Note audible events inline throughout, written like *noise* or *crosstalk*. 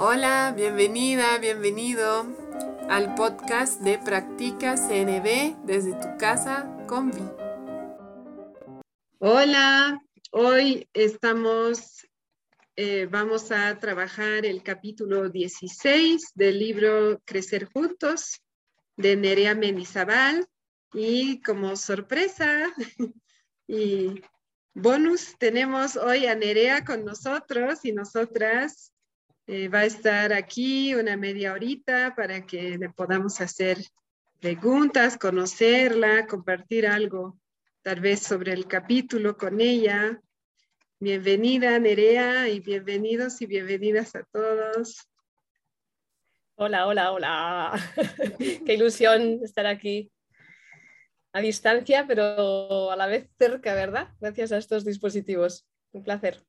Hola, bienvenida, bienvenido al podcast de Practica CNB desde tu casa con Vi. Hola, hoy estamos, eh, vamos a trabajar el capítulo 16 del libro Crecer Juntos de Nerea Menizabal y como sorpresa *laughs* y bonus tenemos hoy a Nerea con nosotros y nosotras eh, va a estar aquí una media horita para que le podamos hacer preguntas, conocerla, compartir algo, tal vez sobre el capítulo con ella. Bienvenida, Nerea, y bienvenidos y bienvenidas a todos. Hola, hola, hola. *laughs* Qué ilusión estar aquí a distancia, pero a la vez cerca, ¿verdad? Gracias a estos dispositivos. Un placer.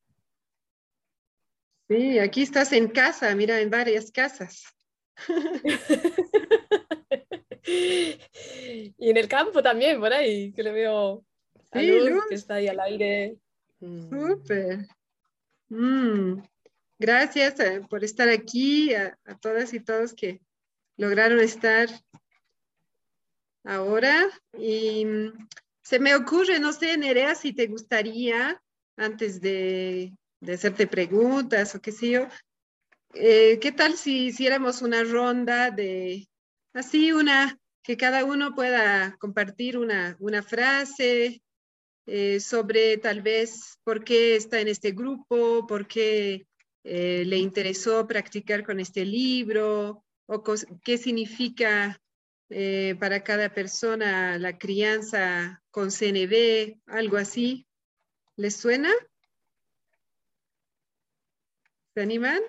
Sí, aquí estás en casa, mira, en varias casas. *laughs* y en el campo también, por ahí, que le veo a Luz, que está ahí al aire. Mm. Súper. Mm. Gracias eh, por estar aquí, a, todas y todos que lograron estar ahora. Y mm, se me ocurre, no sé, Nerea, si te gustaría, antes de de hacerte preguntas o qué sé yo. Eh, ¿Qué tal si hiciéramos una ronda de, así, una, que cada uno pueda compartir una, una frase eh, sobre tal vez por qué está en este grupo, por qué eh, le interesó practicar con este libro, o qué significa para cada persona la crianza con CNB, algo así. ¿Les suena? ¿Se animan?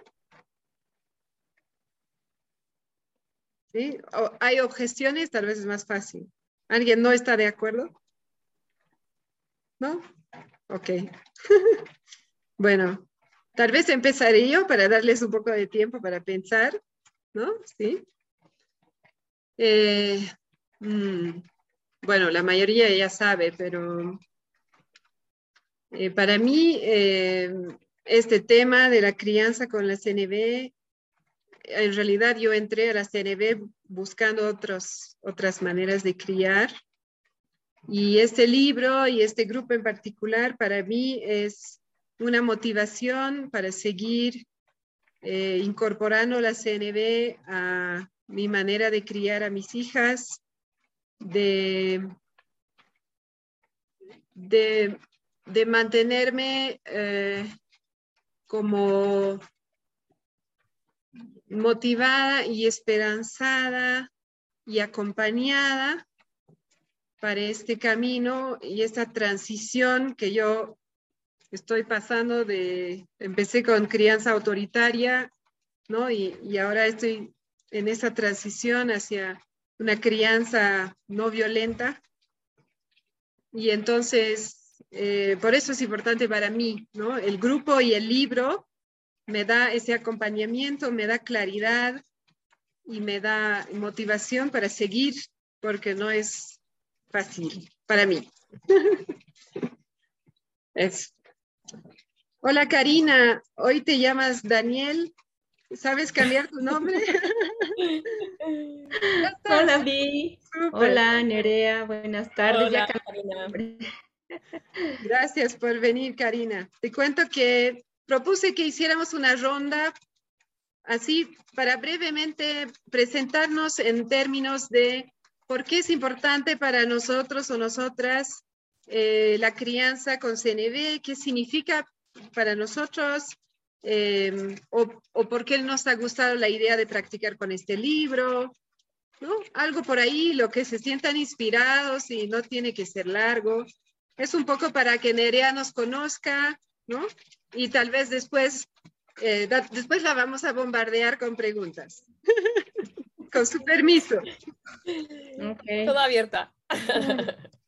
¿Sí? ¿Hay objeciones? Tal vez es más fácil. ¿Alguien no está de acuerdo? ¿No? Ok. *laughs* bueno, tal vez empezaré yo para darles un poco de tiempo para pensar, ¿no? Sí. Eh, mm, bueno, la mayoría ya sabe, pero eh, para mí eh, este tema de la crianza con la CNB, en realidad yo entré a la CNB buscando otros, otras maneras de criar. Y este libro y este grupo en particular para mí es una motivación para seguir eh, incorporando la CNB a mi manera de criar a mis hijas, de, de, mantenerme eh, como motivada y esperanzada y acompañada para este camino y esta transición que yo estoy pasando de, empecé con crianza autoritaria, ¿no? Y, y ahora estoy en esa transición hacia una crianza no violenta. Y entonces eh, por eso es importante para mí, ¿no? El grupo y el libro me da ese acompañamiento, me da claridad y me da motivación para seguir, porque no es fácil para mí. *laughs* Hola Karina, hoy te llamas Daniel. ¿Sabes cambiar tu nombre? *laughs* Hola, Vi. Hola, Nerea. Buenas tardes. Hola, Karina. Gracias por venir, Karina. Te cuento que propuse que hiciéramos una ronda así para brevemente presentarnos en términos de por qué es importante para nosotros o nosotras eh, la crianza con CNB, qué significa para nosotros em, o, o, por qué nos ha gustado la idea de practicar con este libro, ¿no? Algo por ahí, lo que se sientan inspirados y no tiene que ser largo es un poco para que Nerea nos conozca, ¿no? Y tal vez después, eh, después la vamos a bombardear con preguntas. *laughs* con su permiso. Okay. Toda abierta.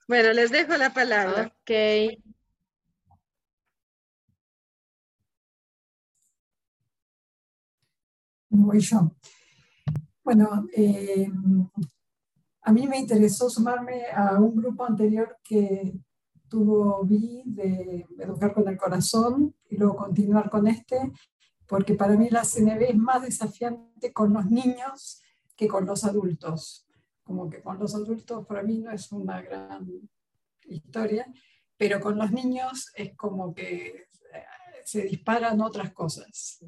bueno, les dejo la palabra. Ok. Voy yo. Bueno, eh, a mí me interesó sumarme a un grupo anterior que tuvo Vi de Educar con el Corazón y luego continuar con este, porque para mí la CNB es más desafiante con los niños que con los adultos. Como que con los adultos para mí no es una gran historia, pero con los niños es como que eh, se disparan otras cosas.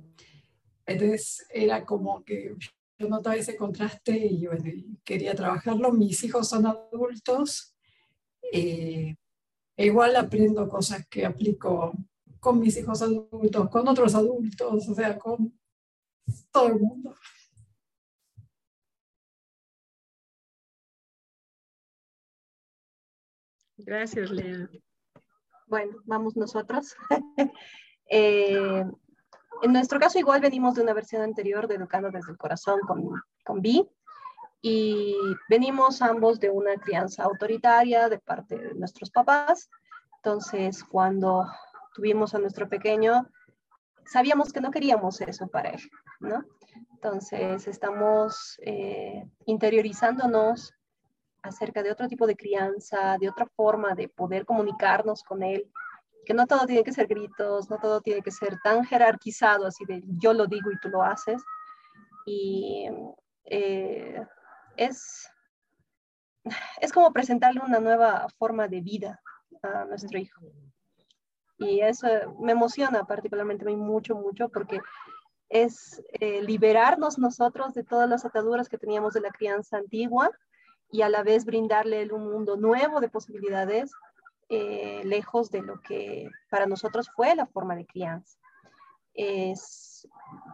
Entonces era como que yo notaba ese contraste y quería trabajarlo. Mis hijos son adultos, eh, e igual aprendo cosas que aplico con mis hijos adultos, con otros adultos, o sea, con todo el mundo. Gracias, Lea. Bueno, vamos nosotros. *laughs* Eh, en nuestro caso, igual venimos de una versión anterior de Educando desde el Corazón con, con Vi, y venimos ambos de una crianza autoritaria de parte de nuestros papás. Entonces, cuando tuvimos a nuestro pequeño, sabíamos que no queríamos eso para él, ¿no? Entonces, estamos eh, interiorizándonos acerca de otro tipo de crianza, de otra forma de poder comunicarnos con él, que no todo tiene que ser gritos, no todo tiene que ser tan jerarquizado, así de yo lo digo y tú lo haces. Y eh, es, es como presentarle una nueva forma de vida a nuestro hijo. Y eso me emociona particularmente mucho, mucho, porque es eh, liberarnos nosotros de todas las ataduras que teníamos de la crianza antigua y a la vez brindarle un mundo nuevo de posibilidades, eh, lejos de lo que para nosotros fue la forma de crianza. Es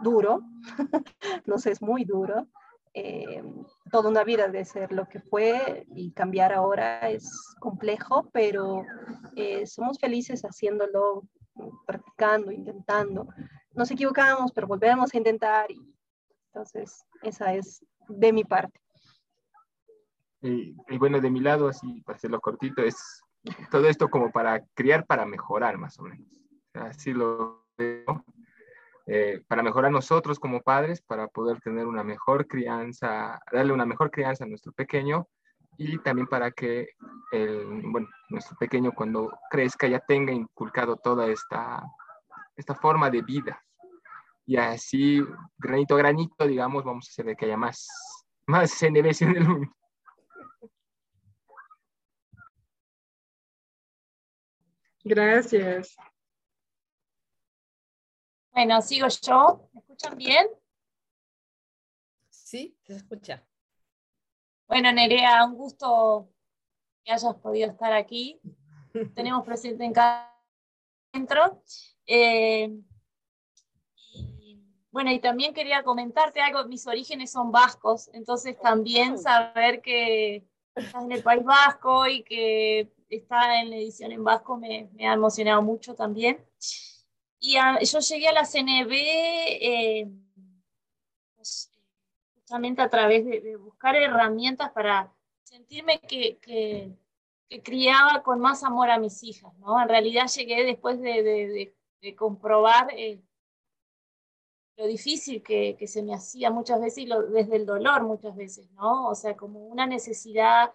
duro, *laughs* no sé, es muy duro, eh, toda una vida de ser lo que fue y cambiar ahora es complejo, pero eh, somos felices haciéndolo, practicando, intentando. Nos equivocamos, pero volvemos a intentar y entonces esa es de mi parte. Y, bueno, de mi lado, así para hacerlo cortito, es todo esto como para criar, para mejorar más o menos. Así lo veo. Eh, para mejorar nosotros como padres, para poder tener una mejor crianza, darle una mejor crianza a nuestro pequeño y también para que el, bueno, nuestro pequeño cuando crezca ya tenga inculcado toda esta, esta forma de vida. Y así, granito a granito, digamos, vamos a hacer de que haya más, *laughs* más CNBs en el mundo. Gracias. Bueno, sigo yo. ¿Me escuchan bien? Sí, se escucha. Bueno, Nerea, un gusto que hayas podido estar aquí. *laughs* Tenemos presente en cada centro. Eh, bueno, y también quería comentarte algo, mis orígenes son vascos, entonces también saber que estás en el País Vasco y que está en la edición en vasco me, me ha emocionado mucho también. Y yo llegué a la CNB eh, pues, justamente a través de, buscar herramientas para sentirme que, que, criaba con más amor a mis hijas, ¿no? En realidad llegué después de, de comprobar eh, lo difícil que, que, se me hacía muchas veces y lo, desde el dolor muchas veces, ¿no? O sea, como una necesidad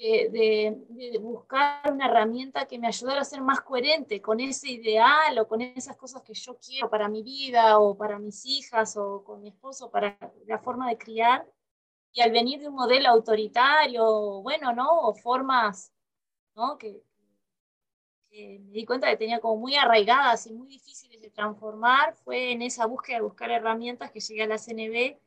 de, buscar una herramienta que me ayudara a ser más coherente con ese ideal o con esas cosas que yo quiero para mi vida o para mis hijas o con mi esposo, para la forma de criar. Y al venir de un modelo autoritario, bueno, ¿no? O formas, ¿no? Que, que me di cuenta que tenía como muy arraigadas y muy difíciles de transformar, fue en esa búsqueda de buscar herramientas que llegué a la CNB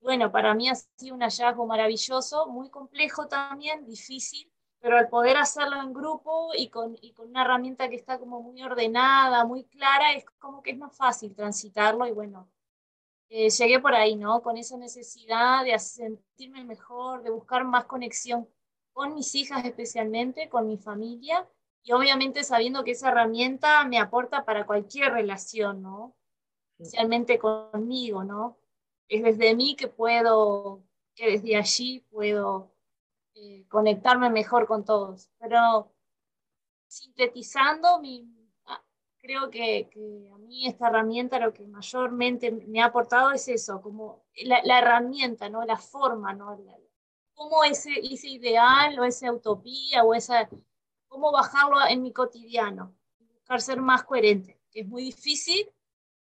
bueno, para mí ha sido un hallazgo maravilloso, muy complejo también, difícil, pero al poder hacerlo en grupo y con, y con una herramienta que está como muy ordenada, muy clara, es como que es más fácil transitarlo y bueno, eh, llegué por ahí, ¿no? Con esa necesidad de sentirme mejor, de buscar más conexión con mis hijas especialmente, con mi familia y obviamente sabiendo que esa herramienta me aporta para cualquier relación, ¿no? Especialmente conmigo, ¿no? Es desde mí que puedo, que desde allí puedo eh, conectarme mejor con todos. Pero sintetizando, mi, ah, creo que, a mí esta herramienta lo que mayormente me ha aportado es eso, como la, herramienta, ¿no? la forma, ¿no? cómo ese, ese ideal o esa utopía o esa, cómo bajarlo en mi cotidiano, buscar ser más coherente, es muy difícil,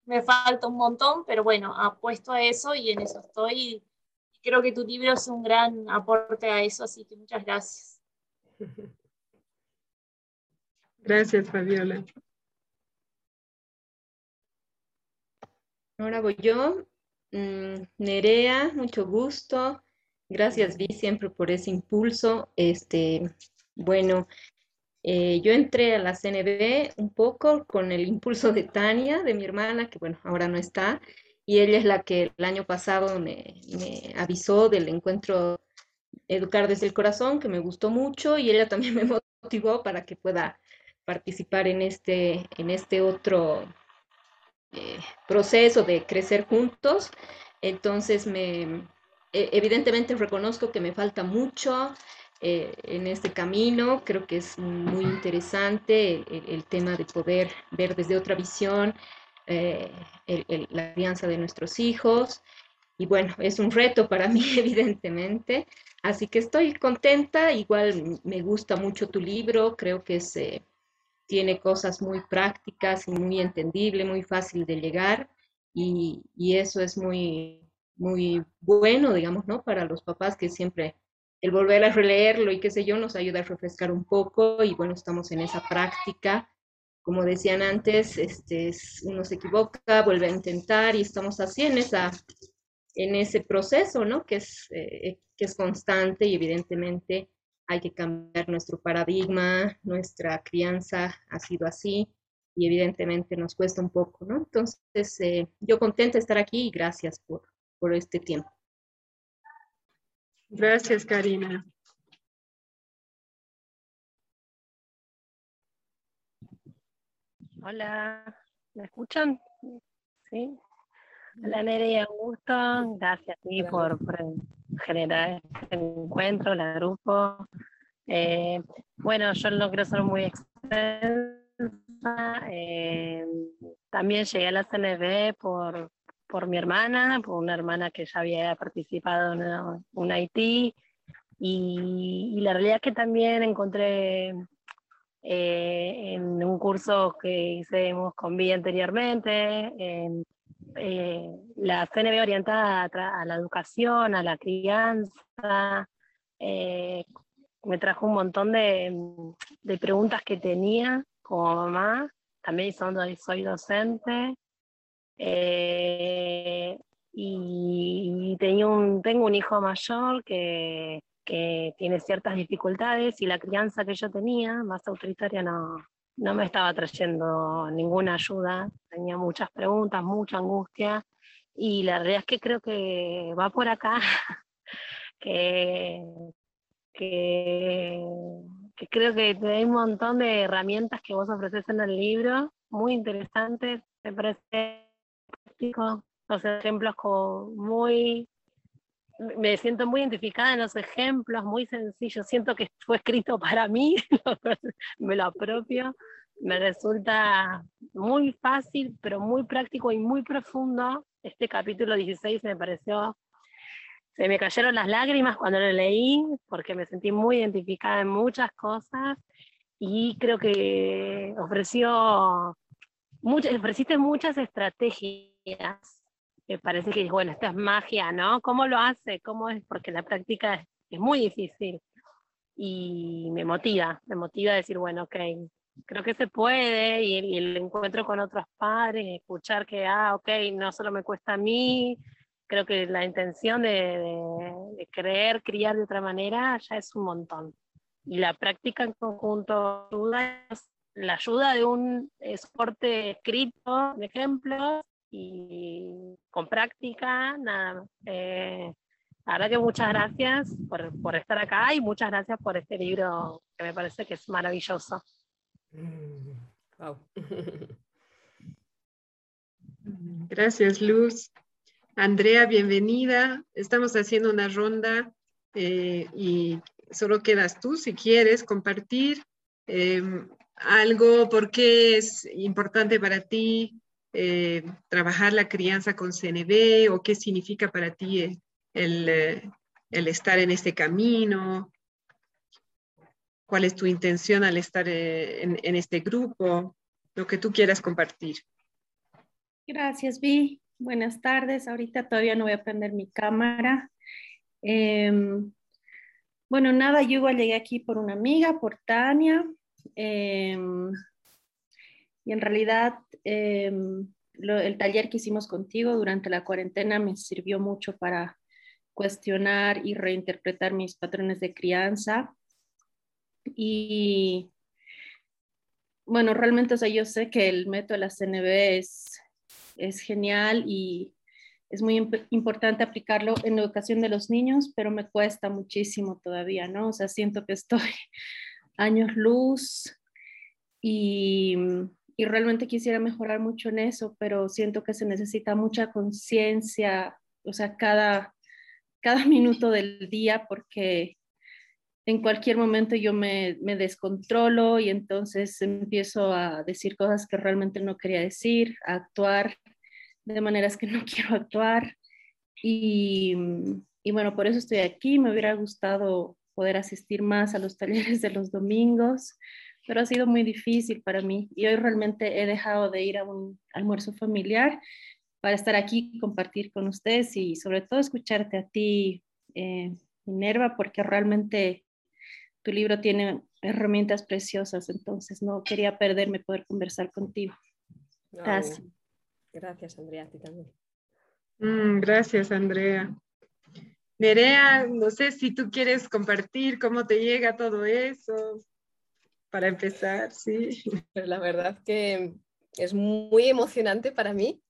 me falta un montón, pero bueno, apuesto a eso y en eso estoy. Creo que tu libro es un gran aporte a eso, así que muchas gracias. Gracias, Fabiola. Ahora voy yo. Mm, Nerea, mucho gusto. Gracias, Vi, siempre por ese impulso. Este, bueno, eh, yo entré a la CNB un poco con el impulso de Tania, de mi hermana, que bueno, ahora no está, y ella es la que el año pasado me, me avisó del encuentro Educar desde el Corazón, que me gustó mucho, y ella también *laughs* me motivó para que pueda participar en este, en este otro eh, proceso de crecer juntos. Entonces, me, e, evidentemente reconozco que me falta mucho eh, en este camino. Creo que es muy interesante el, tema de poder ver desde otra visión eh, la crianza de nuestros hijos. Y bueno, es un reto para *laughs* mí, evidentemente. Así que estoy contenta. Igual me gusta mucho tu libro. Creo que es tiene cosas muy prácticas y muy entendible, muy fácil de llegar y, eso es muy, muy bueno, digamos, ¿no? Para los papás que siempre el volver a releerlo y qué sé yo nos ayuda a refrescar un poco y bueno, estamos en esa práctica. Como decían antes, este, uno se equivoca, vuelve a intentar y estamos así en, esa, en ese proceso, ¿no? Que es, eh, que es constante y evidentemente hay que cambiar nuestro paradigma, nuestra crianza ha sido así y evidentemente nos cuesta un poco, ¿no? Entonces, eh, yo contenta de estar aquí y gracias por, por este tiempo. Gracias, Karina. Hola, ¿me escuchan? Sí. Hola Nerea, un gusto. Gracias a ti por, por generar este encuentro, el grupo. Eh, bueno, yo no quiero ser muy extensa. Eh, también llegué a la CNB por, por mi hermana, por una hermana que ya había participado en un Haití. Y, la realidad es que también encontré eh, en un curso que hicimos con Vi anteriormente, eh, la CNB orientada a, la educación, a la crianza, eh, me trajo un montón de, preguntas que tenía como mamá, también soy docente, eh, y, tenía un, tengo un hijo mayor que, que tiene ciertas dificultades y la crianza que yo tenía, más autoritaria, no, no me estaba trayendo ninguna ayuda, tenía muchas preguntas, mucha angustia. Y la realidad es que creo que va por acá, *laughs* que, creo que hay un montón de herramientas que vos ofreces en el libro, muy interesantes, me parece los ejemplos como muy me siento muy identificada en los ejemplos, muy sencillos. Siento que fue escrito *laughs* para mí, *laughs* me lo apropio. Me resulta muy fácil, pero muy práctico y muy profundo. Este capítulo 16 me pareció, se me cayeron las lágrimas cuando lo leí, porque me sentí muy identificada en muchas cosas y creo que ofreció, muchas, ofreciste muchas estrategias me parece que, bueno, esta es magia, ¿no? ¿Cómo lo hace? ¿Cómo es? Porque la práctica es, muy difícil y me motiva, me motiva a decir, bueno, ok, creo que se puede y, el encuentro con otros padres, escuchar que, ah, ok, no solo me cuesta a mí, creo que la intención de, creer, criar de otra manera ya es un montón. Y la práctica en conjunto ayuda, la ayuda de un soporte escrito, de ejemplos, y con práctica, nada. Eh, la que muchas gracias por, por, estar acá y muchas gracias por este libro que me parece que es maravilloso. *laughs* Gracias, Luz. Andrea, bienvenida. Estamos haciendo una ronda eh, y solo quedas tú si quieres compartir eh, algo, por qué es importante para ti eh, trabajar la crianza con CNB o qué significa para ti eh, el, estar en este camino, cuál es tu intención al estar eh, en, este grupo, lo que tú quieras compartir. Gracias, Vi. Buenas tardes. Ahorita todavía no voy a prender mi cámara. Em, bueno, nada, yo igual llegué aquí por una amiga, por Tania. Em, y en realidad em, el taller que hicimos contigo durante la cuarentena me sirvió mucho para cuestionar y reinterpretar mis patrones de crianza. Y bueno, realmente, o sea, yo sé que el método de la CNB es, es genial y es muy importante aplicarlo en la educación de los niños, pero me cuesta muchísimo todavía, ¿no? O sea, siento que estoy *laughs* años luz y, y realmente quisiera mejorar mucho en eso, pero siento que se necesita mucha conciencia, o sea, cada, cada *laughs* minuto del día, porque en cualquier momento yo me, me, descontrolo y entonces empiezo a decir cosas que realmente no quería decir, a actuar de maneras que no *laughs* quiero actuar. Y, y bueno, por eso estoy aquí. Me hubiera gustado poder asistir más a los talleres de los domingos, pero ha sido muy difícil para mí. Y hoy realmente he dejado de ir a un almuerzo familiar para estar aquí y compartir con ustedes y sobre todo escucharte a ti, eh, Minerva, porque realmente tu libro tiene herramientas preciosas, entonces no quería perderme poder conversar contigo. Gracias. Gracias, Andrea, a ti también. Mm, gracias, Andrea. Nerea, no sé si tú quieres compartir cómo te llega todo eso, para empezar, sí. *laughs* La verdad que es muy emocionante para mí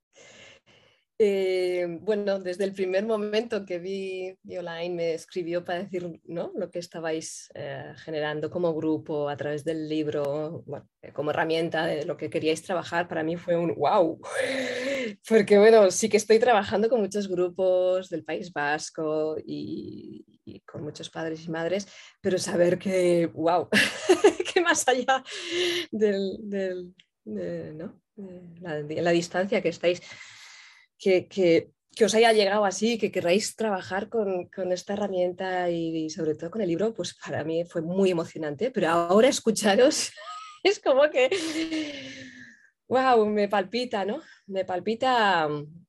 eh, bueno, desde el primer momento que vi Violaine me escribió para decir ¿no? lo que estabais eh, generando como grupo a través del libro, eh, como herramienta de lo que queríais trabajar, para mí fue un wow. *laughs* Porque bueno, sí que estoy trabajando con muchos grupos del País Vasco y, con muchos padres y madres, pero saber que wow, *laughs* que más allá del, de, ¿no? la, la distancia que estáis que, os haya llegado así, que queráis trabajar con, esta herramienta y, sobre todo con el libro, pues para mí fue muy emocionante, pero ahora escucharos *laughs* es como que, wow, me palpita, ¿no? Me palpita mm,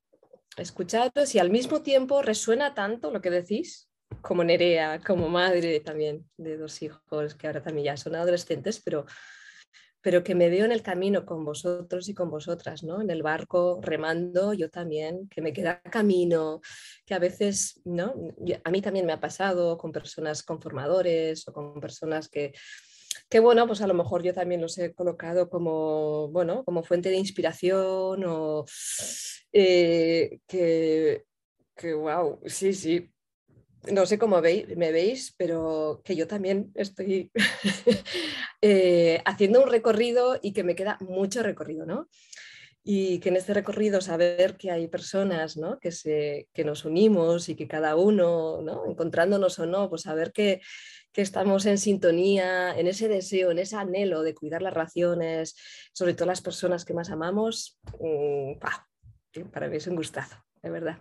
escucharos y al mismo tiempo resuena tanto lo que decís, como Nerea, como madre también de dos hijos que ahora también ya son adolescentes, pero pero que me veo en el camino con vosotros y con vosotras, ¿no? En el barco remando, yo también, que me queda camino, que a veces, ¿no? A mí también me ha pasado con personas con formadores o con personas que, que bueno, pues a lo mejor yo también los he colocado como, bueno, como fuente de inspiración o eh, que, que, wow, sí, sí, no sé cómo veis, me veis, pero que yo también estoy *laughs* eh, haciendo un recorrido y que me queda mucho recorrido, ¿no? Y que en este recorrido saber que hay personas ¿no? que, se, que nos unimos y que cada uno, ¿no? encontrándonos o no, pues saber que, que estamos en sintonía, en ese deseo, en ese anhelo de cuidar las raciones, sobre todo las personas que más amamos, mm, para mí es un gustazo, de verdad.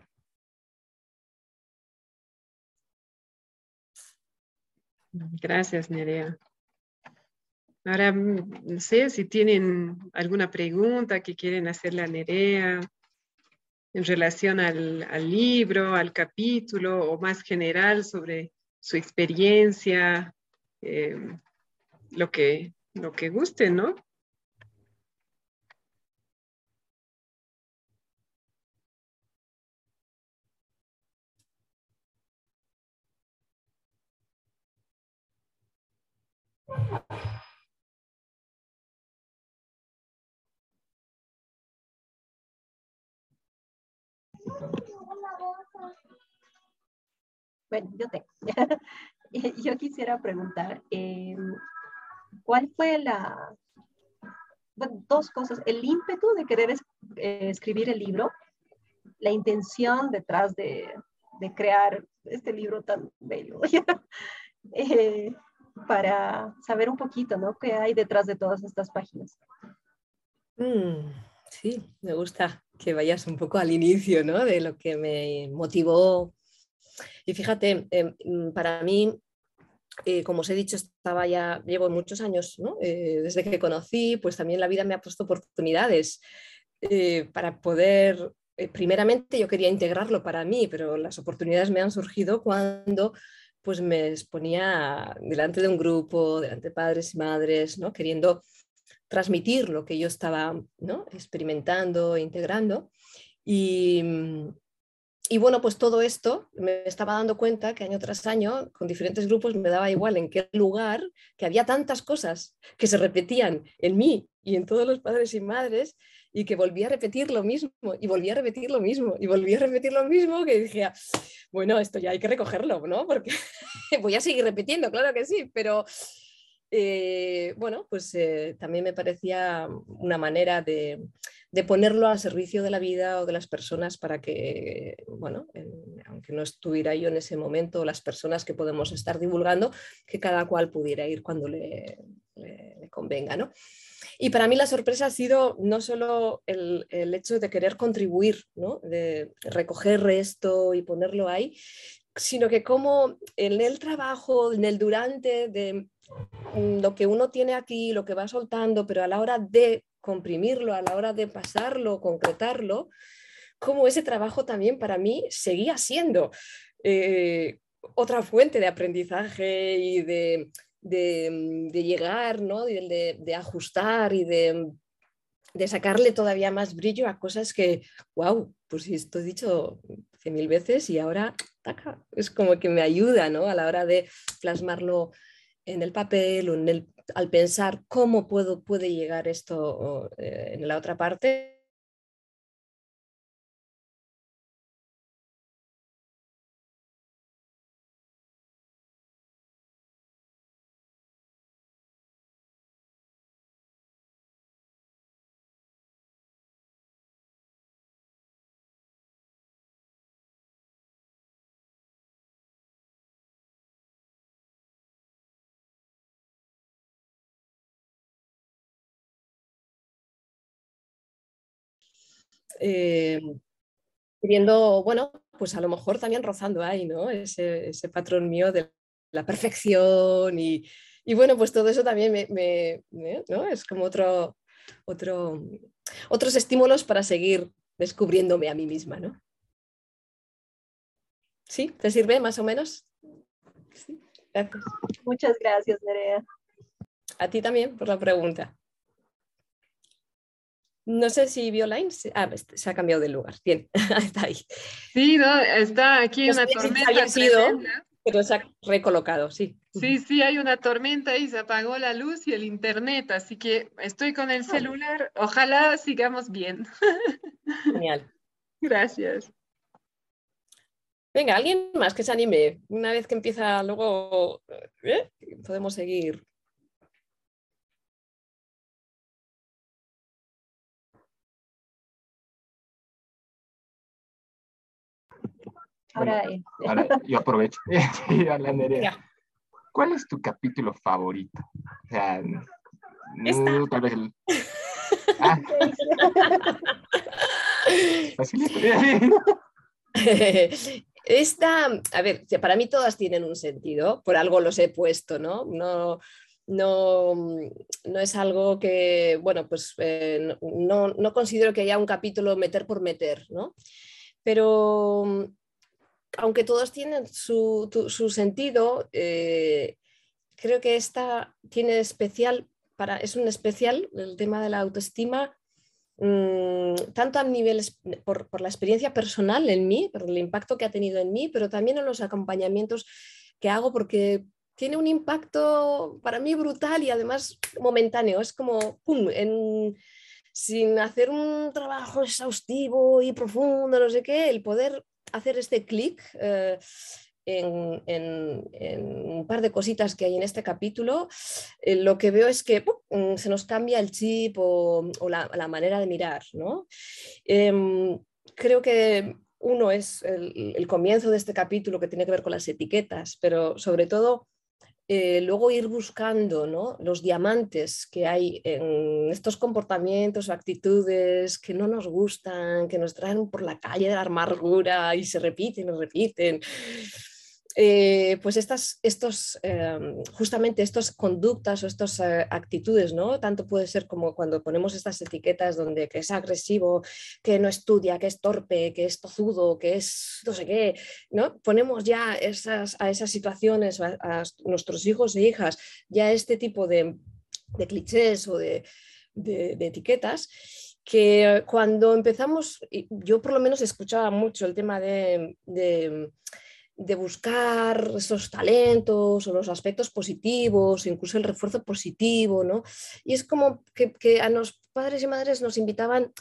Gracias, Nerea. Ahora, no sé si tienen alguna pregunta que quieren hacerle a Nerea en relación al, libro, al capítulo o más general sobre su experiencia, eh, lo, que, lo que guste, ¿no? Bueno, yo tengo. *laughs* yo quisiera preguntar, em, ¿cuál fue la... dos cosas, el ímpetu de querer eh, escribir el libro, la intención detrás de, crear este libro tan bello, *laughs* eh, para saber un poquito, ¿no? ¿Qué hay detrás de todas estas páginas? Mm, sí, me gusta que vayas un poco al inicio, ¿no? De lo que me motivó. Y fíjate, em, mm, para mí, eh, como os he dicho, estaba ya, llevo muchos años, ¿no? Eh, desde que conocí, pues también la vida me ha puesto oportunidades. eh, para poder, primeramente yo quería integrarlo para mí, pero las oportunidades me han surgido cuando pues me exponía delante de un grupo, delante de padres y madres, ¿no? queriendo transmitir lo que yo estaba ¿no? experimentando, integrando. Y, y bueno, pues todo esto me estaba dando cuenta que año tras año, con diferentes grupos, me daba igual en qué lugar, que había tantas cosas que se repetían en mí y en todos los padres y madres, y que volvía a repetir lo mismo, y volvía a repetir lo mismo, y volvía a repetir lo mismo, que dije, bueno, esto ya hay que recogerlo, ¿no? Porque *laughs* voy a seguir repitiendo, claro que sí, pero eh, bueno, pues eh, también me parecía una manera de, ponerlo al servicio de la vida o de las personas para que, bueno, aunque no estuviera yo en ese momento, las personas que podemos estar divulgando, que cada cual pudiera ir cuando le, convenga, ¿no? Y para mí la sorpresa ha sido no solo el, hecho de querer contribuir, ¿no? de recoger esto y ponerlo ahí, sino que como en el trabajo, en el durante, de Mm, lo que uno tiene aquí, lo que va soltando, pero a la hora de comprimirlo, a la hora de pasarlo, concretarlo, como ese trabajo también para mí seguía siendo eh, otra fuente de aprendizaje y de, mm, llegar, ¿no? de, de, ajustar y de, de, sacarle todavía más brillo a cosas que, wow, pues esto he dicho cien mil veces y ahora es como que me ayuda ¿no? a la hora de plasmarlo en el papel o en el, al pensar cómo puedo, puede llegar esto eh, en la otra parte. Eh, bueno, pues a lo mejor también rozando ahí, ¿no? Ese, patrón mío de la perfección y, bueno, pues todo eso también me, ¿no? es como otro, otro, otros estímulos para seguir descubriéndome a mí misma, ¿no? ¿Sí? ¿Te sirve más o menos? Sí, gracias. Muchas gracias, Nerea. A ti también por la pregunta. No sé si Violine se, ah, este, se ha cambiado de lugar. Bien, *laughs* está ahí. Sí, no, está aquí una tormenta. Sido, pero se ha recolocado, sí. Sí, sí, hay una tormenta y se apagó la luz y el internet, así que estoy con el celular. Ojalá sigamos bien. *laughs* Genial. Gracias. Venga, alguien más que se anime. Una vez que empieza, luego ¿eh? podemos seguir. Ahora, yo aprovecho. *laughs* ¿Cuál es tu capítulo favorito? O sea, no, tal vez el... *laughs* Ah. *laughs* Esta, a ver, para mí todas tienen un sentido, por algo los he puesto, ¿no? No, no, no es algo que, bueno, pues eh, no, no, considero que haya un capítulo meter por meter, ¿no? Pero aunque todos tienen su, sentido, eh, creo que esta tiene especial, para, es un especial el tema de la autoestima, mm, tanto a niveles por, la experiencia personal en mí, por el impacto que ha tenido en mí, pero también en los acompañamientos que hago, porque tiene un impacto para mí brutal y además momentáneo. Es como, ¡pum!, sin hacer un trabajo exhaustivo y profundo, no sé qué, el poder hacer este clic eh, en, un par de cositas que hay en este capítulo, eh, lo que veo es que mm, se nos cambia el chip o, la, manera de mirar. ¿no? Em, creo que uno es el, comienzo de este capítulo que tiene que ver con las etiquetas, pero sobre todo eh, luego ir buscando los diamantes que hay en estos comportamientos o actitudes que no nos gustan, que nos traen por la calle de la amargura y se repiten y repiten. Eh, pues estas, estos, em, justamente estas conductas o estas eh, actitudes, ¿no? Tanto puede ser como cuando ponemos estas etiquetas donde que es agresivo, que no estudia, que es torpe, que es tozudo, que es no sé qué, ¿no? Ponemos ya esas, a esas situaciones, a, nuestros hijos e hijas, ya este tipo de, clichés o de, etiquetas que cuando empezamos, yo por lo menos escuchaba mucho el tema de, de buscar esos talentos o los aspectos positivos, incluso el refuerzo positivo, ¿no? Y es como que, a los padres y madres nos invitaban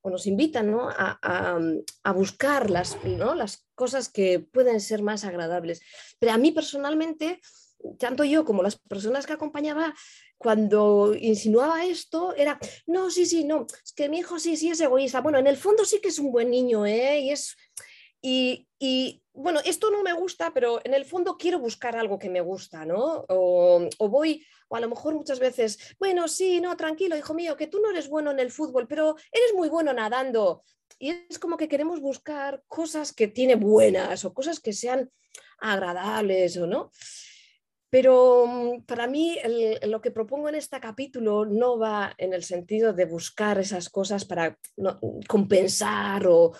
o nos invitan ¿no? a, buscar las, ¿no? las cosas que pueden ser más agradables. Pero a mí personalmente, tanto yo como las personas que acompañaba, cuando insinuaba esto, era, no, sí, sí, no, es que mi hijo sí, sí es egoísta. Bueno, en el fondo sí que es un buen niño, ¿eh? Y es... Y, y bueno, esto no me gusta, pero en el fondo quiero buscar algo que me gusta, ¿no? O, voy, o a lo mejor muchas veces, bueno, sí, no, tranquilo, hijo mío, que tú no eres bueno en el fútbol, pero eres muy bueno nadando. Y es como que queremos buscar cosas que tiene buenas o cosas que sean agradables o no. Pero mm, para mí lo que propongo en este capítulo no va en el sentido de buscar esas cosas para compensar o,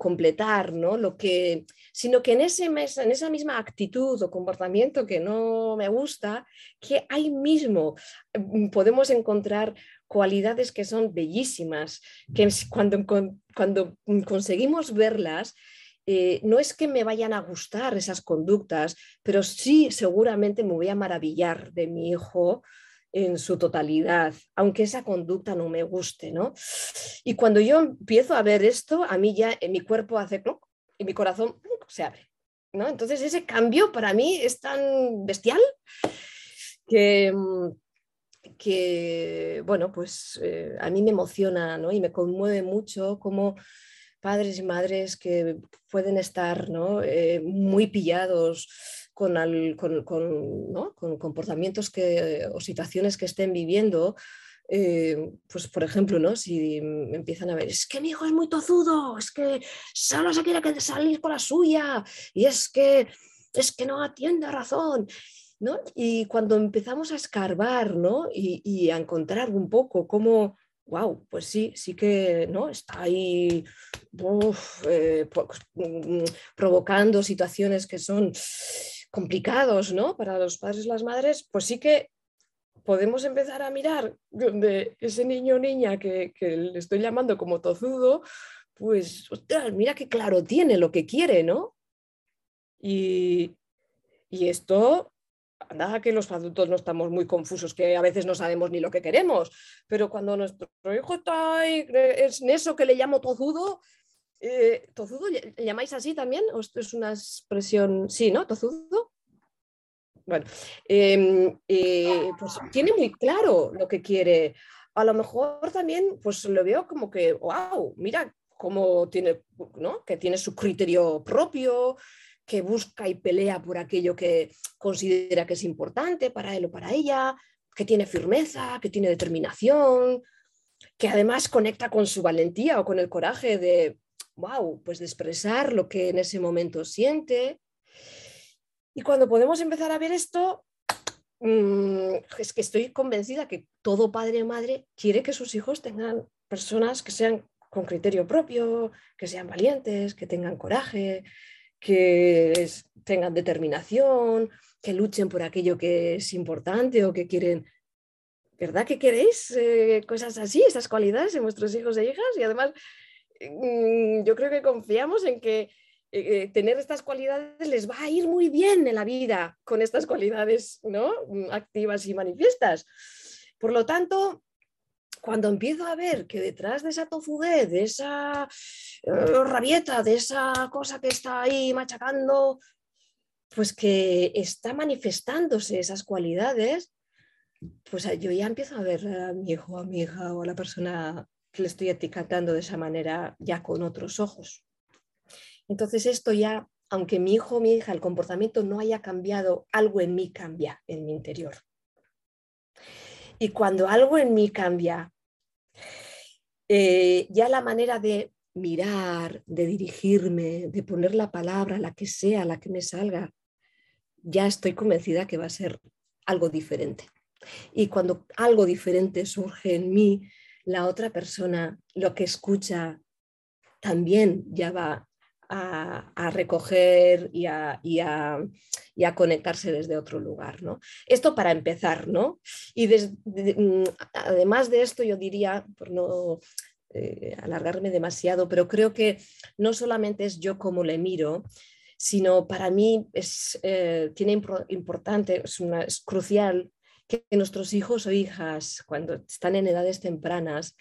completar, ¿no? Lo que, sino que en, ese, en esa misma actitud o comportamiento que no me gusta, que ahí mismo mm, podemos encontrar cualidades que son bellísimas, que cuando, cuando conseguimos verlas, eh, no es que me vayan a gustar esas conductas, pero sí seguramente me voy a maravillar de mi hijo en su totalidad, aunque esa conducta no me guste, ¿no? Y cuando yo empiezo a ver esto, a mí ya en mi cuerpo hace y mi corazón se abre, ¿no? Entonces ese cambio para mí es tan bestial que, que bueno, pues eh, a mí me emociona, ¿no? Y me conmueve mucho como padres y madres que pueden estar eh, muy pillados con, con, comportamientos que, o situaciones que estén viviendo. Eh, pues por ejemplo, ¿no? si empiezan a ver, es que mi hijo es muy tozudo, es que solo se quiere salir con la suya y es que, es que no atiende a razón. ¿no? Y cuando empezamos a escarbar ¿no? y a encontrar un poco cómo, wow, pues sí, sí que ¿no? está ahí eh, pues, mm, provocando situaciones que son complicados ¿no? para los padres y las madres, pues sí que podemos empezar a mirar de ese niño o niña que, le estoy llamando como tozudo, pues, mira qué claro tiene lo que quiere, ¿no? Y, y esto nada que los adultos no estamos muy confusos, que a veces no sabemos ni lo que queremos, pero cuando nuestro hijo está ahí, es en eso que le llamo tozudo, eh, ¿tozudo llamáis así también? ¿O es una expresión? Sí, ¿no? ¿Tozudo? Bueno, em, eh, pues tiene muy claro lo que quiere. A lo mejor también, pues lo veo como que, wow, mira cómo tiene, ¿no? Que tiene su criterio propio, que busca y pelea por aquello que considera que es importante para él o para ella, que tiene firmeza, que tiene determinación, que además conecta con su valentía o con el coraje de, wow, pues de expresar lo que en ese momento siente. Y cuando podemos empezar a ver esto, mm, es que estoy convencida que todo padre o madre quiere que sus hijos tengan personas que sean con criterio propio, que sean valientes, que tengan coraje, que tengan determinación, que luchen por aquello que es importante o que quieren. ¿Verdad que queréis eh, cosas así, esas cualidades en vuestros hijos e hijas? Y además, mm, yo creo que confiamos en que eh, eh, tener estas cualidades les va a ir muy bien en la vida con estas cualidades ¿no? Mm, activas y manifiestas. Por lo tanto, cuando empiezo a ver que detrás de esa tozudez, de esa eh, rabieta, de esa cosa que está ahí machacando, pues que está manifestándose esas cualidades, pues yo ya empiezo a ver a mi hijo, a mi hija o a la persona que le estoy etiquetando de esa manera ya con otros ojos. Entonces esto ya, aunque mi hijo mi hija, el comportamiento no haya cambiado, algo en mí cambia en mi interior. Y cuando algo en mí cambia, eh, ya la manera de mirar, de dirigirme, de poner la palabra, la que sea, la que me salga, ya estoy convencida que va a ser algo diferente. Y cuando algo diferente surge en mí, la otra persona lo que escucha también ya va a, recoger y a, conectarse desde otro lugar. ¿no? Esto para empezar, ¿no? Y mm, además de esto, yo diría, por no eh, alargarme demasiado, pero creo que no solamente es yo como le miro, sino para mí es, eh, tiene importante, es crucial que nuestros hijos o hijas, cuando están en edades tempranas,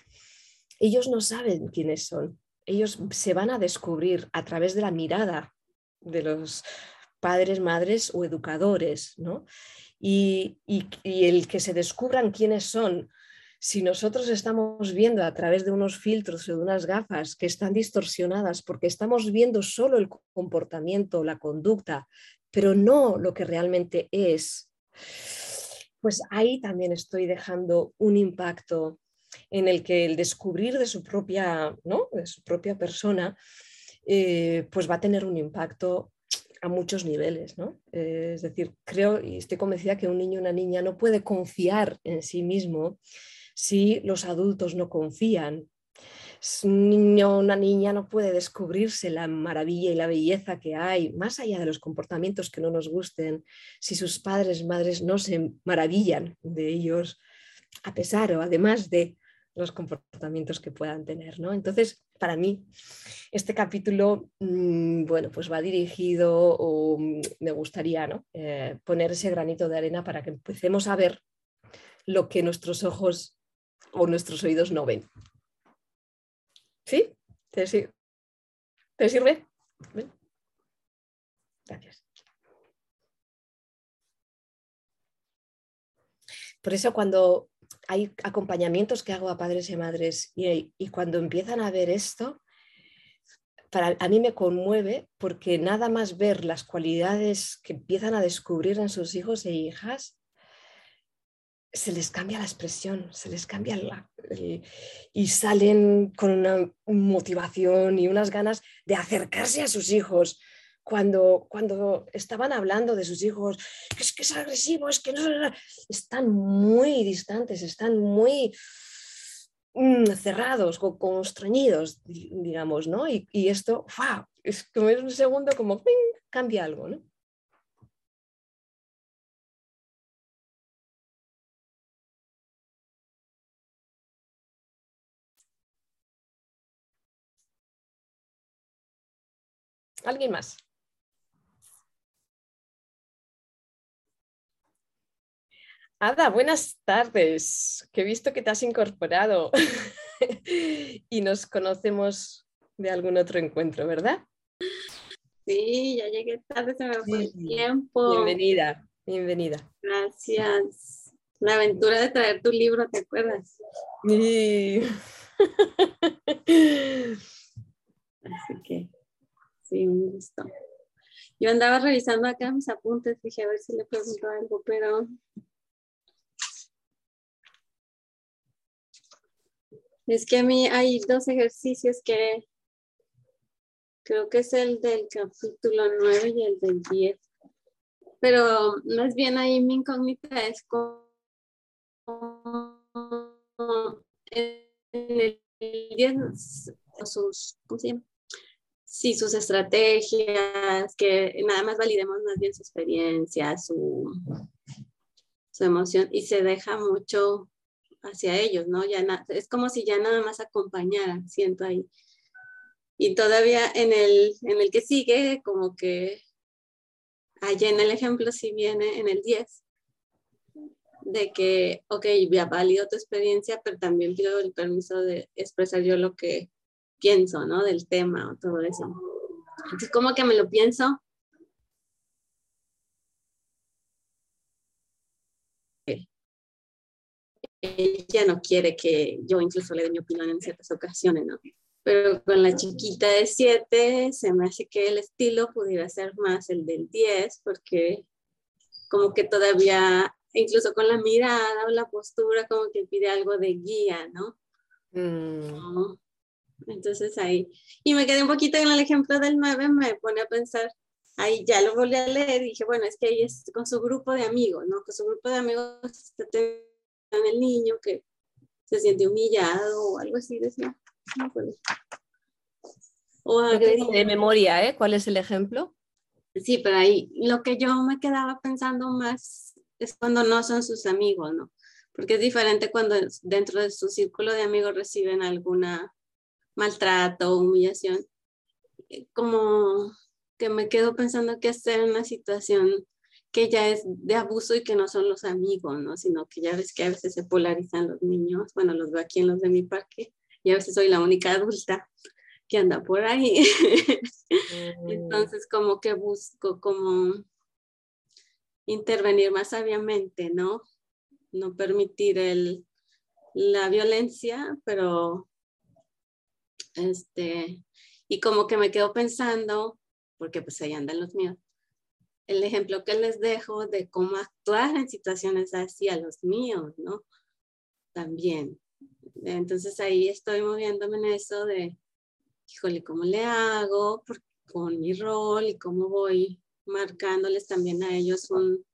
ellos no saben quiénes son ellos se van a descubrir a través de la mirada de los padres, madres o educadores, ¿no? Y, el que se descubran quiénes son, si nosotros estamos viendo a través de unos filtros o de unas gafas que están distorsionadas porque estamos viendo solo el comportamiento, la conducta, pero no lo que realmente es, pues ahí también estoy dejando un impacto en el que el descubrir de su propia, ¿no? de su propia persona eh, pues va a tener un impacto a muchos niveles. ¿no? Eh, es decir, creo y estoy convencida que un niño o una niña no puede confiar en sí mismo si los adultos no confían. Un niño o una niña no puede descubrirse la maravilla y la belleza que hay, más allá de los comportamientos que no nos gusten, si sus padres, madres no se maravillan de ellos, a pesar o además de los comportamientos que puedan tener. ¿no? Entonces, para mí, este capítulo, mm, bueno, pues va dirigido o mm, me gustaría ¿no? Eh, poner ese granito de arena para que empecemos a ver lo que nuestros ojos o nuestros oídos no ven. ¿Sí? ¿Te, sirve? Gracias. Por eso cuando hay acompañamientos que hago a padres y madres y, cuando empiezan a ver esto, para, a mí me conmueve porque nada más ver las cualidades que empiezan a descubrir en sus hijos e hijas, se les cambia la expresión, se les cambia la, y salen con una motivación y unas ganas de acercarse a sus hijos, cuando, cuando estaban hablando de sus hijos, es que es agresivo, es que no, están muy distantes, están muy mm, cerrados, constreñidos, digamos, ¿no? Y, esto, es como en un segundo como cambia algo, ¿no? ¿Alguien más? Ada, buenas tardes, que he visto que te has incorporado *laughs* y nos conocemos de algún otro encuentro, ¿verdad? Sí, ya llegué tarde, se me fue el tiempo. Bienvenida, bienvenida. Gracias. La aventura de traer tu libro, ¿te acuerdas? Sí. *laughs* Así que, sí, un gusto. Yo andaba revisando acá mis apuntes, dije a ver si le pregunto algo, pero Es que a mí hay dos ejercicios que creo que es el del capítulo 9 y el del 10. Pero más bien ahí mi incógnita es cómo en el 10 sus, ¿cómo se llama? Sí, sus estrategias, que nada más validemos más bien su experiencia, su, su emoción y se deja mucho hacia ellos, ¿no? Ya es como si ya nada más acompañaran, siento ahí. Y todavía en el, en el que sigue, como que allá en el ejemplo sí viene en el 10, de que, ok, ya valido tu experiencia, pero también pido el permiso de expresar yo lo que pienso, ¿no? Del tema o todo eso. Entonces, como que me lo pienso ella no quiere que yo incluso le dé mi opinión en ciertas ocasiones, ¿no? Pero con la chiquita de 7 se me hace que el estilo pudiera ser más el del 10, porque como que todavía, incluso con la mirada o la postura, como que pide algo de guía, ¿no? Mm. Entonces ahí, y me quedé un poquito en el ejemplo del 9, me pone a pensar ahí ya lo volví a leer y dije, bueno, es que ahí es con su grupo de amigos, ¿no? Con su grupo de amigos está el niño que se siente humillado o algo así, decía. No o De memoria, ¿eh? ¿Cuál es el ejemplo? Sí, pero ahí lo que yo me quedaba pensando más es cuando no son sus amigos, ¿no? Porque es diferente cuando dentro de su círculo de amigos reciben alguna maltrato o humillación. Eh, como que me quedo pensando que hacer en una situación que ya es de abuso y que no son los amigos, ¿no? Sino que ya ves que a veces se polarizan los niños, bueno, los veo aquí en los de mi parque, y a veces soy la única adulta que anda por ahí. *laughs* Mm. Entonces, como que busco como intervenir más sabiamente, ¿no? No permitir el, la violencia, pero este, y como que me quedo pensando, porque pues ahí andan los míos, el ejemplo que les dejo de cómo actuar en situaciones así a los míos, ¿no? También. Entonces ahí estoy moviéndome en eso de, híjole, ¿cómo le hago con mi rol y cómo voy marcándoles también a ellos un,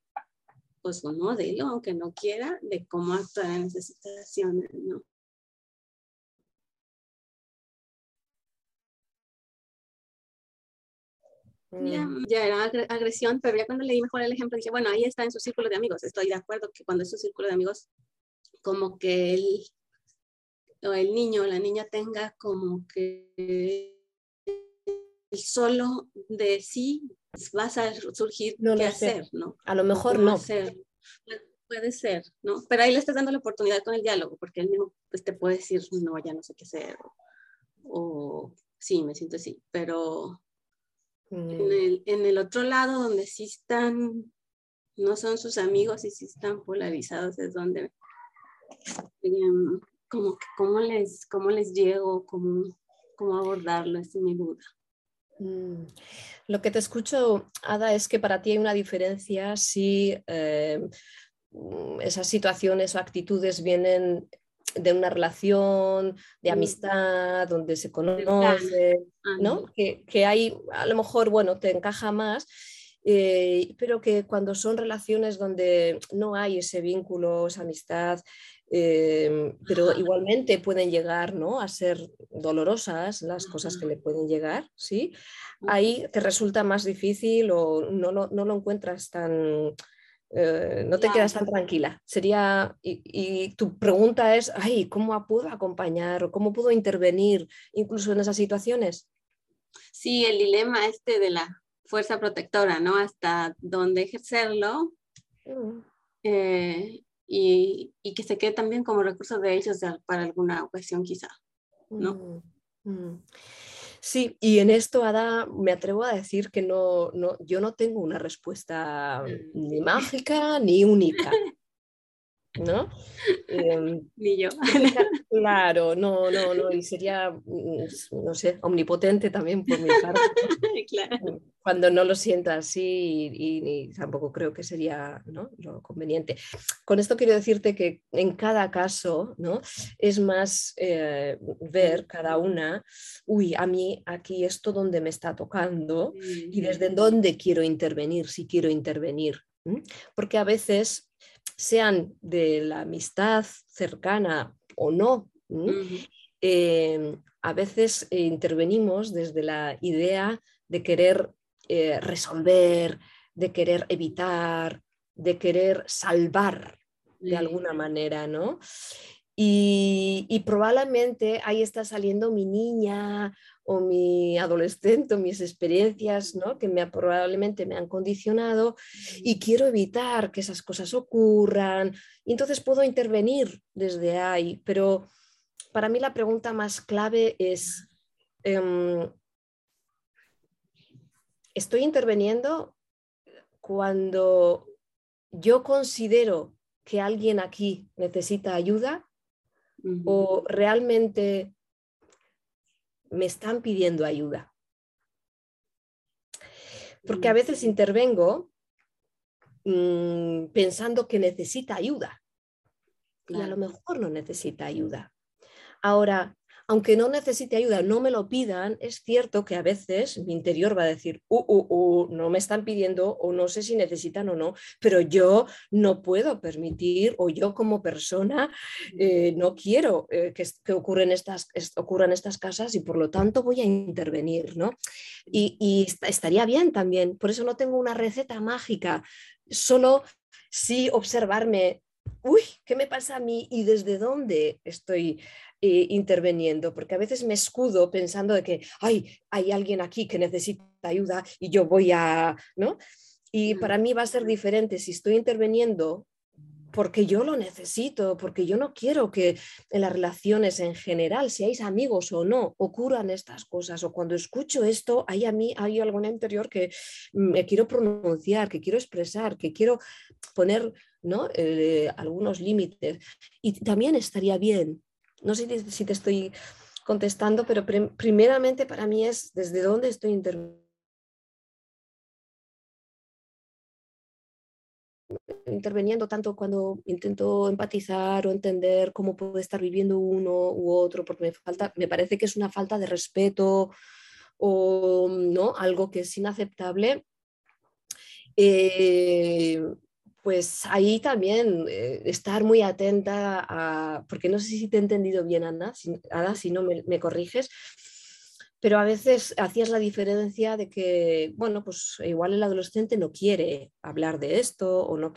pues un modelo, aunque no quiera, de cómo actuar en esas situaciones, ¿no? Ya, mm. ya, era agresión, pero ya cuando leí mejor el ejemplo dije, bueno, ahí está en su círculo de amigos. Estoy de acuerdo que cuando es su círculo de amigos, como que el, o el niño o la niña tenga como que el solo de sí va a surgir no qué hacer, ¿no? A lo mejor no. Puede ser, ¿no? Pero ahí le estás dando la oportunidad con el diálogo, porque él mismo pues, te puede decir, no, ya no sé qué hacer, o, sí, me siento así, pero en, mm. el, en, el, otro lado, donde sí están, no son sus amigos y sí están polarizados, es donde, em, como cómo les, cómo les llego, cómo, cómo abordarlo, es mi duda. Mm. Lo que te escucho, Ada, es que para ti hay una diferencia si eh, mm, esas situaciones o actitudes vienen de una relación de amistad, donde se conoce, ¿no? Que, que, hay, a lo mejor, bueno, te encaja más, eh, pero que cuando son relaciones donde no hay ese vínculo, esa amistad, eh, pero igualmente pueden llegar ¿no? a ser dolorosas las cosas que le pueden llegar, ¿sí? Ahí te resulta más difícil o no, no, no lo encuentras tan, eh, no te quedas tan tranquila. Sería, y, tu pregunta es, ay, ¿cómo puedo acompañar o cómo puedo intervenir incluso en esas situaciones? Sí, el dilema este de la fuerza protectora, ¿no? Hasta dónde ejercerlo mm. eh, y, que se quede también como recurso de ellos para alguna ocasión quizá, ¿no? Mm, mm. Sí, y en esto, Ada, me atrevo a decir que no, no, yo no tengo una respuesta ni mágica ni única. ¿No? Em, *laughs* Ni yo. *laughs* Claro, no, no, no, y sería, mm, no sé, omnipotente también por mi parte. *laughs* Mm, cuando no lo sienta así y, tampoco creo que sería lo conveniente. Con esto quiero decirte que en cada caso ¿no? es más eh, ver cada una, uy, a mí aquí esto donde me está tocando y desde dónde quiero intervenir, si quiero intervenir. Porque a veces sean de la amistad cercana o no, em, a veces eh, intervenimos desde la idea de querer eh, resolver, de querer evitar, de querer salvar de alguna manera, ¿no? Y, probablemente ahí está saliendo mi niña o mi adolescente o mis experiencias ¿no? que me, probablemente me han condicionado y quiero evitar que esas cosas ocurran. Y entonces puedo intervenir desde ahí, pero para mí la pregunta más clave es, em, ¿estoy interviniendo cuando yo considero que alguien aquí necesita ayuda? o realmente me están pidiendo ayuda. Porque a veces intervengo mm, pensando que necesita ayuda y a lo mejor no necesita ayuda. Ahora, aunque no necesite ayuda, no me lo pidan, es cierto que a veces mi interior va a decir, uh, uh, uh, no me están pidiendo o no sé si necesitan o no, pero yo no puedo permitir o yo como persona eh, no quiero eh, que, que estas, ocurran estas casas y por lo tanto voy a intervenir, ¿no? Y, y estaría bien también, por eso no tengo una receta mágica, solo sí observarme uy, ¿qué me pasa a mí y desde dónde estoy eh, interviniendo? Porque a veces me escudo pensando de que, ay, hay alguien aquí que necesita ayuda y yo voy a, ¿no? Y para mí va a ser diferente si estoy interviniendo porque yo lo necesito, porque yo no quiero que en las relaciones en general, hay amigos o no, ocurran estas cosas. O cuando escucho esto, hay a mí hay algo en el interior que me quiero pronunciar, que quiero expresar, que quiero poner ¿no? Eh, algunos límites. Y también estaría bien, no sé si te estoy contestando, pero primeramente para mí es desde dónde estoy interviniendo tanto cuando intento empatizar o entender cómo puede estar viviendo uno u otro, porque me, falta, me parece que es una falta de respeto o ¿no? algo que es inaceptable. Eh, pues ahí también eh, estar muy atenta a, porque no sé si te he entendido bien, Ana, si, si no me, me, corriges, pero a veces hacías la diferencia de que, bueno, pues igual el adolescente no quiere hablar de esto o no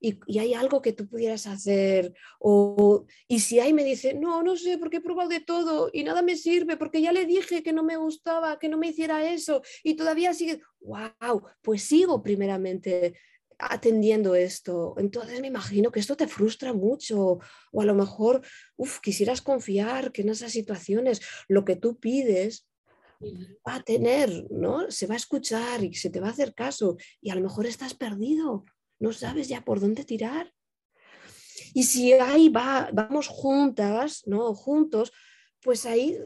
y, hay algo que tú pudieras hacer. O, y si hay, me dice, no, no sé, porque he probado de todo y nada me sirve, porque ya le dije que no me gustaba, que no me hiciera eso y todavía sigue, wow, pues sigo primeramente atendiendo esto. Entonces me imagino que esto te frustra mucho o a lo mejor, uf, quisieras confiar que en esas situaciones lo que tú pides va a tener, ¿no? Se va a escuchar y se te va a hacer caso y a lo mejor estás perdido no sabes ya por dónde tirar. Y si ahí va, vamos juntas, ¿no? Juntos, pues ahí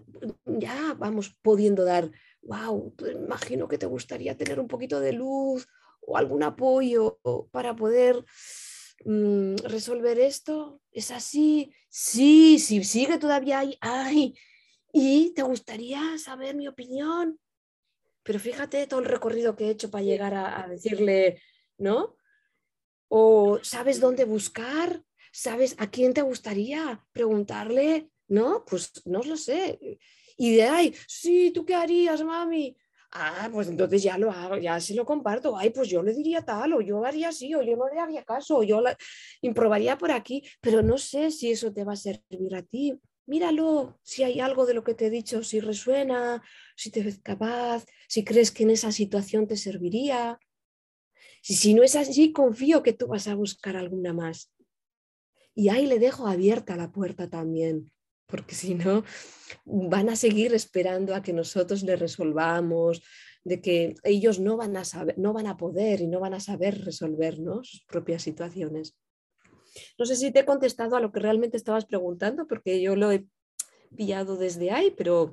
ya vamos pudiendo dar, wow, imagino que te gustaría tener un poquito de luz o algún apoyo para poder mm, resolver esto. ¿Es así? Sí, sí, sigue todavía ahí. Ay, y te gustaría saber mi opinión. Pero fíjate todo el recorrido que he hecho para llegar a decirle, ¿no? ¿O sabes dónde buscar? ¿Sabes a quién te gustaría preguntarle? ¿No? Pues no lo sé. Y de ahí, sí, ¿tú qué harías, mami? Ah, pues entonces ya lo hago, ya se lo comparto. Ay, pues yo le diría tal, o yo haría así, o yo no le haría caso, o yo la improbaría por aquí, pero no sé si eso te va a servir a ti. Míralo, si hay algo de lo que te he dicho, si resuena, si te ves capaz, si crees que en esa situación te serviría. Si, si no es así, confío que tú vas a buscar alguna más. Y ahí le dejo abierta la puerta también, porque si no, van a seguir esperando a que nosotros le resolvamos, de que ellos no van a saber, no van a poder y no van a saber resolver sus propias situaciones. No sé si te he contestado a lo que realmente estabas preguntando, porque yo lo he pillado desde ahí, pero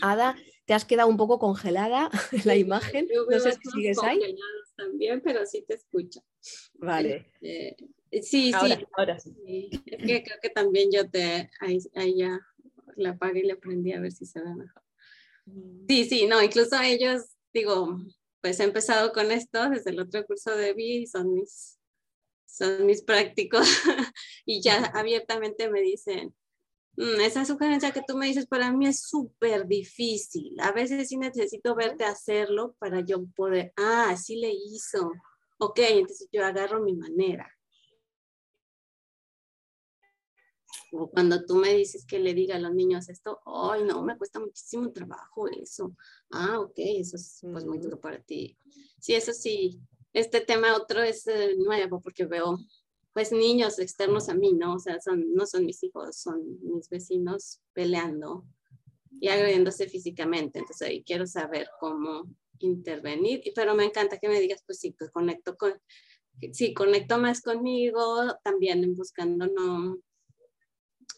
Ada, te has quedado un poco congelada *laughs* en la imagen. No sé si sigues ahí también, pero sí te escucho. Vale. Este, sí, sí. Ahora sí. Es que creo que también yo te, ahí, ya la apagué y le aprendí a ver si se ve mejor. Mm. Sí, sí, no, incluso ellos, digo, pues he empezado con esto desde el otro curso de BI, son mis, son mis prácticos *laughs* y ya abiertamente me dicen, esa sugerencia que tú me dices para mí es súper difícil. A veces sí necesito verte hacerlo para yo poder, ah, así le hizo. Ok, entonces yo agarro mi manera. O cuando tú me dices que le diga a los niños esto, ay, no, me cuesta muchísimo trabajo eso. Ah, ok, eso es pues muy duro para ti. Sí, eso sí, este tema otro es eh, nuevo porque veo pues niños externos a mí, ¿no? O sea, son, no son mis hijos, son mis vecinos peleando y agrediéndose físicamente. Entonces ahí quiero saber cómo intervenir, pero me encanta que me digas, pues sí, conecto con, sí, conecto más conmigo, también buscando no,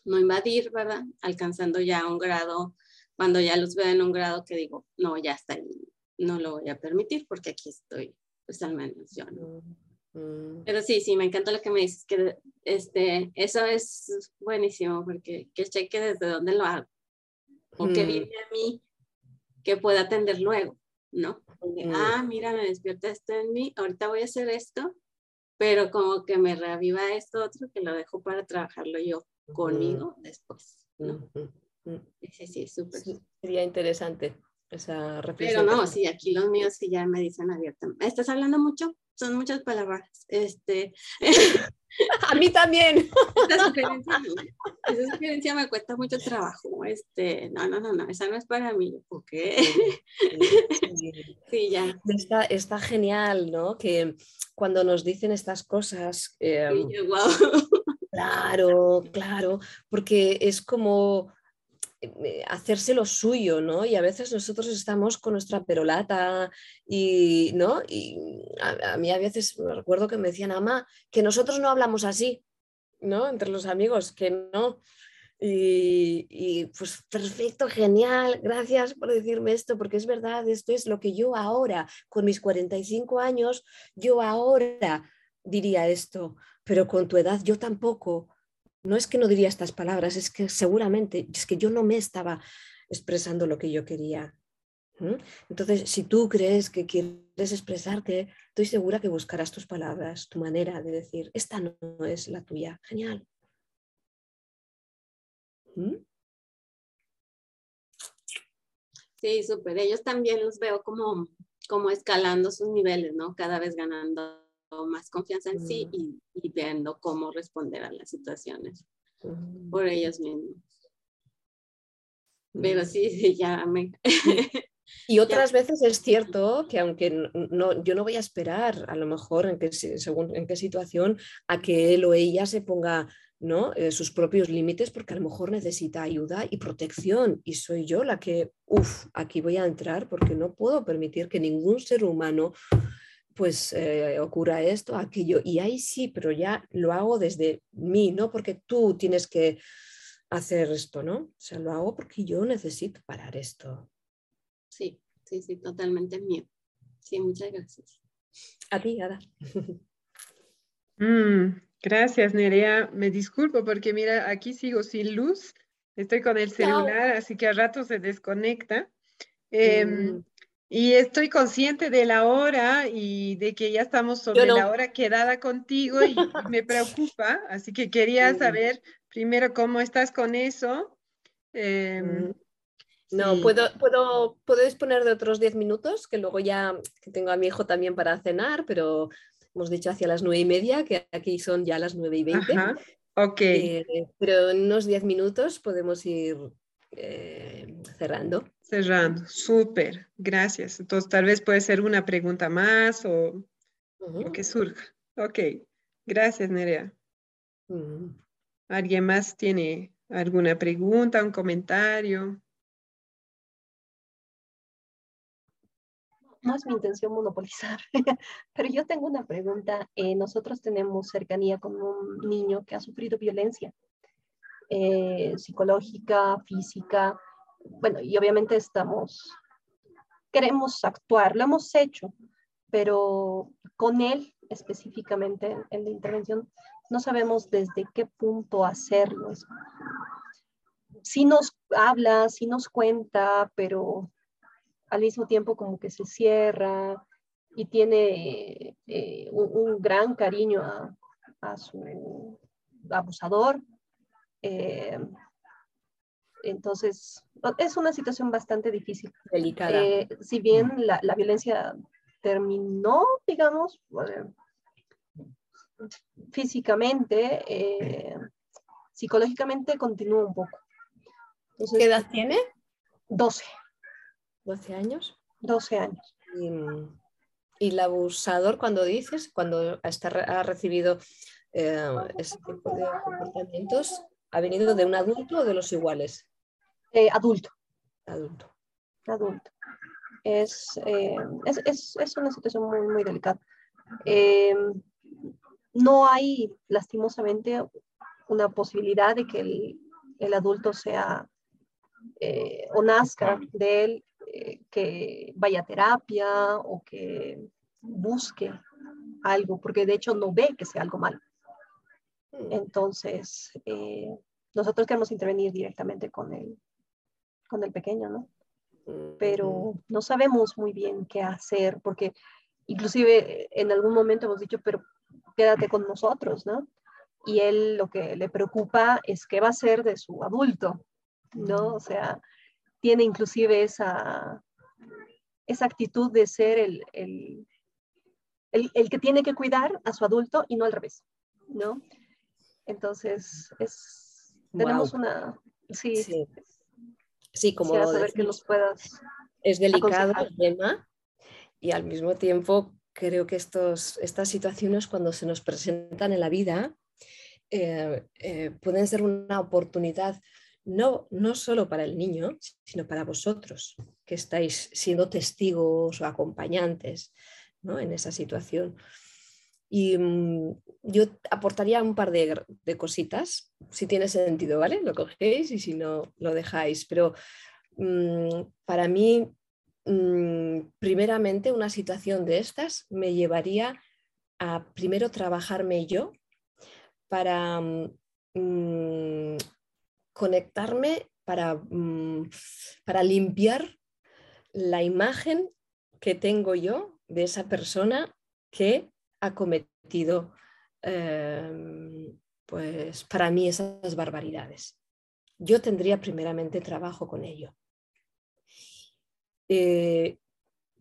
no invadir, ¿verdad? Alcanzando ya un grado, cuando ya los veo en un grado que digo, no, ya está ahí, no lo voy a permitir porque aquí estoy, pues al menos yo, ¿no? Mm. Pero sí, sí, me encanta lo que me dices, que este, eso es buenísimo, porque que cheque desde dónde lo hago, o que mm. viene a mí, que pueda atender luego, ¿no? Mm. Ah, mira, me despierta esto en mí, ahorita voy a hacer esto, pero como que me reaviva esto otro que lo dejo para trabajarlo yo conmigo después, ¿no? Sí, sí, súper. sería interesante Pero no, sí, aquí los míos sí ya me dicen abiertamente, ¿estás hablando mucho? son muchas palabras. Este, *laughs* a mí también. *laughs* Esa sugerencia, me cuesta mucho trabajo. Este, no, no, no, no, esa no es para mí. ¿Ok? *laughs* Sí, ya. Está, está, genial, ¿no? Que cuando nos dicen estas cosas. Em, claro, claro, porque es como eh, hacerse lo suyo, ¿no? Y a veces nosotros estamos con nuestra perolata y, ¿no? Y a, mí a veces me recuerdo que me decían, mamá, que nosotros no hablamos así, ¿no? Entre los amigos, que no. Y, y, pues perfecto, genial, gracias por decirme esto, porque es verdad, esto es lo que yo ahora, con mis 45 años, yo ahora diría esto, pero con tu edad yo tampoco, no es que no diría estas palabras, es que seguramente, es que yo no me estaba expresando lo que yo quería. Entonces, si tú crees que quieres expresarte, estoy segura que buscarás tus palabras, tu manera de decir, esta no es la tuya. Genial. Sí, súper. Ellos también los veo como, como escalando sus niveles, ¿no? Cada vez ganando más confianza en sí y, viendo cómo responder a las situaciones por ellos mismos. Pero sí, sí, *laughs* ya me... *laughs* Y otras veces es cierto que aunque no, yo no voy a esperar a lo mejor en qué, según en qué situación a que él o ella se ponga ¿no? Eh, sus propios límites porque a lo mejor necesita ayuda y protección y soy yo la que, uff, aquí voy a entrar porque no puedo permitir que ningún ser humano pues eh, ocurra esto, aquello. Y ahí sí, pero ya lo hago desde mí, no porque tú tienes que hacer esto, ¿no? O sea, lo hago porque yo necesito parar esto. Sí, sí, sí, totalmente mío. Sí, muchas gracias. A ti, Ada. *laughs* Mm, gracias, Nerea. Me disculpo porque mira, aquí sigo sin luz. Estoy con el celular, así que a rato se desconecta. Mm. Y estoy consciente de la hora y de que ya estamos sobre la hora quedada contigo y, me *laughs* preocupa, así que quería saber primero cómo estás con eso. Em, mm. no, puedo, puedo, puedo disponer de otros 10 minutos, que luego ya que tengo a mi hijo también para cenar, pero hemos dicho hacia las nueve y media, que aquí son ya las nueve y veinte. Ok. Eh, pero en unos 10 minutos podemos ir eh, cerrando. Cerrando, súper, gracias. Entonces, tal vez puede ser una pregunta más o lo que surja. Ok, gracias, Nerea. ¿Alguien más tiene alguna pregunta, un comentario? No es mi intención monopolizar, *laughs* pero yo tengo una pregunta. Eh, nosotros tenemos cercanía con un niño que ha sufrido violencia eh, psicológica, física, bueno, y obviamente estamos, queremos actuar, lo hemos hecho, pero con él específicamente en la intervención no sabemos desde qué punto hacerlo. Si nos habla, si nos cuenta, pero al mismo tiempo como que se cierra y tiene eh, un, gran cariño a, su abusador. Eh, entonces, es una situación bastante difícil. Delicada. Eh, si bien la, violencia terminó, digamos, físicamente, eh, psicológicamente continúa un poco. ¿Qué edad tiene? 12. ¿12 años? 12 años. ¿Y el abusador cuando dices, cuando ha recibido eh, ese tipo de comportamientos, ha venido de un adulto o de los iguales? Eh, adulto. Adulto. Adulto. Es, eh, es, es, es, una situación muy, muy delicada. Eh, no hay, lastimosamente, una posibilidad de que el, el adulto sea eh, o nazca de él, que vaya a terapia o que busque algo, porque de hecho no ve que sea algo malo. Entonces, eh, nosotros queremos intervenir directamente con el, con el pequeño, ¿no? Pero no sabemos muy bien qué hacer, porque inclusive en algún momento hemos dicho, pero quédate con nosotros, ¿no? Y él lo que le preocupa es qué va a ser de su adulto, ¿no? O sea, tiene inclusive esa, esa actitud de ser el, el, el, el que tiene que cuidar a su adulto y no al revés, ¿no? Entonces, es, tenemos Wow. una, sí, Sí. Sí, como quisiera lo saber que decís, nos puedas es delicado aconsejar. el tema y al mismo tiempo creo que estos, estas situaciones cuando se nos presentan en la vida eh, eh, pueden ser una oportunidad no, no solo para el niño, sino para vosotros que estáis siendo testigos o acompañantes ¿no? en esa situación. Y mm, yo aportaría un par de, cositas, si tiene sentido, ¿vale? Lo cogéis y si no, lo dejáis. Pero mm, para mí, mm, primeramente, una situación de estas me llevaría a primero trabajarme yo para conectarme, para, para limpiar la imagen que tengo yo de esa persona que ha cometido, eh, pues para mí, esas barbaridades. Yo tendría primeramente trabajo con ello. Eh,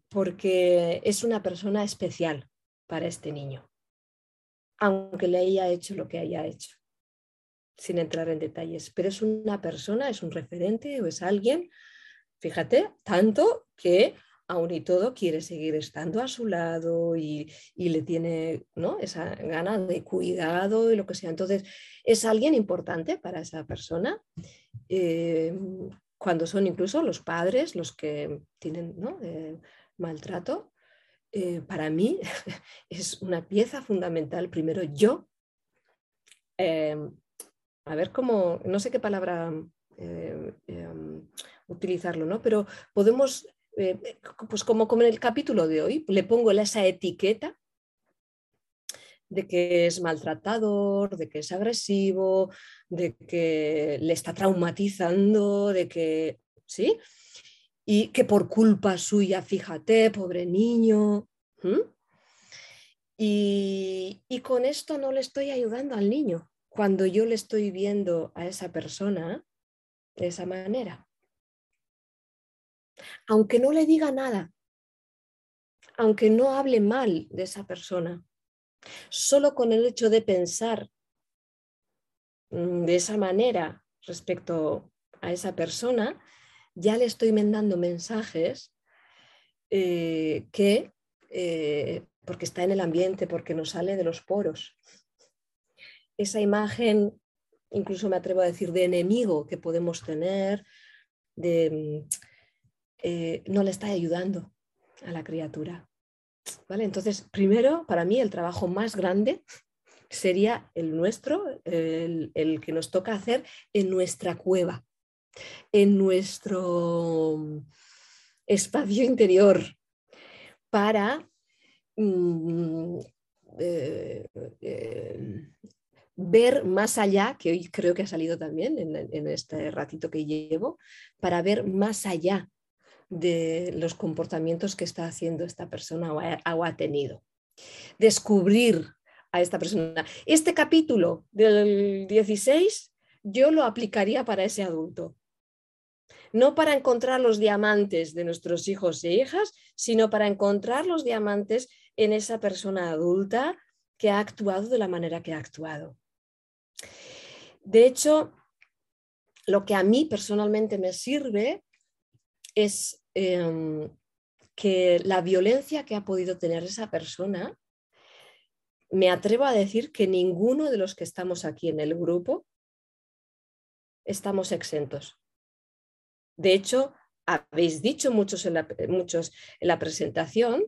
porque es una persona especial para este niño, aunque le haya hecho lo que haya hecho, sin entrar en detalles, pero es una persona, es un referente o es alguien, fíjate, tanto que aún y todo quiere seguir estando a su lado y, y le tiene ¿no? esa gana de cuidado y lo que sea. Entonces, es alguien importante para esa persona. eh, cuando son incluso los padres los que tienen ¿no? eh, maltrato, eh, para mí *laughs* es una pieza fundamental. Primero yo, a ver cómo, no sé qué palabra eh, utilizarlo, ¿no? Pero podemos, eh, pues como, como en el capítulo de hoy, le pongo esa etiqueta de que es maltratador, de que es agresivo, de que le está traumatizando, de que, ¿sí? Y que por culpa suya, fíjate, pobre niño. Y, y con esto no le estoy ayudando al niño cuando yo le estoy viendo a esa persona de esa manera. Aunque no le diga nada, aunque no hable mal de esa persona, solo con el hecho de pensar mm, de esa manera respecto a esa persona, ya le estoy mandando mensajes eh, que, eh, porque está en el ambiente, porque nos sale de los poros. Esa imagen, incluso me atrevo a decir, de enemigo que podemos tener, de, mm, eh, no le está ayudando a la criatura. ¿Vale? Entonces, primero, para mí, el trabajo más grande sería el nuestro, el, que nos toca hacer en nuestra cueva, en nuestro mm, espacio interior, para mm, eh, eh, ver más allá, que hoy creo que ha salido también en este ratito que llevo, para ver más allá de los comportamientos que está haciendo esta persona o ha, tenido. Descubrir a esta persona. Este capítulo del 16 yo lo aplicaría para ese adulto. No para encontrar los diamantes de nuestros hijos e hijas, sino para encontrar los diamantes en esa persona adulta que ha actuado de la manera que ha actuado. De hecho, lo que a mí personalmente me sirve es eh, que la violencia que ha podido tener esa persona, me atrevo a decir que ninguno de los que estamos aquí en el grupo estamos exentos. De hecho, habéis dicho muchos en la, muchos en la presentación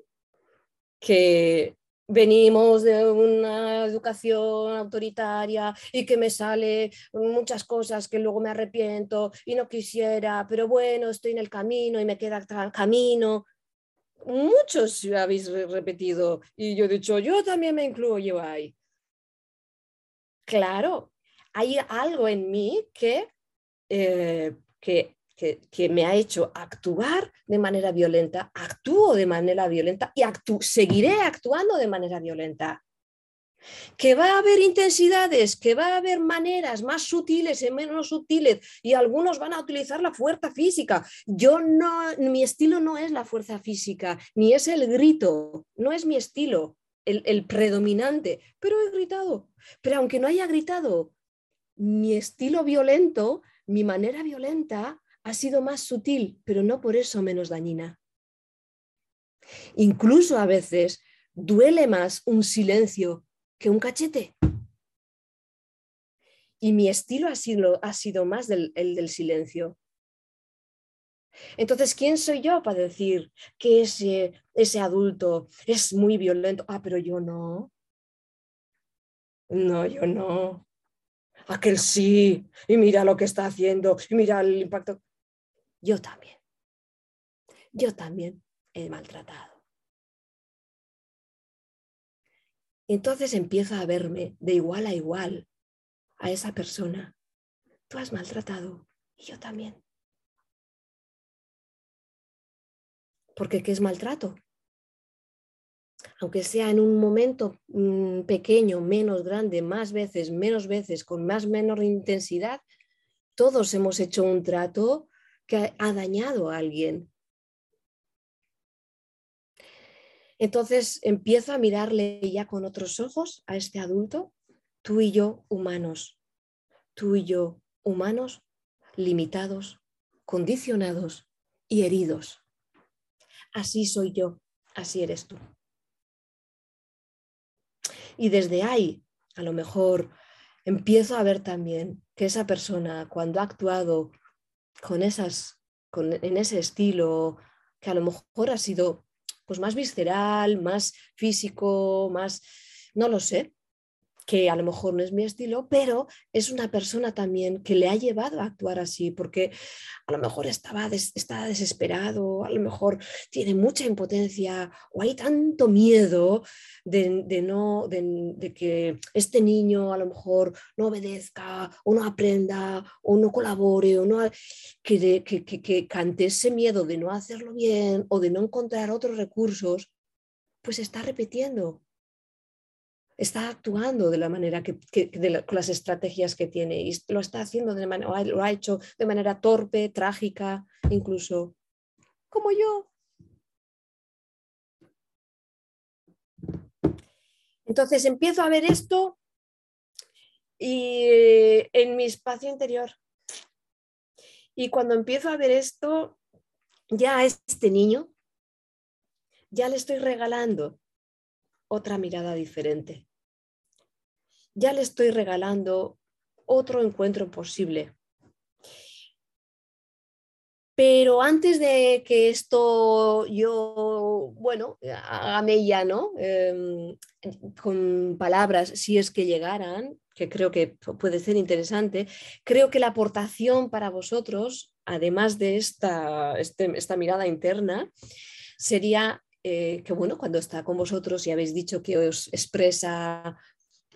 que venimos de una educación autoritaria y que me sale muchas cosas que luego me arrepiento y no quisiera, pero bueno, estoy en el camino y me queda camino. Muchos habéis repetido y yo he dicho, yo también me incluyo ahí. Claro, hay algo en mí que, eh, que que, me ha hecho actuar de manera violenta, actúo de manera violenta y seguiré actuando de manera violenta. Que va a haber intensidades, que va a haber maneras más sutiles y menos sutiles, y algunos van a utilizar la fuerza física. Yo no, mi estilo no es la fuerza física, ni es el grito, no es mi estilo, el, el predominante, pero he gritado. Pero aunque no haya gritado, mi estilo violento, mi manera violenta, ha sido más sutil, pero no por eso menos dañina. Incluso a veces duele más un silencio que un cachete. Y mi estilo ha sido, ha sido más el del silencio. Entonces, ¿quién soy yo para decir que ese, ese adulto es muy violento? Ah, pero yo no. No, yo no. Aquel sí. Y mira lo que está haciendo. Y mira el impacto yo también. Yo también he maltratado. Entonces empiezo a verme de igual a igual a esa persona. Tú has maltratado y yo también. Porque ¿qué es maltrato? Aunque sea en un momento mm, pequeño, menos grande, más veces, menos veces, con más menor intensidad, todos hemos hecho un trato que ha dañado a alguien. Entonces empiezo a mirarle ya con otros ojos a este adulto, tú y yo humanos, tú y yo humanos limitados, condicionados y heridos. Así soy yo, así eres tú. Y desde ahí, a lo mejor, empiezo a ver también que esa persona, cuando ha actuado con esas, con, en ese estilo que a lo mejor ha sido pues más visceral, más físico, más, no lo sé, que a lo mejor no es mi estilo, pero es una persona también que le ha llevado a actuar así, porque a lo mejor estaba está desesperado, a lo mejor tiene mucha impotencia o hay tanto miedo de, no, de, que este niño a lo mejor no obedezca o no aprenda o no colabore o no que, que, que, que ante ese miedo de no hacerlo bien o de no encontrar otros recursos, pues está repitiendo está actuando de la manera que, con las estrategias que tiene y lo está haciendo de manera, lo ha hecho de manera torpe, trágica, incluso como yo. Entonces empiezo a ver esto y en mi espacio interior. Y cuando empiezo a ver esto, ya a este niño, ya le estoy regalando otra mirada diferente ya le estoy regalando otro encuentro posible. Pero antes de que esto yo, bueno, haga ya, ¿no? Em, con palabras, si es que llegaran, que creo que puede ser interesante, creo que la aportación para vosotros, además de esta, este, esta mirada interna, sería eh, que, bueno, cuando está con vosotros y habéis dicho que os expresa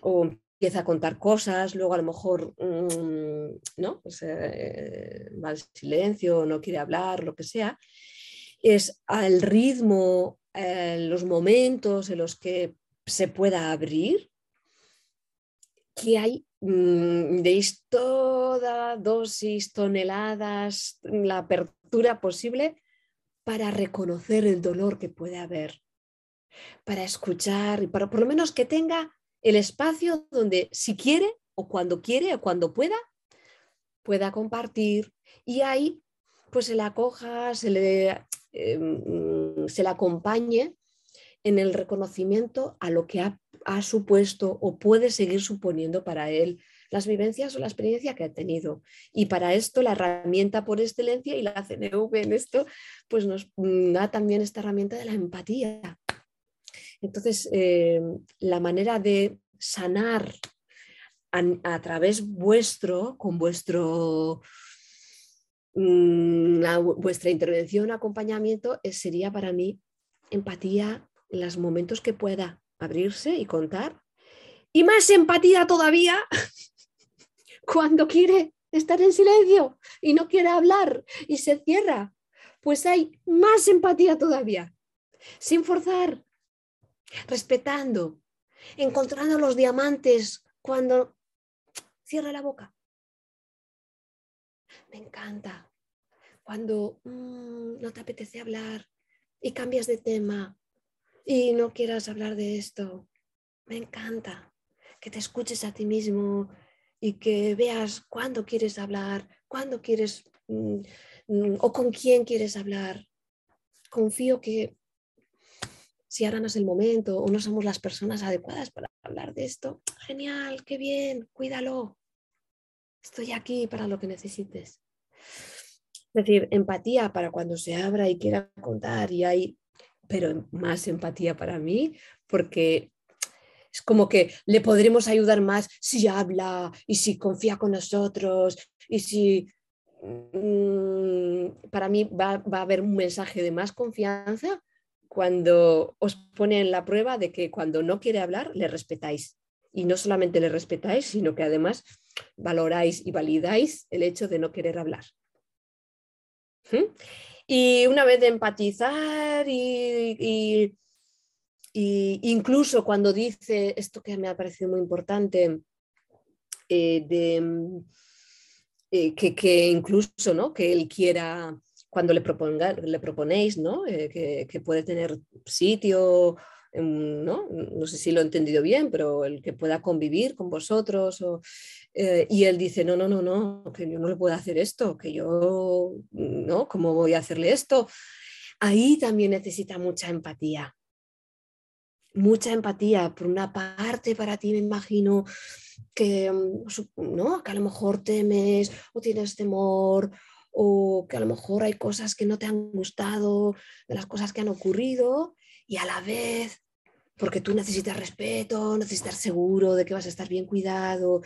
o empieza a contar cosas, luego a lo mejor mm, ¿no? Pues, eh, va al silencio, no quiere hablar, lo que sea, es al ritmo, eh, los momentos en los que se pueda abrir, que hay mm, de toda dosis, toneladas, la apertura posible para reconocer el dolor que puede haber, para escuchar para por lo menos que tenga el espacio donde si quiere o cuando quiere o cuando pueda, pueda compartir y ahí pues se le acoja, se le mm, se le acompañe en el reconocimiento a lo que ha, ha supuesto o puede seguir suponiendo para él las vivencias o la experiencia que ha tenido. Y para esto la herramienta por excelencia y la CNV en esto, pues nos da también esta herramienta de la empatía. Entonces, eh, la manera de sanar a, través vuestro, con vuestro, mm, vuestra intervención, acompañamiento, sería para mí empatía en los momentos que pueda abrirse y contar. Y más empatía todavía *laughs* cuando quiere estar en silencio y no quiere hablar y se cierra, pues hay más empatía todavía, sin forzar, respetando, encontrando los diamantes cuando cierra la boca. Me encanta cuando mm, no te apetece hablar y cambias de tema y no quieras hablar de esto. Me encanta que te escuches a ti mismo y que veas cuándo quieres hablar, cuándo quieres mm, mm, o con quién quieres hablar. Confío que si ahora no es el momento o no somos las personas adecuadas para hablar de esto, genial, qué bien, cuídalo. Estoy aquí para lo que necesites. Es decir, empatía para cuando se abra y quiera contar y hay, pero más empatía para mí porque es como que le podremos ayudar más si habla y si confía con nosotros y si mm, para mí va, va, a haber un mensaje de más confianza cuando os pone en la prueba de que cuando no quiere hablar le respetáis. Y no solamente le respetáis, sino que además valoráis y validáis el hecho de no querer hablar. ¿Mm? Y una vez de empatizar y, y incluso cuando dice esto que me ha parecido muy importante, eh, de, mm, eh, que, incluso ¿no? que él quiera, cuando le, proponga, le proponéis ¿no? Eh, que, puede tener sitio, ¿no? no sé si lo he entendido bien, pero el que pueda convivir con vosotros. y él dice, no, no, no, no, que yo no le puedo hacer esto, que yo, ¿no? ¿Cómo voy a hacerle esto? Ahí también necesita mucha empatía mucha empatía. Por una parte, para ti me imagino que, mm, ¿no? que a lo mejor temes o tienes temor o que a lo mejor hay cosas que no te han gustado de las cosas que han ocurrido y a la vez porque tú necesitas respeto, necesitas seguro de que vas a estar bien cuidado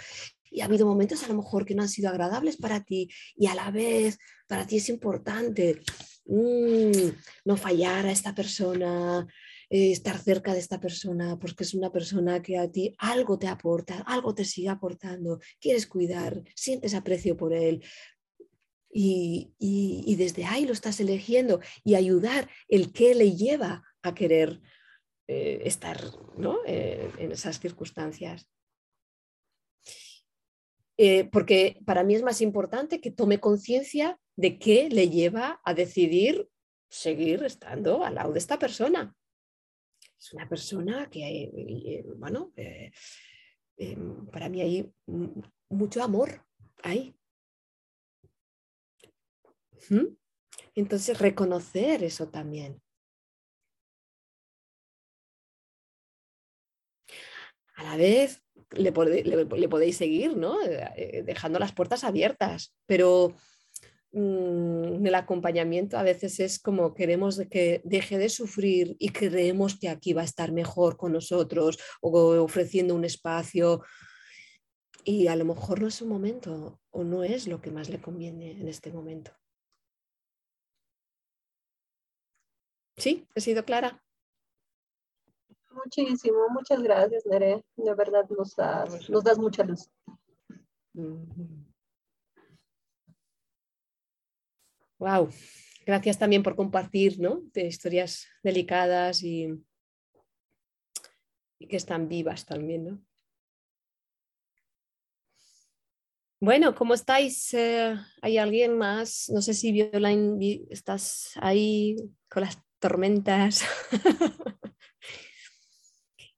y ha habido momentos a lo mejor que no han sido agradables para ti y a la vez para ti es importante mm, no fallar a esta persona, eh, estar cerca de esta persona, porque es una persona que a ti algo te aporta, algo te sigue aportando, quieres cuidar, sientes aprecio por él. Y, desde ahí lo estás eligiendo y ayudar el que le lleva a querer eh, estar eh, en esas circunstancias. porque para mí es más importante que tome conciencia de qué le lleva a decidir seguir estando al lado de esta persona es una persona que, eh, bueno, eh, para mí hay mucho amor ahí. Entonces, reconocer eso también. A la vez, le, podéis seguir, ¿no? Eh, dejando las puertas abiertas, pero en mm, el acompañamiento a veces es como queremos que deje de sufrir y creemos que aquí va a estar mejor con nosotros o ofreciendo un espacio y a lo mejor no es un momento o no es lo que más le conviene en este momento. ¿Sí? ¿He sido clara? Muchísimo, muchas gracias, Nere. De verdad nos das, nos das mucha luz. Wow, gracias también por compartir ¿no? de historias delicadas y, que están vivas también. ¿no? Bueno, ¿cómo estáis? Eh, ¿Hay alguien más? No sé si Violine estás ahí con las tormentas. *laughs*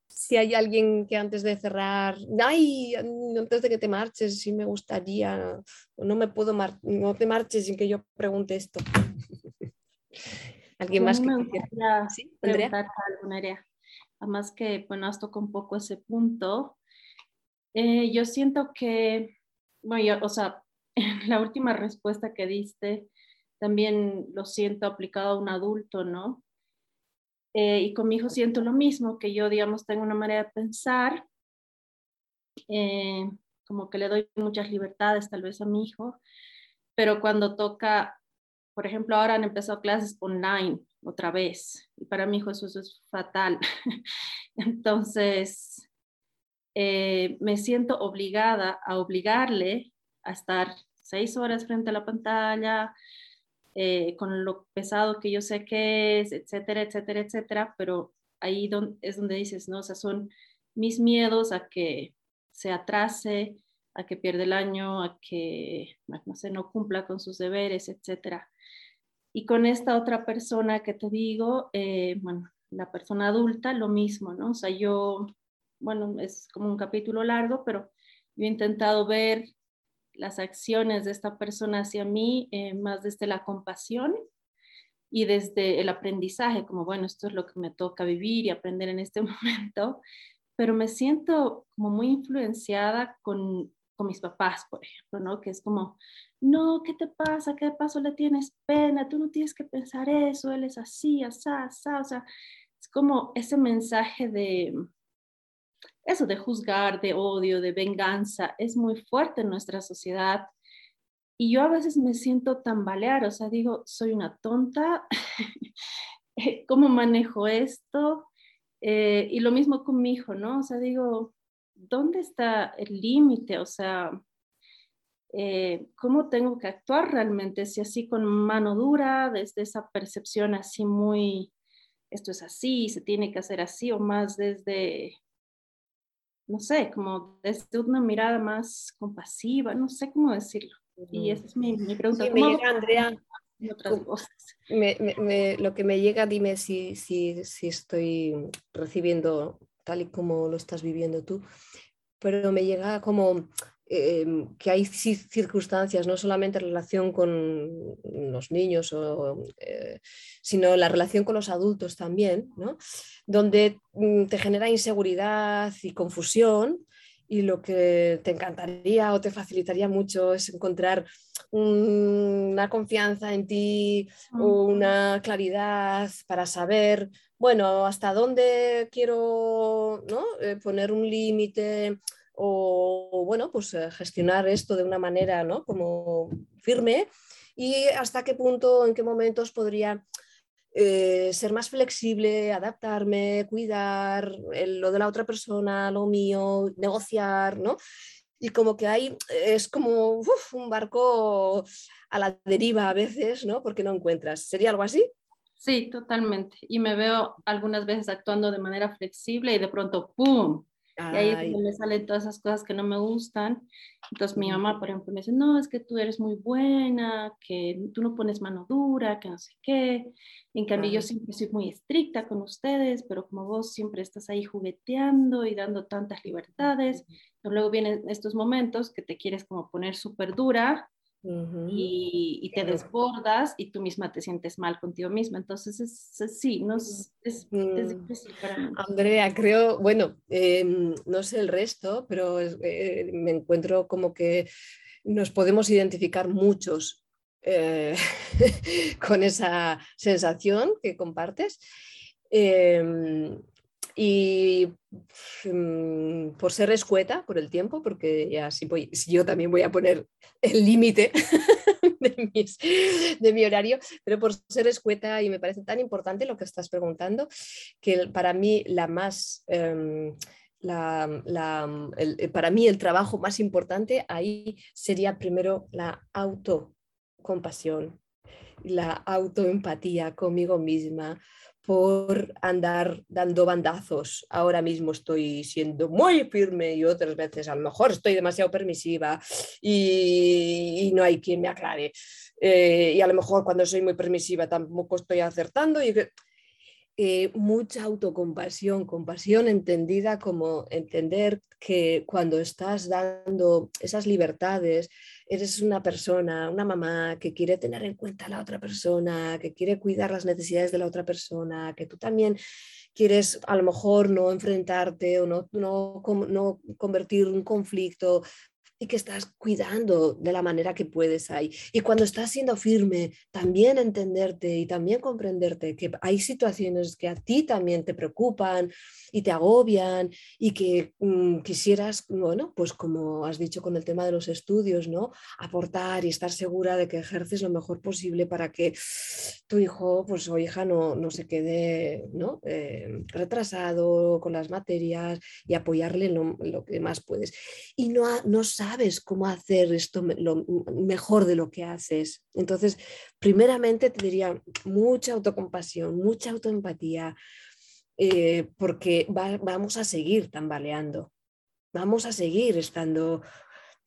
si hay alguien que antes de cerrar, ay, antes de que te marches, sí me gustaría, no me puedo no te marches sin que yo pregunte esto. ¿Alguien más que me quisiera? gustaría ¿Sí, Andrea? preguntarte algo, Nerea. Además que, bueno, has tocado un poco ese punto. Eh, yo siento que, bueno, yo- o sea, en *laughs* la última respuesta que diste, también lo siento aplicado a un adulto, ¿no? Eh, y con mi hijo siento lo mismo, que yo, digamos, tengo una manera de pensar, eh, como que le doy muchas libertades tal vez a mi hijo, pero cuando toca, por ejemplo, ahora han empezado clases online otra vez, y para mi hijo eso, es fatal. *laughs* Entonces, eh, me siento obligada a obligarle a estar seis horas frente a la pantalla, eh, con lo pesado que yo sé que es, etcétera, etcétera, etcétera, pero ahí don- es donde dices, ¿no? O sea, son mis miedos a que se atrase, a que pierda el año, a que, no sé, no cumpla con sus deberes, etcétera. Y con esta otra persona que te digo, eh, bueno, la persona adulta, lo mismo, ¿no? O sea, yo, bueno, es como un capítulo largo, pero yo he intentado ver las acciones de esta persona hacia mí eh, más desde la compasión y desde el aprendizaje, como bueno, esto es lo que me toca vivir y aprender en este *laughs* momento, pero me siento como muy influenciada con, con mis papás, por ejemplo, ¿no? Que es como, no, ¿qué te pasa? ¿Qué paso le tienes pena? Tú no tienes que pensar eso, él es así, asá, asá, o sea, es como ese mensaje de, eso de juzgar, de odio, de venganza, es muy fuerte en nuestra sociedad. Y yo a veces me siento tambalear, o sea, digo, soy una tonta, *laughs* ¿cómo manejo esto? Eh, y lo mismo con mi hijo, ¿no? O sea, digo, ¿dónde está el límite? O sea, eh, ¿cómo tengo que actuar realmente? Si así con mano dura, desde esa percepción así muy, esto es así, se tiene que hacer así, o más desde, no sé, como desde una mirada más compasiva, no sé cómo decirlo. Y esa es mi, mi pregunta. Sí, ¿Cómo me llega, Andrea, y otras cosas? me- me- me- lo que me llega, dime si, si, si estoy recibiendo tal y como lo estás viviendo tú, pero me llega como eh, que hay ci- circunstancias, no solamente en relación con los niños, o, eh, sino la relación con los adultos también, ¿no? donde mm, te genera inseguridad y confusión. Y lo que te encantaría o te facilitaría mucho es encontrar un- una confianza en ti, o una claridad para saber, bueno, hasta dónde quiero ¿no? Eh, poner un límite o, bueno, pues eh, gestionar esto de una manera ¿no? como firme y hasta qué punto, en qué momentos podría eh, ser más flexible, adaptarme, cuidar el- lo de la otra persona, lo mío, negociar, ¿no? Y como que hay, es como un barco a la deriva a veces, ¿no? Porque no encuentras. ¿Sería algo así? Sí, totalmente. Y me veo algunas veces actuando de manera flexible y de pronto, ¡pum! Y ahí es Ay. donde me salen todas esas cosas que no me gustan. Entonces mi mamá, por ejemplo, me dice, no, es que tú eres muy buena, que tú no pones mano dura, que no sé qué. En cambio, yo Ah. siempre soy muy estricta con ustedes, pero como vos siempre estás ahí jugueteando y dando tantas libertades, pero luego vienen estos momentos que te quieres como poner súper dura Y, y te desbordas y tú misma te sientes mal contigo misma. Entonces, es, es- sí, no es, es, es Mm. difícil para mí. Andrea, creo, bueno, em, no sé el resto, pero eh, me encuentro como que nos podemos identificar muchos eh, *laughs* con esa sensación que compartes. Em, y mm, por ser escueta por el tiempo, porque ya sí voy, sí, yo también voy a poner el límite *laughs* de, de mi horario, pero por ser escueta y me parece tan importante lo que estás preguntando, que para mí la más... em, la- la- el- eh, para mí el trabajo más importante ahí sería primero la autocompasión, la autoempatía conmigo misma por andar dando bandazos. Ahora mismo estoy siendo muy firme y otras veces a lo mejor estoy demasiado permisiva y, y no hay quien me aclare. Eh, y a lo mejor cuando soy muy permisiva tampoco estoy acertando. Y eh, mucha autocompasión, compasión entendida como entender que cuando estás dando esas libertades, eres una persona, una mamá que quiere tener en cuenta a la otra persona, que quiere cuidar las necesidades de la otra persona, que tú también quieres a lo mejor no enfrentarte o no, no, no convertir un conflicto y que estás cuidando de la manera que puedes ahí. Y cuando estás siendo firme, también entenderte y también comprenderte que hay situaciones que a ti también te preocupan y te agobian y que mm, quisieras, bueno, pues como has dicho con el tema de los estudios, ¿no? Aportar y estar segura de que ejerces lo mejor posible para que tu hijo pues, o hija no, no se quede. Eh, retrasado con las materias y apoyarle lo, lo que más puedes. Y no, no cómo hacer esto lo mejor de lo que haces. Entonces, primeramente te diría mucha autocompasión, mucha autoempatía, eh, porque vamos a seguir tambaleando, vamos a seguir estando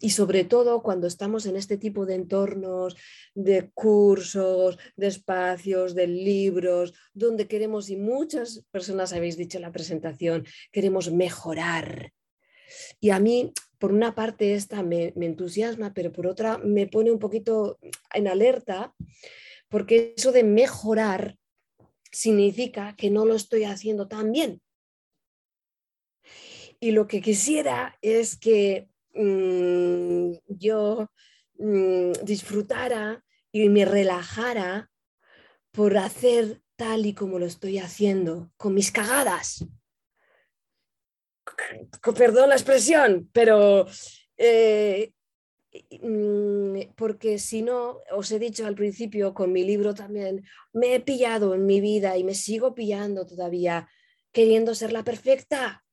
y sobre todo cuando estamos en este tipo de entornos, de cursos, de espacios, de libros, donde queremos, y muchas personas habéis dicho en la presentación, queremos mejorar. Y a mí por una parte esta me, entusiasma, pero por otra me pone un poquito en alerta, porque eso de mejorar significa que no lo estoy haciendo tan bien. Y lo que quisiera es que mm, yo mm, disfrutara y me relajara por hacer tal y como lo estoy haciendo, con mis cagadas perdón la expresión, pero eh, mm, porque si no, os he dicho al principio con mi libro también, me he pillado en mi vida y me sigo pillando todavía queriendo ser la perfecta,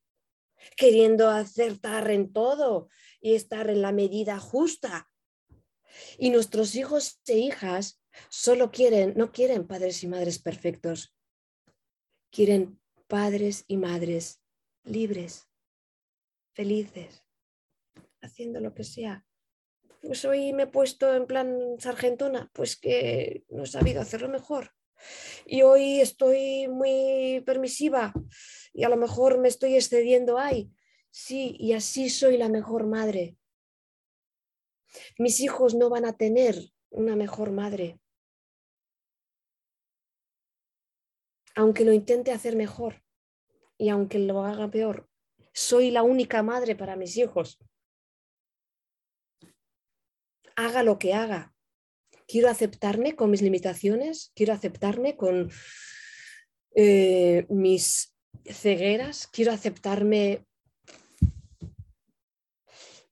queriendo acertar en todo y estar en la medida justa. Y nuestros hijos e hijas solo quieren, no quieren padres y madres perfectos, quieren padres y madres libres felices, haciendo lo que sea. Pues hoy me he puesto en plan sargentona, pues que no he sabido hacerlo mejor. Y hoy estoy muy permisiva y a lo mejor me estoy excediendo ahí. Sí, y así soy la mejor madre. Mis hijos no van a tener una mejor madre. Aunque lo intente hacer mejor y aunque lo haga peor, soy la única madre para mis hijos. Haga lo que haga. Quiero aceptarme con mis limitaciones, quiero aceptarme con eh, mis cegueras, quiero aceptarme.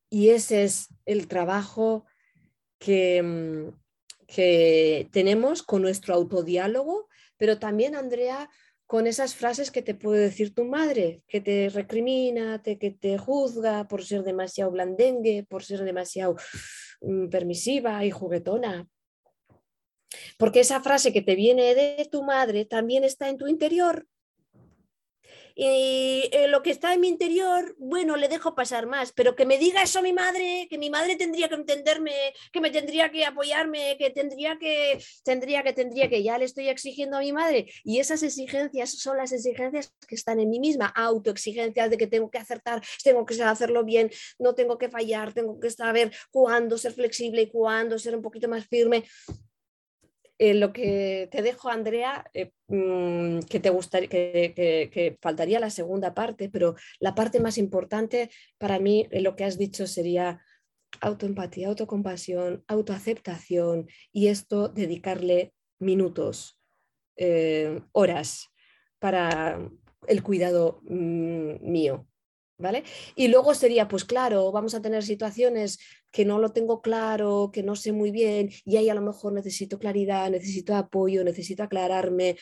Y ese es el trabajo que, mm, que tenemos con nuestro autodiálogo, pero también, Andrea, con esas frases que te puede decir tu madre, que te recrimina, te, que te juzga por ser demasiado blandengue, por ser demasiado mm, permisiva y juguetona. Porque esa frase que te viene de tu madre también está en tu interior y eh, lo que está en mi interior, bueno, le dejo pasar más, pero que me diga eso mi madre, que mi madre tendría que entenderme, que me tendría que apoyarme, que tendría que, tendría que, tendría que, ya le estoy exigiendo a mi madre. Y esas exigencias son las exigencias que están en mí misma, autoexigencias de que tengo que acertar, tengo que hacerlo bien, no tengo que fallar, tengo que saber cuándo ser flexible y cuándo ser un poquito más firme. Eh, lo que te dejo, Andrea, eh, mm, que te gustaría, que, faltaría la segunda parte, pero la parte más importante para mí, lo que has dicho sería autoempatía, autocompasión, autoaceptación y esto dedicarle minutos, eh, horas para el cuidado mm, mío. ¿Vale? Y luego sería, pues claro, vamos a tener situaciones que no lo tengo claro, que no sé muy bien, y ahí a lo mejor necesito claridad, necesito apoyo, necesito aclararme,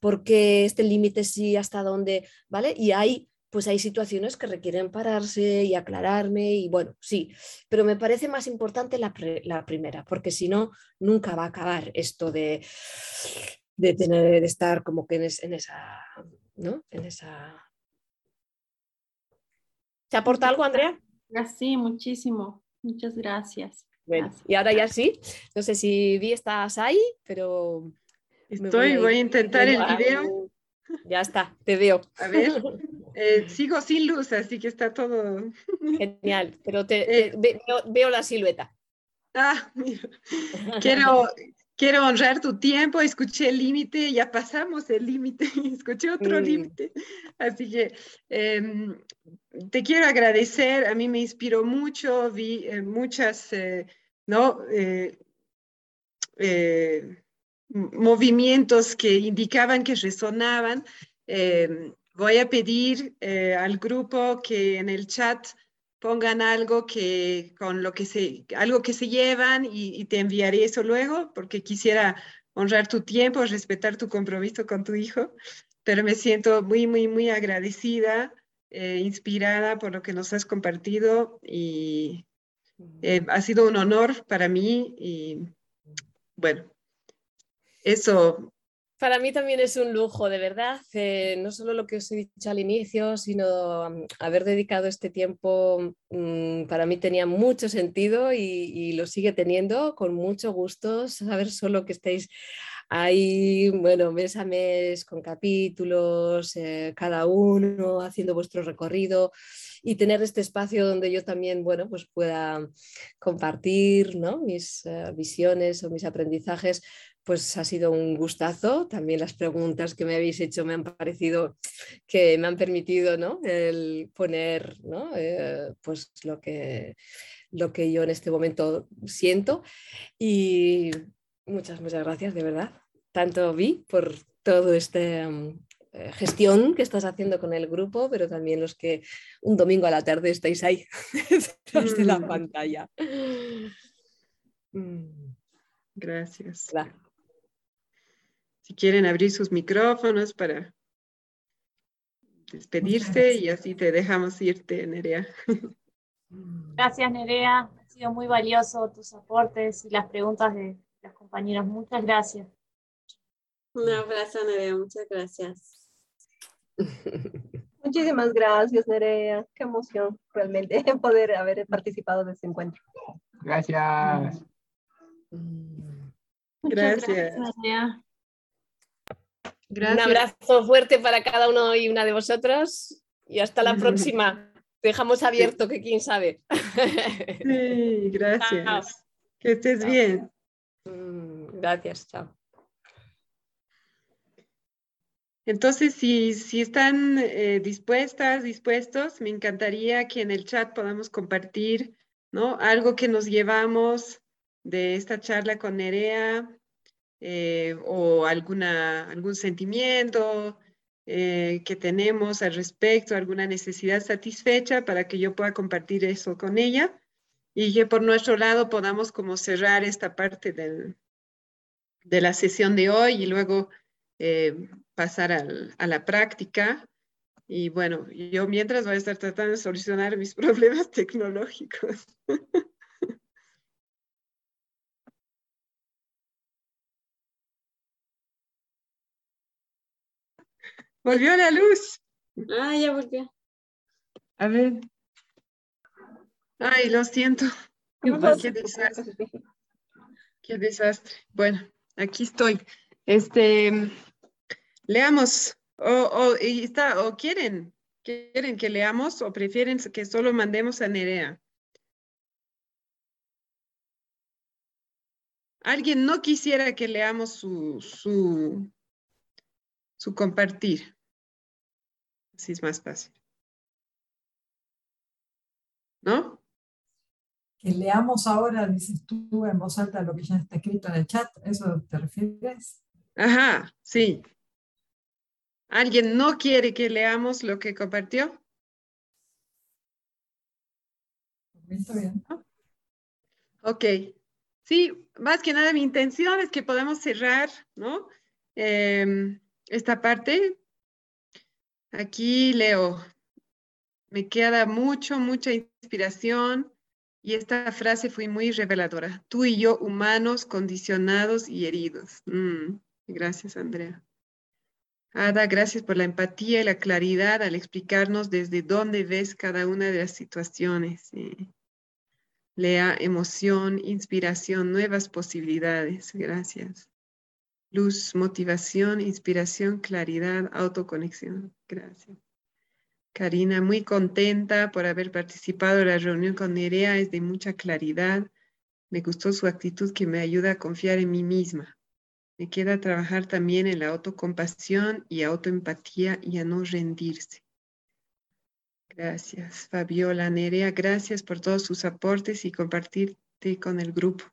porque este límite sí, hasta dónde, ¿vale? Y hay pues hay situaciones que requieren pararse y aclararme y bueno, sí, pero me parece más importante la, primera, porque si no, nunca va a acabar esto de, de tener, de estar como que en, en esa, ¿no? En esa... ¿Te aporta algo, Andrea? Sí, muchísimo. Muchas gracias. Bueno, y ahora ya sí. No sé si Vi estás ahí, pero. Estoy, voy a, intentar el video. Ya está, te veo. A ver, *laughs* eh, sigo sin luz, así que está todo. Genial, pero te, eh, veo, la silueta. Ah, mira. Quiero, quiero honrar tu tiempo, escuché el límite, ya pasamos el límite, *laughs* escuché otro límite. Así que em, te quiero agradecer, a mí me inspiró mucho, vi eh, muchas, eh, ¿no? Eh, movimientos que indicaban que resonaban. Em, voy a pedir al grupo que en el chat pongan algo que con lo que se algo que se llevan y, te enviaré eso luego porque quisiera honrar tu tiempo, respetar tu compromiso con tu hijo, pero me siento muy muy muy agradecida, eh, inspirada por lo que nos has compartido y eh, ha sido un honor para mí y bueno, eso para mí también es un lujo, de verdad, eh, no solo lo que os he dicho al inicio, sino mm, haber dedicado este tiempo, mm, para mí tenía mucho sentido y, lo sigue teniendo, con mucho gusto, saber solo que estáis ahí, bueno, mes a mes, con capítulos, eh, cada uno haciendo vuestro recorrido y tener este espacio donde yo también, bueno, pues pueda compartir ¿no? mis eh, visiones o mis aprendizajes pues ha sido un gustazo. También las preguntas que me habéis hecho me han parecido que me han permitido ¿no? el poner ¿no? Eh, pues lo que, lo que yo en este momento siento. Y muchas, muchas gracias, de verdad. Tanto Vi por todo este mm, eh, gestión que estás haciendo con el grupo, pero también los que un domingo a la tarde estáis ahí *laughs* detrás de la mm. pantalla. Gracias si quieren abrir sus micrófonos para despedirse y así te dejamos irte, Nerea. *laughs* Gracias, Nerea. Ha sido muy valioso tus aportes y las preguntas de las compañeras. Muchas gracias. Un abrazo, Nerea. Muchas gracias. *laughs* Muchísimas gracias, Nerea. Qué emoción realmente *laughs* poder haber participado de este encuentro. Gracias. Gracias. gracias Nerea. Un abrazo fuerte para cada uno y una de vosotros y hasta la *laughs* próxima. Dejamos abierto que quién sabe. Sí, gracias. Que estés bien. Mm, gracias, chao. Entonces, si, si están eh, dispuestas, dispuestos, me encantaría que en el chat podamos compartir ¿no? algo que nos llevamos de esta charla con Nerea, eh, o alguna, algún sentimiento eh, que tenemos al respecto, alguna necesidad satisfecha para que yo pueda compartir eso con ella y que por nuestro lado podamos como cerrar esta parte del, de la sesión de hoy y luego eh, pasar al, a la práctica. Y bueno, yo mientras voy a estar tratando de solucionar mis *laughs* problemas tecnológicos. Volvió la luz. Ah, ya volvió. A ver. Ay, lo siento. Qué, desastre. Qué desastre. Bueno, aquí estoy. Este, leamos. O, está, o quieren, quieren que leamos o prefieren que solo mandemos a Nerea. Alguien no quisiera que leamos su, su, su compartir. Así es más fácil. ¿No? Que leamos ahora, dices tú en voz alta lo que ya está escrito en el chat, ¿eso te refieres? Ajá, sí. ¿Alguien no quiere que leamos lo que compartió? Está bien. Ok. Sí, más que nada mi intención es que podamos cerrar, ¿no? Em, esta parte Aquí leo, me queda mucho, mucha inspiración y esta frase fue muy reveladora. Tú y yo, humanos, condicionados y heridos. Mm, gracias, Andrea. Ada, gracias por la empatía y la claridad al explicarnos desde dónde ves cada una de las situaciones. Lea, emoción, inspiración, nuevas posibilidades. Gracias luz, motivación, inspiración, claridad, autoconexión. Gracias. Karina, muy contenta por haber participado en la reunión con Nerea, es de mucha claridad. Me gustó su actitud que me ayuda a confiar en mí misma. Me queda trabajar también en la autocompasión y autoempatía y a no rendirse. Gracias, Fabiola Nerea. Gracias por todos sus aportes y compartirte con el grupo.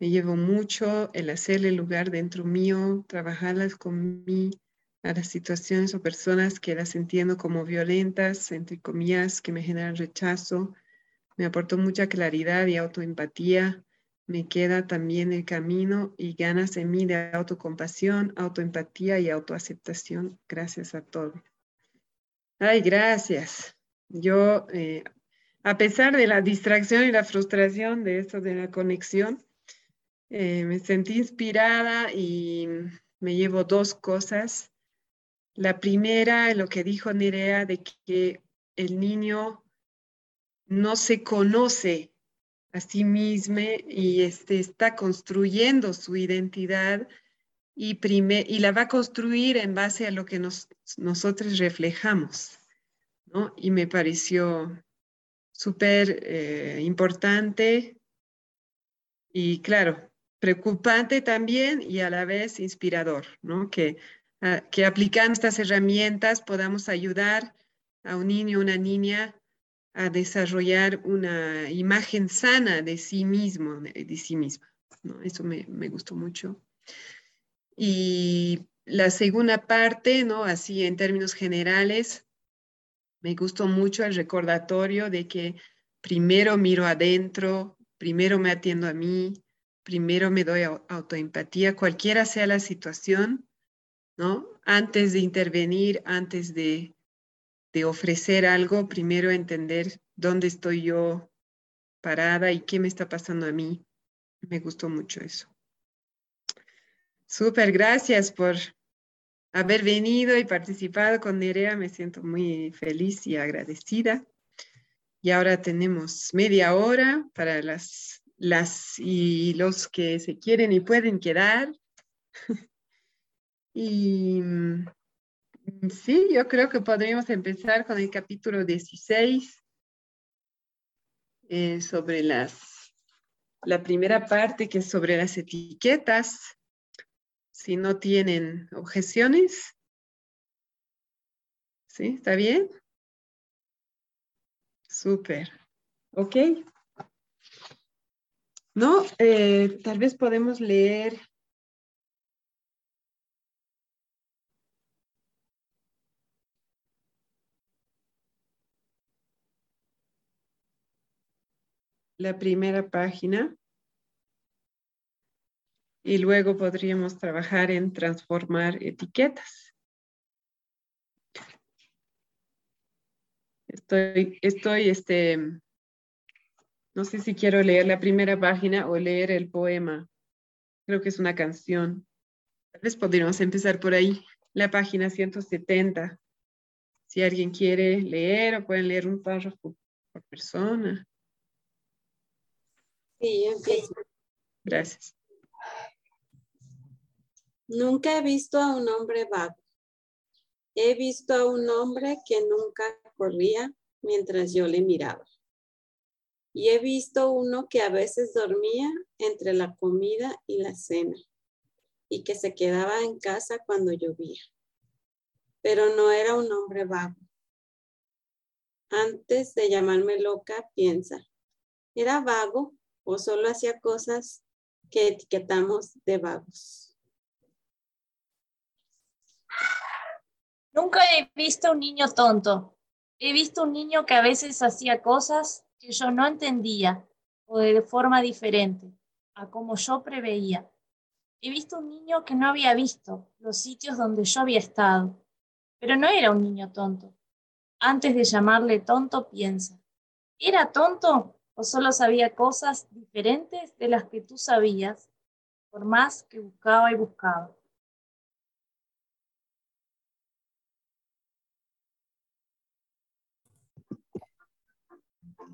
Me llevo mucho el hacerle lugar dentro mío, trabajarlas con mí, a las situaciones o personas que las entiendo como violentas, entre comillas, que me generan rechazo. Me aportó mucha claridad y autoempatía. Me queda también el camino y ganas en mí de autocompasión, autoempatía y autoaceptación. Gracias a todos. Ay, gracias. Yo, eh, a pesar de la distracción y la frustración de esto de la conexión, eh, me sentí inspirada y me llevo dos cosas. La primera, lo que dijo Nerea, de que el niño no se conoce a sí mismo y este, está construyendo su identidad y, y la va a construir en base a lo que nos, nosotros reflejamos. ¿no? Y me pareció súper eh, importante y claro, preocupante también y a la vez inspirador, ¿no? Que que aplicando estas herramientas podamos ayudar a un niño o una niña a desarrollar una imagen sana de sí mismo, de, sí misma. ¿no? Eso me, me, gustó mucho. Y la segunda parte, ¿no? así en términos generales, me gustó mucho el recordatorio de que primero miro adentro, primero me atiendo a mí, primero me doy autoempatía, cualquiera sea la situación, ¿no? Antes de intervenir, antes de, ofrecer algo, primero entender dónde estoy yo parada y qué me está pasando a mí. Me gustó mucho eso. Súper, gracias por haber venido y participado con Nerea. Me siento muy feliz y agradecida. Y ahora tenemos media hora para las, las y los que se quieren y pueden quedar. *laughs* Y mm, sí, yo creo que podríamos empezar con el capítulo 16 eh, sobre las, la primera parte que es sobre las etiquetas. Si no tienen objeciones. ¿Sí? ¿Está bien? Súper. Ok. No, eh, tal vez podemos leer la primera página y luego podríamos trabajar en transformar etiquetas. Estoy, estoy, este, no sé si quiero leer la primera página o leer el poema. Creo que es una canción. Tal vez podríamos empezar por ahí, la página 170. Si alguien quiere leer o pueden leer un párrafo por persona. Sí, empiezo. Gracias. Nunca he visto a un hombre vago. He visto a un hombre que nunca corría mientras yo le miraba. Y he visto uno que a veces dormía entre la comida y la cena y que se quedaba en casa cuando llovía. Pero no era un hombre vago. Antes de llamarme loca, piensa, ¿era vago o solo hacía cosas que etiquetamos de vagos. Nunca he visto un niño tonto. He visto un niño que a veces hacía cosas que yo no entendía o de forma diferente a como yo preveía. He visto un niño que no había visto los sitios donde yo había estado, pero no era un niño tonto. Antes de llamarle tonto, piensa, ¿era tonto o solo sabía cosas diferentes de las que tú sabías, por más que buscaba y buscaba.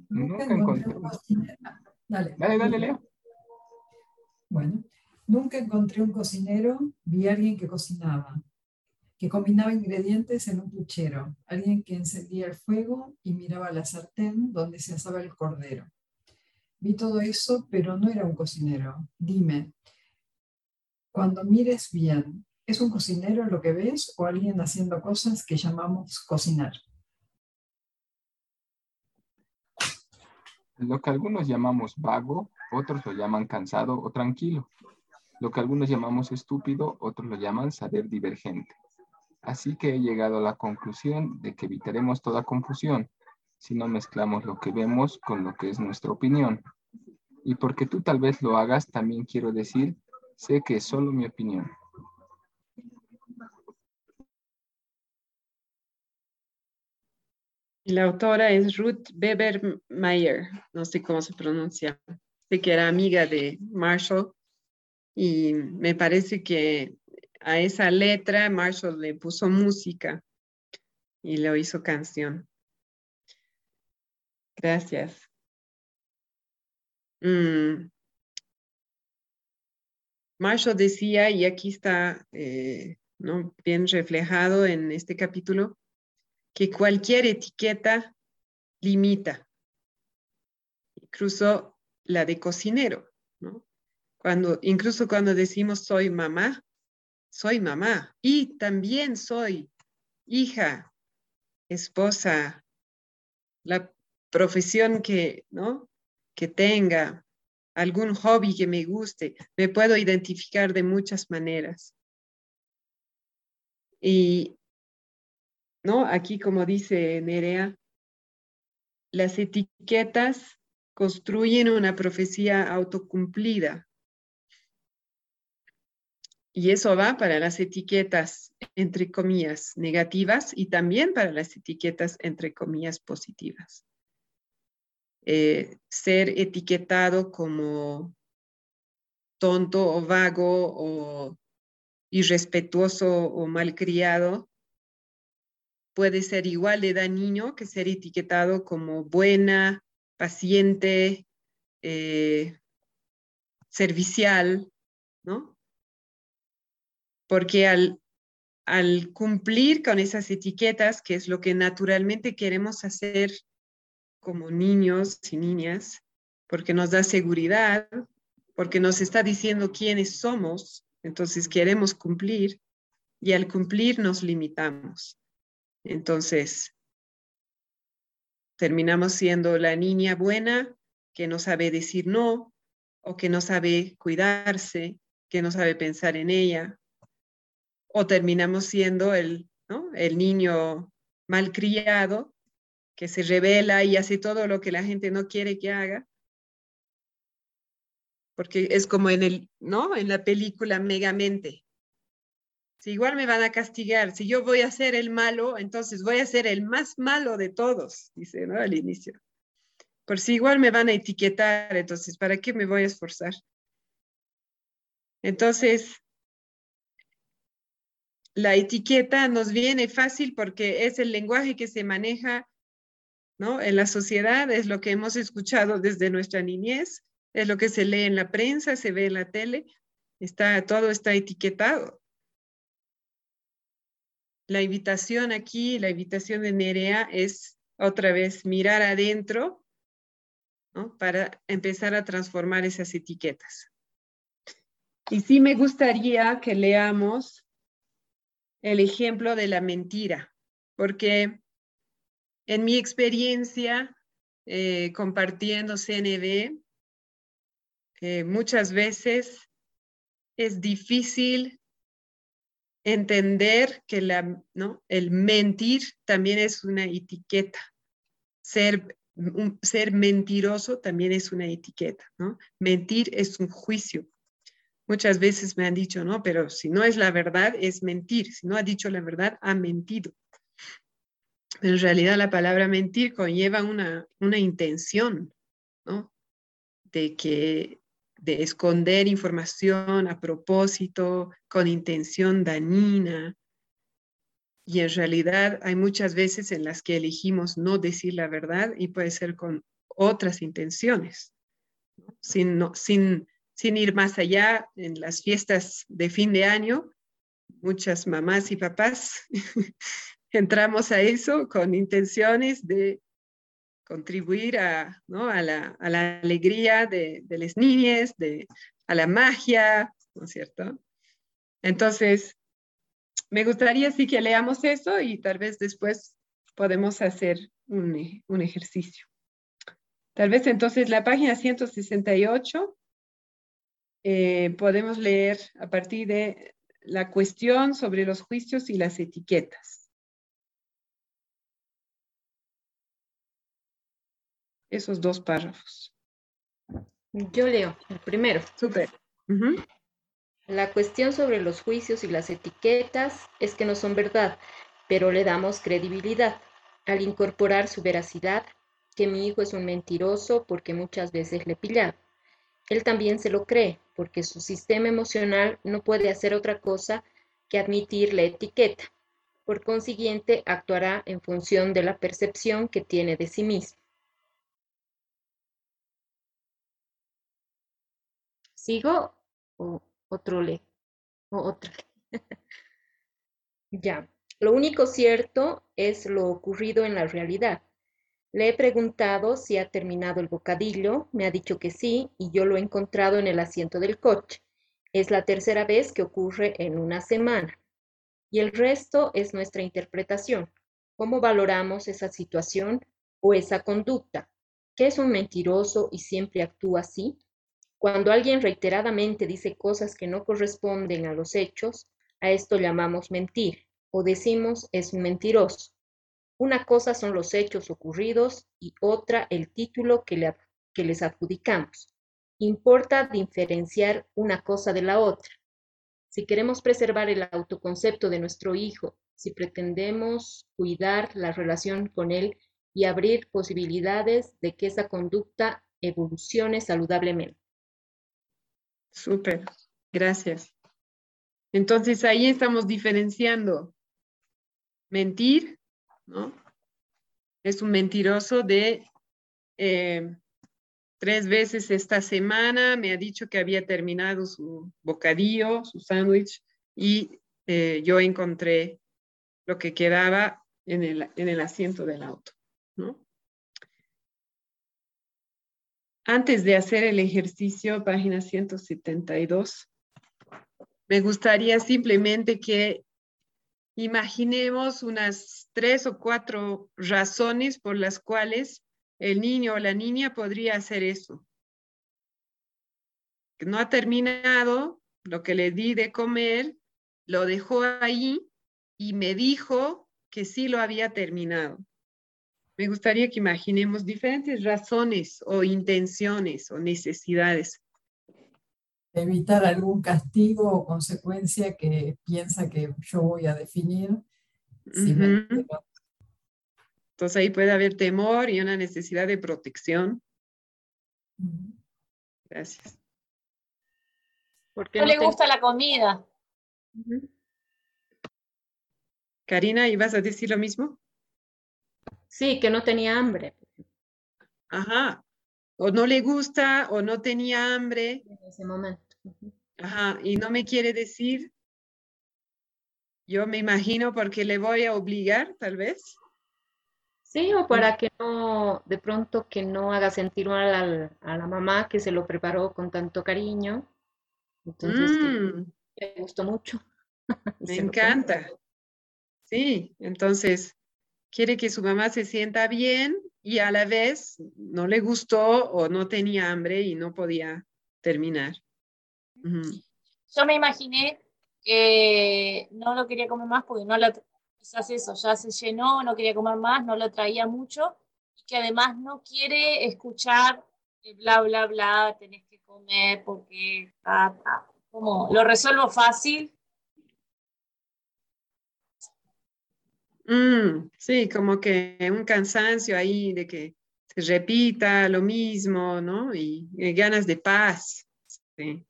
Nunca encontré un cocinero. Dale. Dale, dale, Leo. Bueno, nunca encontré un cocinero, vi a alguien que cocinaba, que combinaba ingredientes en un puchero, alguien que encendía el fuego y miraba la sartén donde se asaba el cordero. vi todo eso, pero no era un cocinero. Dime, cuando mires bien, ¿es un cocinero lo que ves o alguien haciendo cosas que llamamos cocinar? Lo que algunos llamamos vago, otros lo llaman cansado o tranquilo. Lo que algunos llamamos estúpido, otros lo llaman saber divergente. Así que he llegado a la conclusión de que evitaremos toda confusión si no mezclamos lo que vemos con lo que es nuestra opinión. Y porque tú tal vez lo hagas, también quiero decir, sé que es solo mi opinión. La autora es Ruth Weber Mayer, no sé cómo se pronuncia. Sé que era amiga de Marshall y me parece que a esa letra Marshall le puso música y lo hizo canción. Gracias. Mm. Marshall decía, y aquí está eh, ¿no? bien reflejado en este capítulo, que cualquier etiqueta limita. Incluso la de cocinero, ¿no? Cuando, incluso cuando decimos soy mamá, soy mamá y también soy hija, esposa, la profesión que, ¿no? que tenga, algún hobby que me guste, me puedo identificar de muchas maneras. Y ¿no? Aquí, como dice Nerea, las etiquetas construyen una profecía autocumplida. Y eso va para las etiquetas, entre comillas, negativas y también para las etiquetas, entre comillas, positivas. Eh, ser etiquetado como tonto o vago o irrespetuoso o malcriado puede ser igual de dañino que ser etiquetado como buena, paciente, eh, servicial, ¿no? Porque al, al cumplir con esas etiquetas, que es lo que naturalmente queremos hacer como niños y niñas, porque nos da seguridad, porque nos está diciendo quiénes somos, entonces queremos cumplir y al cumplir nos limitamos. Entonces, terminamos siendo la niña buena que no sabe decir no o que no sabe cuidarse, que no sabe pensar en ella. O terminamos siendo el, el niño malcriado que se revela y hace todo lo que la gente no quiere que haga. Porque es como en el, ¿no? En la película Megamente. Si igual me van a castigar, si yo voy a ser el malo, entonces voy a ser el más malo de todos, dice, ¿no? Al inicio. Por si igual me van a etiquetar, entonces, ¿para qué me voy a esforzar? Entonces, la etiqueta nos viene fácil porque es el lenguaje que se maneja ¿no? en la sociedad, es lo que hemos escuchado desde nuestra niñez, es lo que se lee en la prensa, se ve en la tele, está, todo está etiquetado la invitación aquí, la invitación de Nerea es otra vez mirar adentro para empezar a transformar esas etiquetas. Y sí me gustaría que leamos el ejemplo de la mentira, porque en mi experiencia eh, compartiendo CNV, eh, muchas veces es difícil entender que la, ¿no? el mentir también es una etiqueta. Ser, ser mentiroso también es una etiqueta. ¿no? Mentir es un juicio. Muchas veces me han dicho, no, pero si no es la verdad, es mentir. Si no ha dicho la verdad, ha mentido. Pero en realidad la palabra mentir conlleva una, una intención, ¿no? De que de esconder información a propósito, con intención dañina. Y en realidad hay muchas veces en las que elegimos no decir la verdad y puede ser con otras intenciones, sin, sin, sin ir más allá en las fiestas de fin de año. Muchas mamás y papás *laughs* entramos a eso con intenciones de contribuir a, la, alegría de, de las niñas, a la magia, ¿no es cierto? Entonces, me gustaría sí que leamos eso y tal vez después podemos hacer un, un ejercicio. Tal vez entonces la página 168 eh, podemos leer a partir de la cuestión sobre los juicios y las etiquetas. Esos dos párrafos. Yo leo el primero. Súper. La cuestión sobre los juicios y las etiquetas es que no son verdad, pero le damos credibilidad al incorporar su veracidad, que mi hijo es un mentiroso porque muchas veces le pillado. Él también se lo cree, porque su sistema emocional no puede hacer otra cosa que admitir la etiqueta. Por consiguiente, actuará en función de la percepción que tiene de sí mismo. ¿Sigo o otro le? O otra. ya. Lo único cierto es lo ocurrido en la realidad. Le he preguntado si ha terminado el bocadillo, me ha dicho que sí y yo lo he encontrado en el asiento del coche. Es la tercera vez que ocurre en una semana. Y el resto es nuestra interpretación. ¿Cómo valoramos esa situación o esa conducta? ¿Qué es un mentiroso y siempre actúa así? Cuando alguien reiteradamente dice cosas que no corresponden a los hechos, a esto llamamos mentir o decimos es un mentiroso. Una cosa son los hechos ocurridos y otra el título que, que les adjudicamos. Importa diferenciar una cosa de la otra. Si queremos preservar el autoconcepto de nuestro hijo, si pretendemos cuidar la relación con él y abrir posibilidades de que esa conducta evolucione saludablemente. Súper, gracias. Entonces ahí estamos diferenciando mentir ¿no? Es un mentiroso de eh, tres veces esta semana, me ha dicho que había terminado su bocadillo, su sándwich, y eh, yo encontré lo que quedaba en el, en el asiento del auto, ¿no? Antes de hacer el ejercicio, página 172, me gustaría simplemente que imaginemos unas tres o cuatro razones por las cuales el niño o la niña podría hacer eso. No ha terminado lo que le di de comer, lo dejó ahí y me dijo que sí lo había terminado. Me gustaría que imaginemos diferentes razones o intenciones o necesidades evitar algún castigo o consecuencia que piensa que yo voy a definir. Entonces ahí puede haber temor y una necesidad de protección. Gracias. Porque no, le gusta la comida. Karina, ¿ibas a decir lo mismo? Sí, que no tenía hambre. Ajá. O no le gusta o no tenía hambre. En ese momento. Ajá, y no me quiere decir, yo me imagino porque le voy a obligar, tal vez. Sí, o para que no, de pronto que no haga sentir mal a la mamá que se lo preparó con tanto cariño. Entonces, mm. le gustó mucho. *laughs* Me encanta. Sí, entonces quiere que su mamá se sienta bien y a la vez no le gustó o no tenía hambre y no podía terminar. Yo me imaginé que no lo quería comer más porque no lo, quizás eso, ya se llenó, no quería comer más, no lo traía mucho y que además no quiere escuchar bla, bla, bla, tenés que comer porque como lo resuelvo fácil. Mm, sí, como que un cansancio ahí de que se repita lo mismo, ¿no? Y, y ganas de paz. Sí.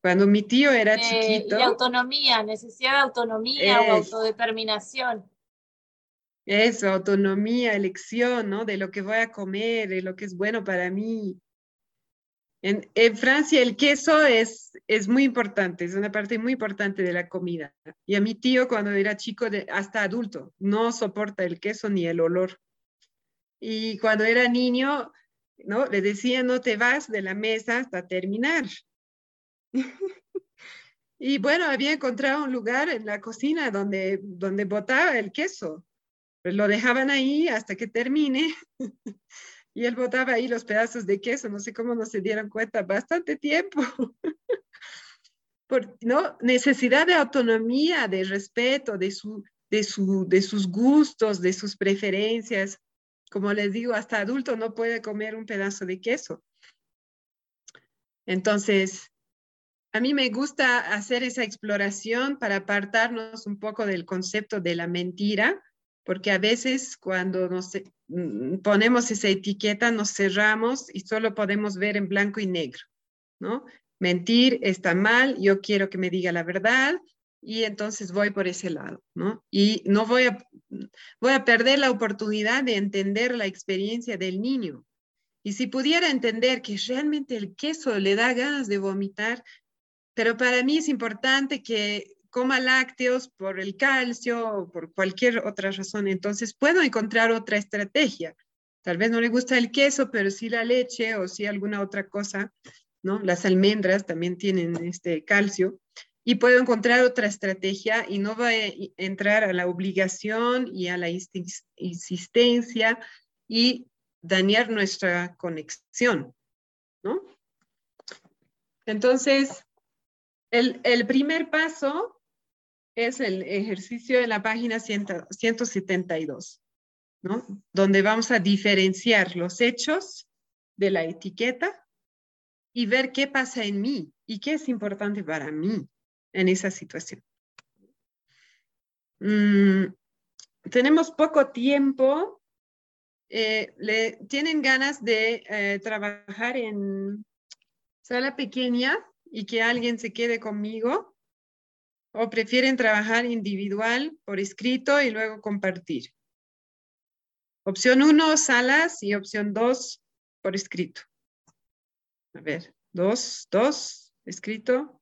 Cuando mi tío era eh, chiquito. Y autonomía, necesidad de autonomía o autodeterminación. Eso, autonomía, elección, ¿no? De lo que voy a comer, de lo que es bueno para mí. En, en, Francia el queso es, es muy importante, es una parte muy importante de la comida. Y a mi tío cuando era chico, de, hasta adulto, no soporta el queso ni el olor. Y cuando era niño, ¿no? Le decía, no te vas de la mesa hasta terminar. *laughs* y bueno, había encontrado un lugar en la cocina donde, donde botaba el queso. Pues lo dejaban ahí hasta que termine. *laughs* y él botaba ahí los pedazos de queso, no sé cómo no se dieron cuenta, bastante tiempo. *laughs* Por, ¿no? Necesidad de autonomía, de respeto, de, su, de, su, de sus gustos, de sus preferencias. Como les digo, hasta adulto no puede comer un pedazo de queso. Entonces, a mí me gusta hacer esa exploración para apartarnos un poco del concepto de la mentira, porque a veces cuando nos mm, ponemos esa etiqueta nos cerramos y solo podemos ver en blanco y negro, ¿no? Mentir está mal, yo quiero que me diga la verdad y entonces voy por ese lado, ¿no? Y no voy a, voy a perder la oportunidad de entender la experiencia del niño. Y si pudiera entender que realmente el queso le da ganas de vomitar, pero para mí es importante que coma lácteos por el calcio o por cualquier otra razón, entonces puedo encontrar otra estrategia. Tal vez no le gusta el queso, pero sí la leche o sí alguna otra cosa, ¿no? Las almendras también tienen este calcio y puedo encontrar otra estrategia y no va a entrar a la obligación y a la insistencia y dañar nuestra conexión, ¿no? Entonces, el, el primer paso es el ejercicio de la página 172, ¿no? Donde vamos a diferenciar los hechos de la etiqueta y ver qué pasa en mí y qué es importante para mí en esa situación. Mm, tenemos poco tiempo. Eh, le, ¿Tienen ganas de eh, trabajar en sala pequeña y que alguien se quede conmigo? ¿O prefieren trabajar individual por escrito y luego compartir? Opción 1, salas y opción 2, por escrito. A ver, 2, 2, escrito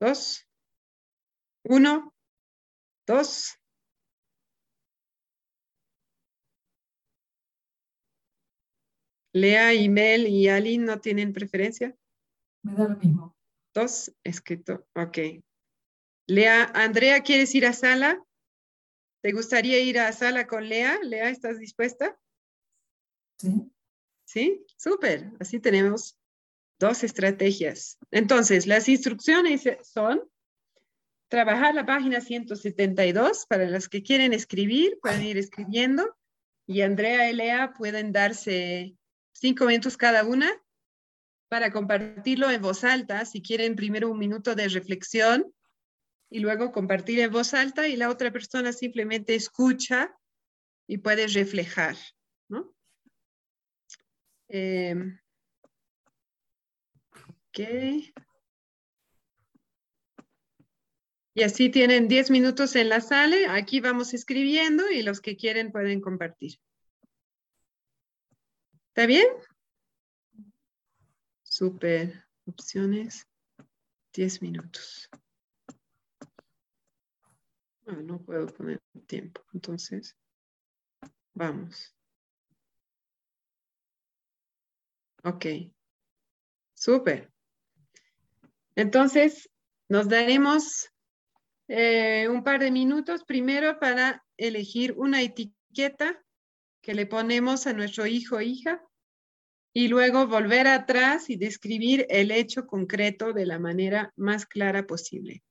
dos, uno, dos. Lea, Mel y Aline no tienen preferencia. Me da lo mismo. Dos, escrito, ok. Lea, Andrea, ¿quieres ir a sala? ¿Te gustaría ir a sala con Lea? Lea, ¿estás dispuesta? Sí. Sí, súper. Así tenemos dos estrategias. Entonces, las instrucciones son trabajar la página 172 para los que quieren escribir, pueden ir escribiendo y Andrea y Lea pueden darse cinco minutos cada una para compartirlo en voz alta. Si quieren primero un minuto de reflexión y luego compartir en voz alta y la otra persona simplemente escucha y puede reflejar. ¿no? Em, y así tienen 10 minutos en la sala. Aquí vamos escribiendo y los que quieren pueden compartir. ¿Está bien? Super. Opciones. 10 minutos. No, no puedo poner tiempo. Entonces, vamos. Ok. Súper. Entonces, nos daremos eh, un par de minutos primero para elegir una etiqueta que le ponemos a nuestro hijo o hija y luego volver atrás y describir el hecho concreto de la manera más clara posible.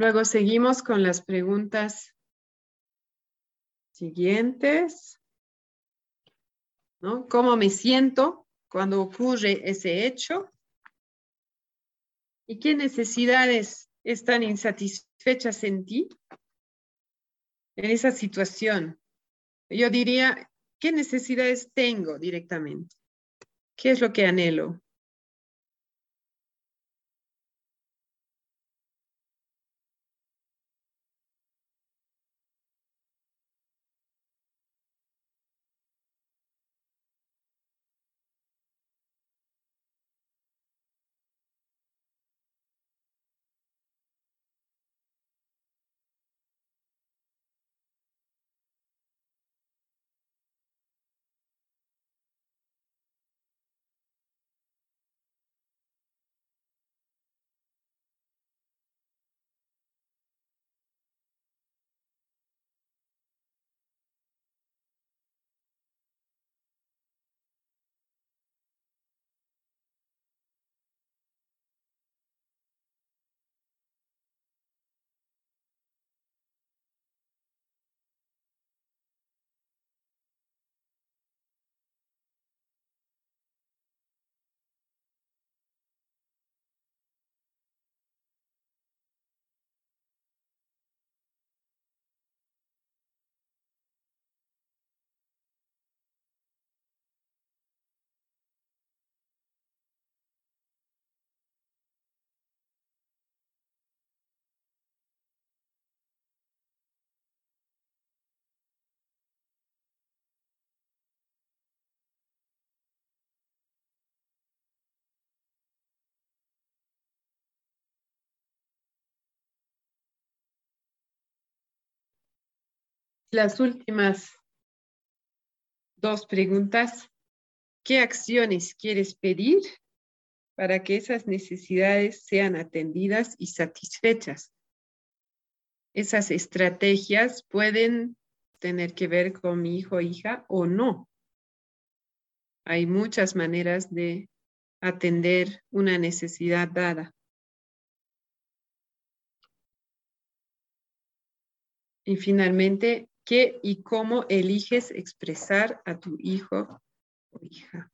Luego seguimos con las preguntas siguientes. ¿no? ¿Cómo me siento cuando ocurre ese hecho? ¿Y qué necesidades están insatisfechas en ti en esa situación? Yo diría, ¿qué necesidades tengo directamente? ¿Qué es lo que anhelo? Las últimas dos preguntas. ¿Qué acciones quieres pedir para que esas necesidades sean atendidas y satisfechas? Esas estrategias pueden tener que ver con mi hijo o hija o no. Hay muchas maneras de atender una necesidad dada. Y finalmente, ¿qué y cómo eliges expresar a tu hijo o hija?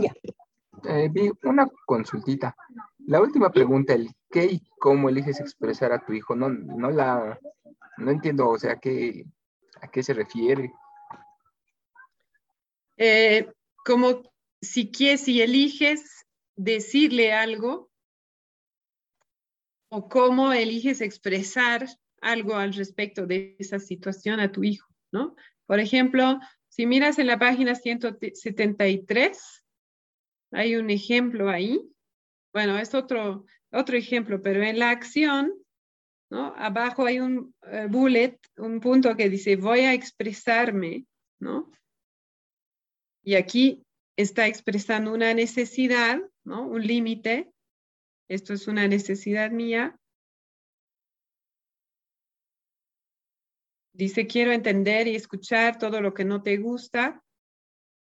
Ya. Eh, vi una consultita. La última pregunta, el qué y cómo eliges expresar a tu hijo, no, no la, no entiendo, o sea, ¿qué, ¿a qué se refiere? Eh, como si quieres, si eliges decirle algo o cómo eliges expresar algo al respecto de esa situación a tu hijo, ¿no? Por ejemplo, si miras en la página 173, hay un ejemplo ahí. Bueno, es otro, otro ejemplo, pero en la acción, ¿no? Abajo hay un eh, bullet, un punto que dice, voy a expresarme, ¿no? Y aquí está expresando una necesidad, ¿no? Un límite. Esto es una necesidad mía. Dice, quiero entender y escuchar todo lo que no te gusta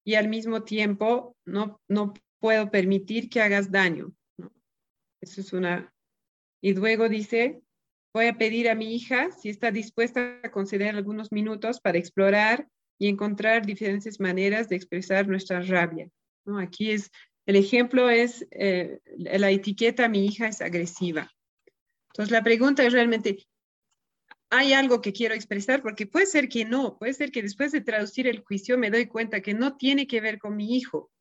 y al mismo tiempo no, no puedo permitir que hagas daño. Eso es una... Y luego dice, voy a pedir a mi hija si está dispuesta a conceder algunos minutos para explorar y encontrar diferentes maneras de expresar nuestra rabia. ¿no? Aquí es, el ejemplo es, eh, la etiqueta mi hija es agresiva. Entonces la pregunta es realmente, ¿hay algo que quiero expresar? Porque puede ser que no, puede ser que después de traducir el juicio me doy cuenta que no tiene que ver con mi hijo,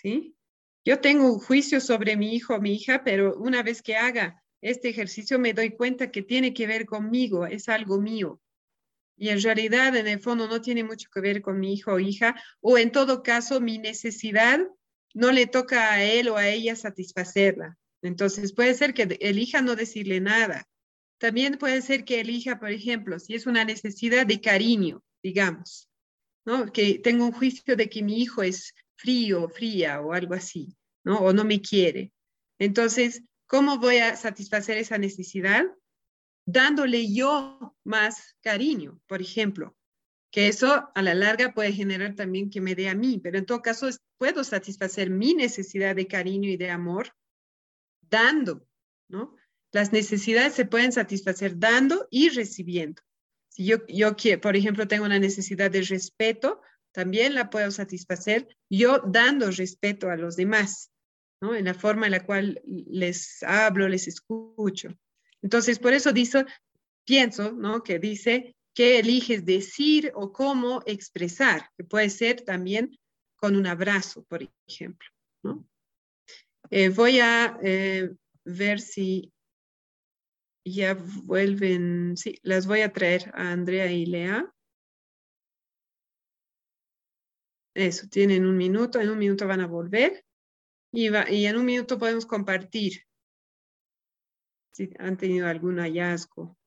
¿sí? Yo tengo un juicio sobre mi hijo o mi hija, pero una vez que haga este ejercicio me doy cuenta que tiene que ver conmigo, es algo mío. Y en realidad, en el fondo, no tiene mucho que ver con mi hijo o hija, o en todo caso, mi necesidad no le toca a él o a ella satisfacerla. Entonces, puede ser que elija no decirle nada. También puede ser que elija, por ejemplo, si es una necesidad de cariño, digamos, ¿no? Que tengo un juicio de que mi hijo es frío, fría o algo así, ¿no? O no me quiere. Entonces, ¿cómo voy a satisfacer esa necesidad? Dándole yo más cariño, por ejemplo, que eso a la larga puede generar también que me dé a mí, pero en todo caso puedo satisfacer mi necesidad de cariño y de amor dando, ¿no? Las necesidades se pueden satisfacer dando y recibiendo. Si yo, yo por ejemplo, tengo una necesidad de respeto, también la puedo satisfacer yo dando respeto a los demás, ¿no? En la forma en la cual les hablo, les escucho. Entonces, por eso dice, pienso, ¿no? Que dice que eliges decir o cómo expresar, que puede ser también con un abrazo, por ejemplo, ¿no? Eh, voy a eh, ver si ya vuelven, sí, las voy a traer a Andrea y Lea. Eso, tienen un minuto, en un minuto van a volver y, y en un minuto podemos compartir si han tenido algún hallazgo.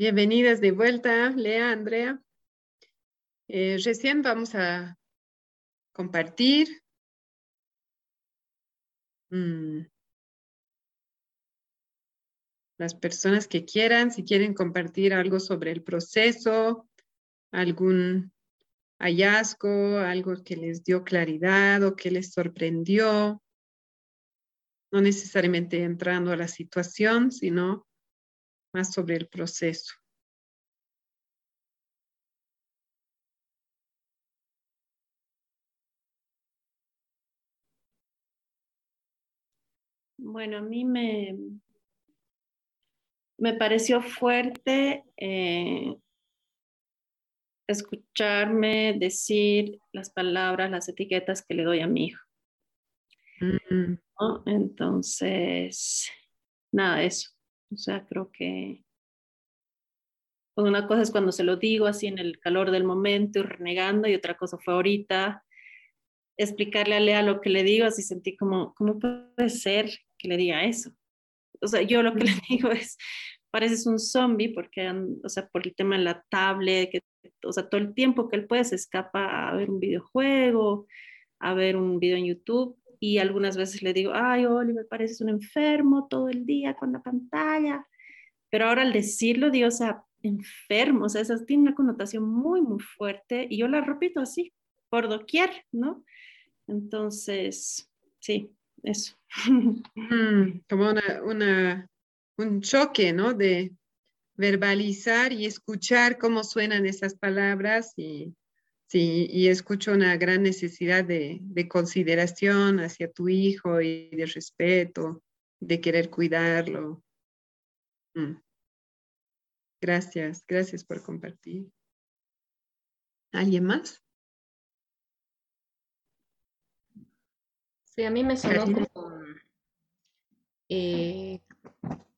Bienvenidas de vuelta, Lea, Andrea. Eh, recién vamos a compartir. Mm. Las personas que quieran, si quieren compartir algo sobre el proceso, algún hallazgo, algo que les dio claridad o que les sorprendió. No necesariamente entrando a la situación, sino más sobre el proceso. Bueno, a mí me, me pareció fuerte eh, escucharme decir las palabras, las etiquetas que le doy a mi hijo. Mm. Entonces, nada, eso. O sea, creo que pues una cosa es cuando se lo digo así en el calor del momento y renegando y otra cosa fue ahorita explicarle a Lea lo que le digo, así sentí como, ¿cómo puede ser que le diga eso? O sea, yo lo que le *laughs* digo es, pareces un zombie porque, o sea, por el tema de la tablet, que, o sea, todo el tiempo que él puede se escapa a ver un videojuego, a ver un video en YouTube y algunas veces le digo, ay, Oliver, pareces un enfermo todo el día con la pantalla. Pero ahora al decirlo, digo, o sea, enfermo, o sea, eso tiene una connotación muy, muy fuerte y yo la repito así, por doquier, ¿no? Entonces, sí, eso. *laughs* Mm, como una, un choque, ¿no? De verbalizar y escuchar cómo suenan esas palabras y, sí, y escucho una gran necesidad de, de consideración hacia tu hijo y de respeto, de querer cuidarlo. Mm. Gracias, gracias por compartir. ¿Alguien más? Sí, a mí me sonó como, eh,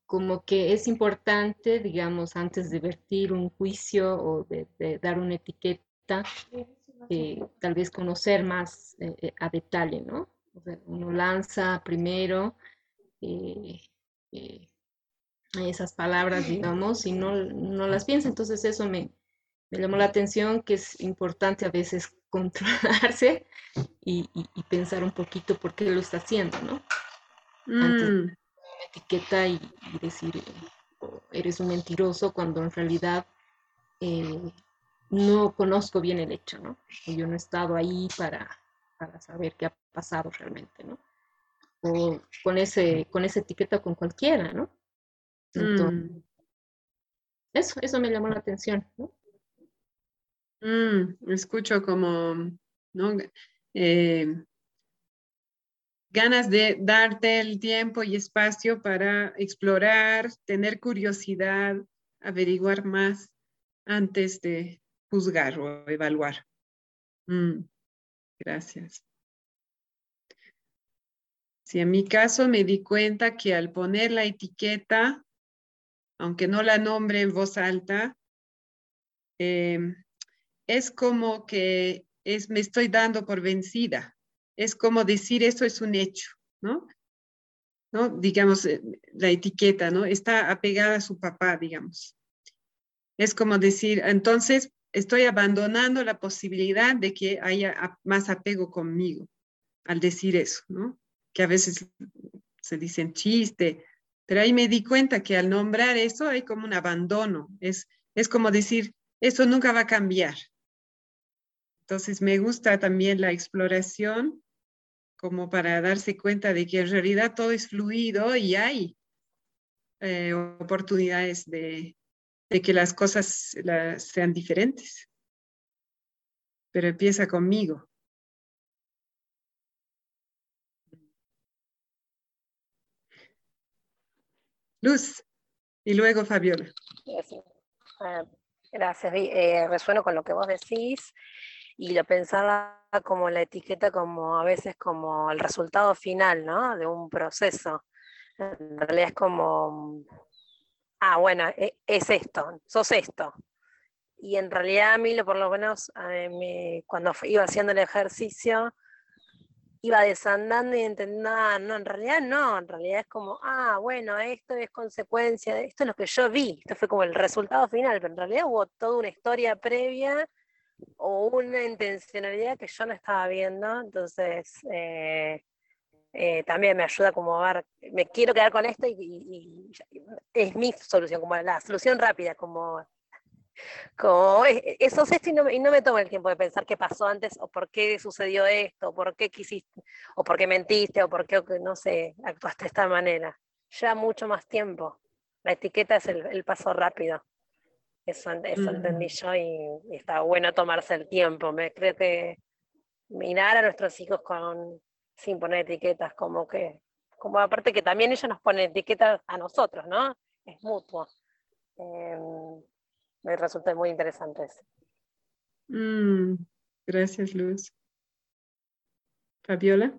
como que es importante, digamos, antes de vertir un juicio o de, dar una etiqueta, eh, tal vez conocer más eh, a detalle, ¿no? uno lanza primero esas palabras, digamos, y no, no las piensa. Entonces eso me, me, llamó la atención, que es importante a veces *laughs* controlarse y, y, pensar un poquito por qué lo está haciendo, ¿no? Antes de mm. una etiqueta y, decir, eh, eres un mentiroso, cuando en realidad eh, no conozco bien el hecho, ¿no? yo no he estado ahí para, para saber qué ha pasado realmente, ¿no? O con, ese, con esa etiqueta con cualquiera, ¿no? Mm. Eso, eso me llamó la atención. ¿no? Mm, escucho como, ¿no? Eh, ganas de darte el tiempo y espacio para explorar, tener curiosidad, averiguar más antes de juzgar o evaluar. Mm, gracias. Si en mi caso me di cuenta que al poner la etiqueta aunque no la nombre en voz alta, em, es como que es, me estoy dando por vencida. Es como decir, eso es un hecho, ¿no? ¿No? Digamos, eh, la etiqueta, ¿no? Está apegada a su papá, digamos. Es como decir, entonces estoy abandonando la posibilidad de que haya más apego conmigo al decir eso, ¿no? Que a veces se dicen chiste, pero ahí me di cuenta que al nombrar eso hay como un abandono. Es, es como decir, eso nunca va a cambiar. Entonces me gusta también la exploración como para darse cuenta de que en realidad todo es fluido y hay eh, oportunidades de, que las cosas sean diferentes. Pero empieza conmigo. Luz. Y luego Fabiola. Gracias. Eh, resueno con lo que vos decís y lo pensaba como la etiqueta, como a veces como el resultado final, ¿no? De un proceso. En realidad es como, ah, bueno, e, es esto, sos esto. Y en realidad a mí, por lo menos, cuando iba haciendo el ejercicio, iba desandando y entendiendo, ah, no, en realidad no, en realidad es como, ah, bueno, esto es consecuencia, de, esto es lo que yo vi, esto fue como el resultado final, pero en realidad hubo toda una historia previa o una intencionalidad que yo no estaba viendo, entonces eh, eh, también me ayuda como a ver, me quiero quedar con esto y, y es mi solución, como la solución rápida, como como eso es esto y no, y no me tomo el tiempo de pensar qué pasó antes o por qué sucedió esto, o por qué quisiste, o por qué mentiste, o por qué, no sé, actuaste de esta manera. Ya mucho más tiempo. La etiqueta es el, paso rápido. Eso, entendí yo y, está bueno tomarse el tiempo. Me creo que mirar a nuestros hijos con, sin poner etiquetas, como que, como aparte que también ellos nos ponen etiquetas a nosotros, ¿no? Es mutuo. Em, me resulta muy interesante. Mm, gracias, Luz. Fabiola.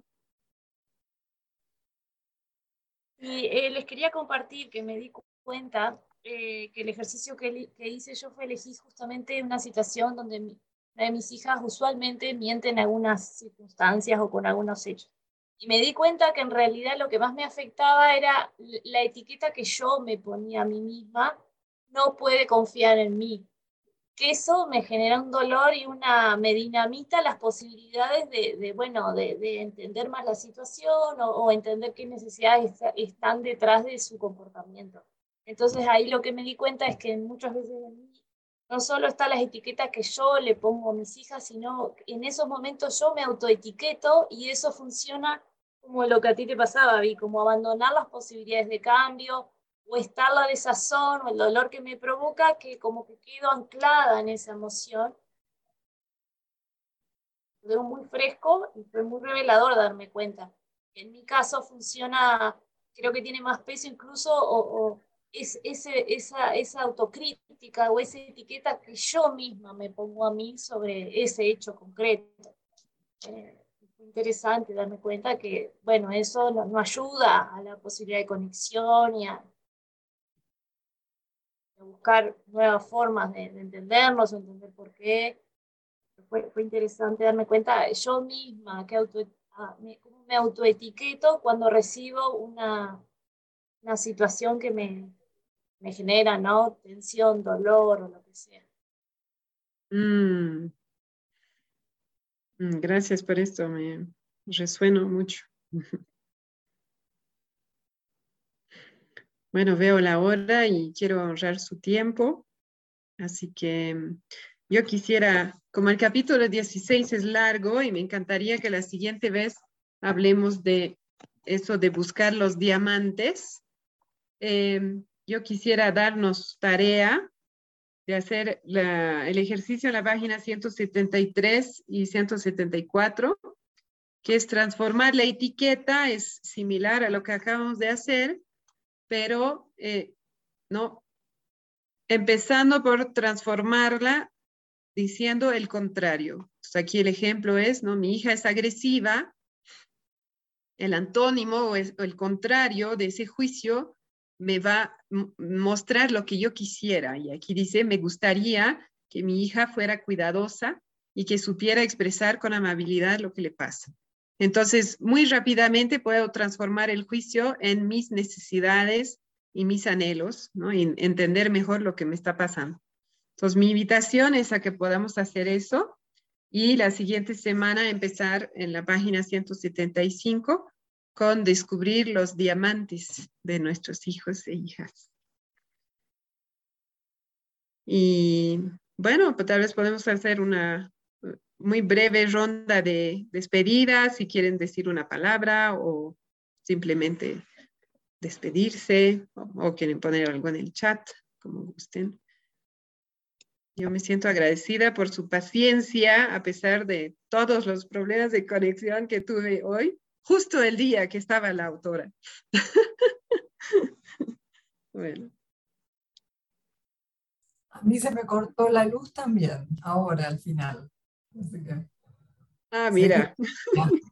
Y eh, les quería compartir que me di cuenta eh, que el ejercicio que, que, hice yo fue elegir justamente una situación donde de mis hijas usualmente mienten en algunas circunstancias o con algunos hechos. Y me di cuenta que en realidad lo que más me afectaba era la etiqueta que yo me ponía a mí misma, no puede confiar en mí. Que eso me genera un dolor y una, me dinamita las posibilidades de, de bueno, de, de, entender más la situación o, o entender qué necesidades están detrás de su comportamiento. Entonces ahí lo que me di cuenta es que muchas veces no solo están las etiquetas que yo le pongo a mis hijas, sino en esos momentos yo me autoetiqueto y eso funciona como lo que a ti te pasaba, Vi, como abandonar las posibilidades de cambio o estar la desazón o el dolor que me provoca, que como que quedo anclada en esa emoción. Fue muy fresco y fue muy revelador darme cuenta. En mi caso funciona, creo que tiene más peso incluso, es, ese, esa, esa autocrítica o esa etiqueta que yo misma me pongo a mí sobre ese hecho concreto. Eh, interesante darme cuenta que, bueno, eso no, ayuda a la posibilidad de conexión y a, buscar nuevas formas de, entendernos, entender por qué. Fue, fue, interesante darme cuenta yo misma que auto, ah, me, me autoetiqueto cuando recibo una, una situación que me, me genera, ¿no? Tensión, dolor o lo que sea. Mm. Mm, gracias por esto, me resueno mucho. *laughs* Bueno, veo la hora y quiero honrar su tiempo, así que mm, yo quisiera, como el capítulo 16 es largo y me encantaría que la siguiente vez hablemos de eso de buscar los diamantes, eh, yo quisiera darnos tarea de hacer el ejercicio en la página 173 y 174, que es transformar la etiqueta, es similar a lo que acabamos de hacer, pero eh, no, empezando por transformarla diciendo el contrario. aquí el ejemplo es, ¿no? Mi hija es agresiva, el antónimo o el contrario de ese juicio me va a mostrar lo que yo quisiera. Y aquí dice, me gustaría que mi hija fuera cuidadosa y que supiera expresar con amabilidad lo que le pasa. Entonces, muy rápidamente puedo transformar el juicio en mis necesidades y mis anhelos, ¿no? Y entender mejor lo que me está pasando. Entonces, mi invitación es a que podamos hacer eso y la siguiente semana empezar en la página 175 con descubrir los diamantes de nuestros hijos e hijas. Y bueno, pues tal vez podemos hacer una muy breve ronda de despedida, si quieren decir una palabra o simplemente despedirse o, quieren poner algo en el chat, como gusten. Yo me siento agradecida por su paciencia a pesar de todos los problemas de conexión que tuve hoy justo el día que estaba la autora. *laughs* bueno. A mí se me cortó la luz también, ahora al final. ah, mira. *laughs*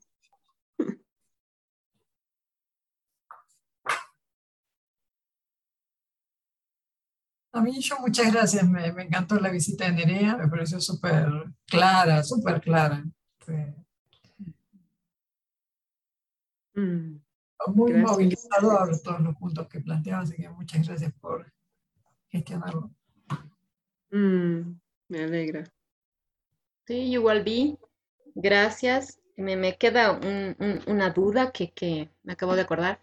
A mí yo muchas gracias, me, encantó la visita de Nerea, me pareció súper clara, súper clara. Mm, muy movilizador todos los puntos que planteaba, así que muchas gracias por gestionarlo. Mm, me alegra. Sí, igual vi. Gracias. Me, me queda una duda que, que, me acabo de acordar.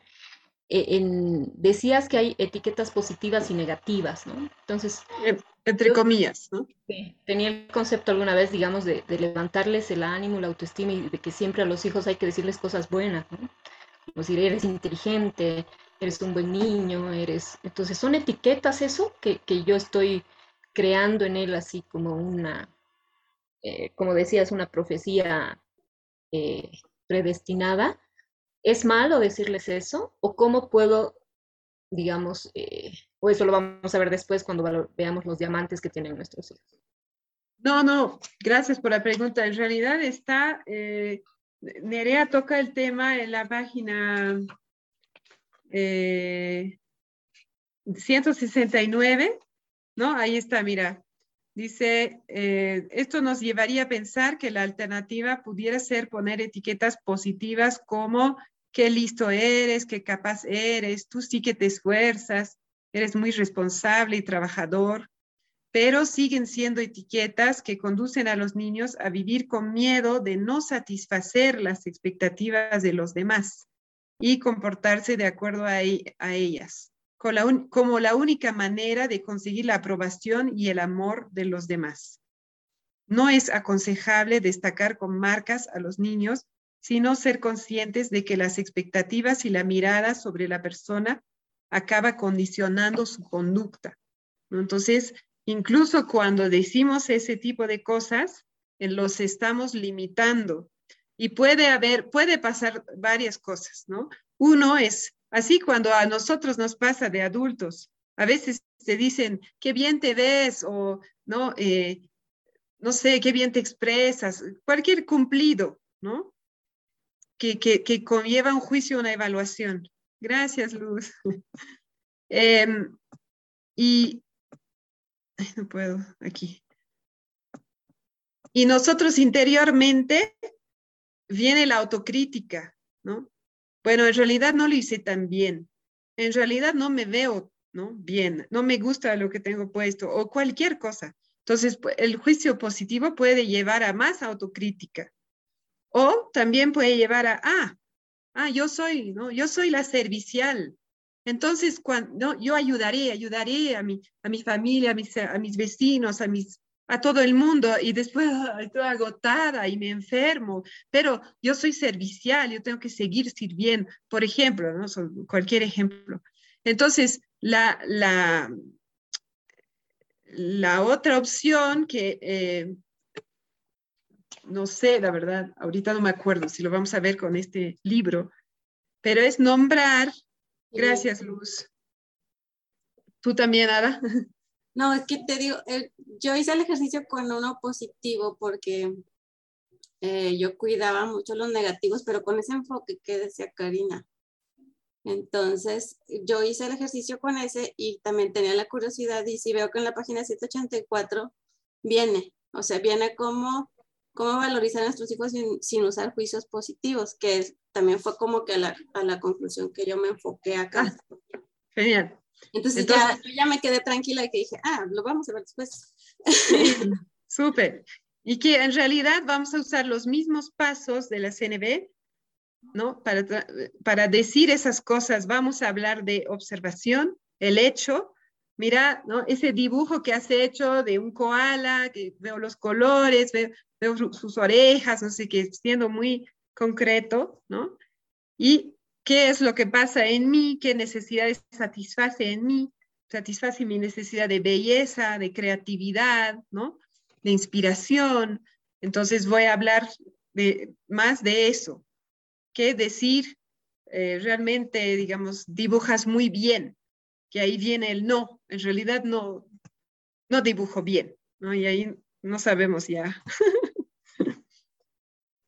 E, en, decías que hay etiquetas positivas y negativas, ¿no? Entonces... Eh, entre comillas, ¿no? Tenía el concepto alguna vez, digamos, de, levantarles el ánimo, la autoestima y de que siempre a los hijos hay que decirles cosas buenas, ¿no? Como decir, eres inteligente, eres un buen niño, eres... Entonces, son etiquetas eso que, que yo estoy creando en él así como una, eh, como decías, una profecía eh, predestinada. ¿Es malo decirles eso? ¿O cómo puedo, digamos, eh, o eso lo vamos a ver después cuando veamos los diamantes que tienen nuestros hijos. No, no, gracias por la pregunta. En realidad está, eh, Nerea toca el tema en la página 169, ¿no? Ahí está, mira. Dice, eh, esto nos llevaría a pensar que la alternativa pudiera ser poner etiquetas positivas como qué listo eres, qué capaz eres, tú sí que te esfuerzas, eres muy responsable y trabajador, pero siguen siendo etiquetas que conducen a los niños a vivir con miedo de no satisfacer las expectativas de los demás y comportarse de acuerdo a, a ellas como la única manera de conseguir la aprobación y el amor de los demás. No es aconsejable destacar con marcas a los niños, sino ser conscientes de que las expectativas y la mirada sobre la persona acaba condicionando su conducta. Entonces, incluso cuando decimos ese tipo de cosas, los estamos limitando. Y puede haber, puede pasar varias cosas, ¿no? Uno es Así cuando a nosotros nos pasa de adultos, a veces te dicen, qué bien te ves o no, eh, no sé, qué bien te expresas, cualquier cumplido, ¿no? Que, conlleva un juicio, una evaluación. Gracias, Luz. *laughs* Em, y, no puedo, aquí. Y nosotros interiormente viene la autocrítica, ¿no? Bueno, en realidad no lo hice tan bien. En realidad no me veo ¿no? bien, no me gusta lo que tengo puesto o cualquier cosa. Entonces, el juicio positivo puede llevar a más autocrítica o también puede llevar a, ah, ah, yo soy, ¿no? Yo soy la servicial. Entonces, cuando, yo ayudaré, ayudaré a mi, a mi familia, a mis, a mis vecinos, a mis a todo el mundo y después estoy agotada y me enfermo, pero yo soy servicial, yo tengo que seguir sirviendo, por ejemplo, ¿no? cualquier ejemplo. Entonces, la, la, la otra opción que, eh, no sé, la verdad, ahorita no me acuerdo si lo vamos a ver con este libro, pero es nombrar, gracias Luz. ¿Tú también, Ada? No, es que te digo, yo hice el ejercicio con uno positivo porque eh, yo cuidaba mucho los negativos, pero con ese enfoque que decía Karina. Entonces, yo hice el ejercicio con ese y también tenía la curiosidad y si veo que en la página 784 viene, o sea, viene como cómo valorizar a nuestros hijos sin, usar juicios positivos, que también fue como que a la, a la conclusión que yo me enfoqué acá. Ah, genial. Entonces, ya, ya, me quedé tranquila y que dije, ah, lo vamos a ver después. *laughs* Súper. Y que en realidad vamos a usar los mismos pasos de la CNB, ¿no? Para, para decir esas cosas, vamos a hablar de observación, el hecho. Mira, ¿no? Ese dibujo que has hecho de un koala, que veo los colores, veo, sus orejas, no sé qué, siendo muy concreto, ¿no? Y qué es lo que pasa en mí, qué necesidades satisface en mí, satisface mi necesidad de belleza, de creatividad, ¿no? De inspiración. Entonces voy a hablar de, más de eso, que decir eh, realmente, digamos, dibujas muy bien, que ahí viene el no, en realidad no, no dibujo bien, ¿no? Y ahí no sabemos ya. *laughs*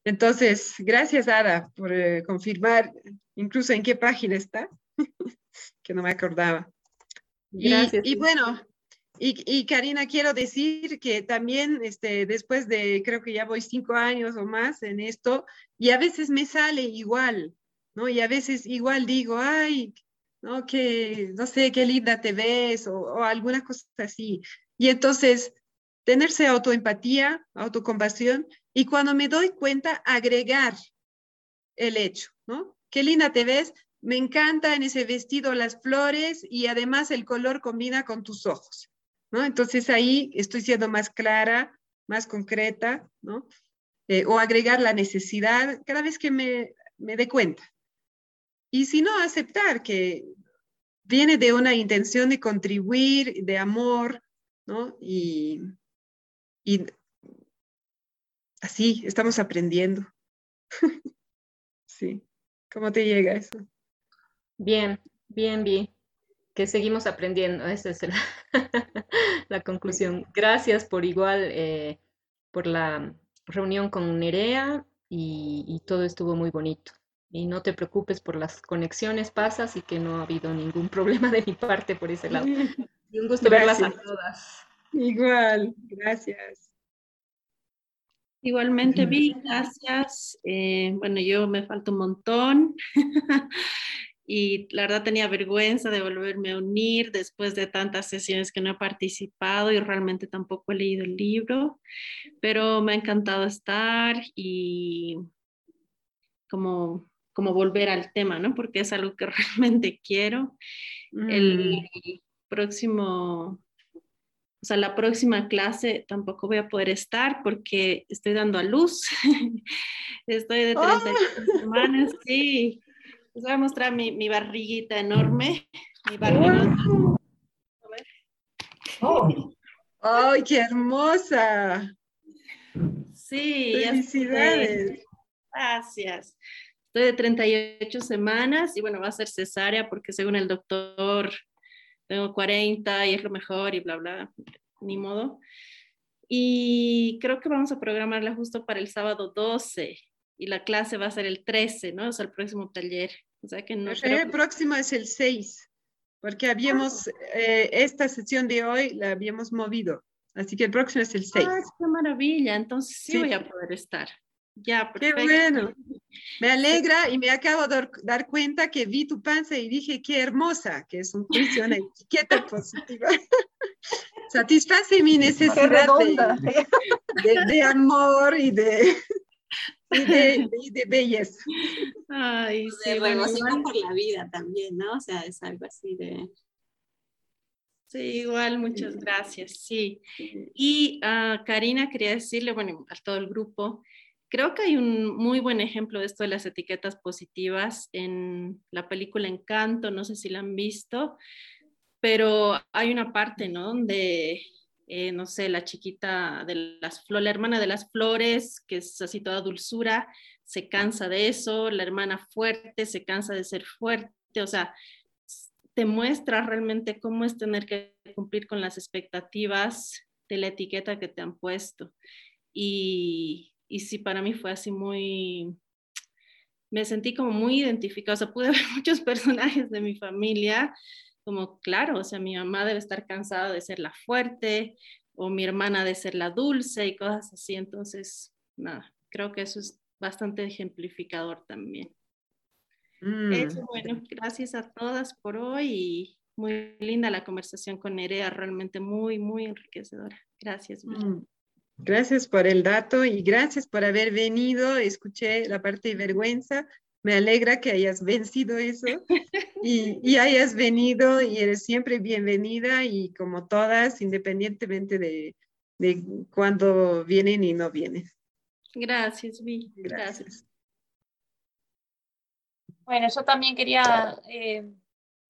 Entonces, gracias Ada por eh, confirmar incluso en qué página está, *laughs* que no me acordaba. Y, bueno, y, Karina, quiero decir que también este, después de, creo que ya voy cinco años o más en esto, y a veces me sale igual, ¿no? Y a veces igual digo, ay, ¿no? Que, no sé, qué linda te ves o, o alguna cosa así. Y entonces, tenerse autoempatía, autocompasión, y cuando me doy cuenta, agregar el hecho, ¿no? qué linda te ves, me encanta en ese vestido las flores y además el color combina con tus ojos, ¿no? Entonces ahí estoy siendo más clara, más concreta, ¿no? Eh, o agregar la necesidad cada vez que me, me dé cuenta. Y si no, aceptar que viene de una intención de contribuir, de amor, ¿no? Y, y así estamos aprendiendo. *laughs* sí. ¿Cómo te llega eso? Bien, bien, bien. Que seguimos aprendiendo, esa es la, *laughs* conclusión. Gracias por igual, eh, por la reunión con Nerea y, todo estuvo muy bonito. Y no te preocupes por las conexiones, pasa, así que no ha habido ningún *laughs* problema de mi parte por ese lado. Y *laughs* un gusto verlas a todas. Igual, gracias. Igualmente, Vi, gracias. Eh, bueno, yo me falta un montón *laughs* y la verdad tenía vergüenza de volverme a unir después de tantas sesiones que no he participado y realmente tampoco he leído el libro, pero me ha encantado estar y como, como volver al tema, ¿no? Porque es algo que *laughs* realmente quiero. El mm. próximo o sea, la próxima clase tampoco voy a poder estar porque estoy dando a luz. *laughs* estoy de 30 semanas, sí. Les voy a mostrar mi, mi barriguita enorme. Mi barriguita. Oh. ¡Ay, qué hermosa! Sí, felicidades. Gracias. Estoy de 38 semanas y bueno, va a ser cesárea porque según el doctor tengo 40 y es lo mejor y bla, bla, ni modo. Y creo que vamos a programarla justo para el sábado 12 y la clase va a ser el 13, ¿no? O sea, el próximo taller. O sea que no. El próximo es el 6, porque habíamos, eh, esta sesión de hoy la habíamos movido. Así que el próximo es el 6. ¡Ah, qué maravilla! Entonces sí, voy a poder estar. Ya, perfecto. Qué bueno. Me alegra y me acabo de dar cuenta que vi tu panza y dije, qué hermosa, que es un juicio, una etiqueta *laughs* positiva. *laughs* Satisface mi necesidad de, de, amor y de, *laughs* y de, de, belleza. Ay, sí, de regocijo por la vida también, ¿no? O sea, es algo así de... Sí, igual, muchas gracias, sí. Y uh, Karina, quería decirle, bueno, a todo el grupo, Creo que hay un muy buen ejemplo de esto de las etiquetas positivas en la película Encanto, no sé si la han visto, pero hay una parte, ¿no? Donde, eh, no sé, la chiquita de las flores, la hermana de las flores, que es así toda dulzura, se cansa de eso, la hermana fuerte se cansa de ser fuerte, o sea, te muestra realmente cómo es tener que cumplir con las expectativas de la etiqueta que te han puesto. Y, y sí, para mí fue así muy, me sentí como muy identificada, o sea, pude *laughs* ver muchos personajes de mi familia, como claro, o sea, mi mamá debe estar cansada de ser la fuerte, o mi hermana de ser la dulce y cosas así, entonces, nada, creo que eso es bastante ejemplificador también. Mm. Eso, bueno, gracias a todas por hoy y muy linda la conversación con Nerea, realmente muy, muy enriquecedora. Gracias. Mm. Gracias por el dato y gracias por haber venido. Escuché la parte de vergüenza. Me alegra que hayas vencido eso *laughs* y, hayas venido y eres siempre bienvenida y como todas, independientemente de, de cuándo vienen y no vienen. Gracias, Vi. Gracias. Bueno, yo también quería eh,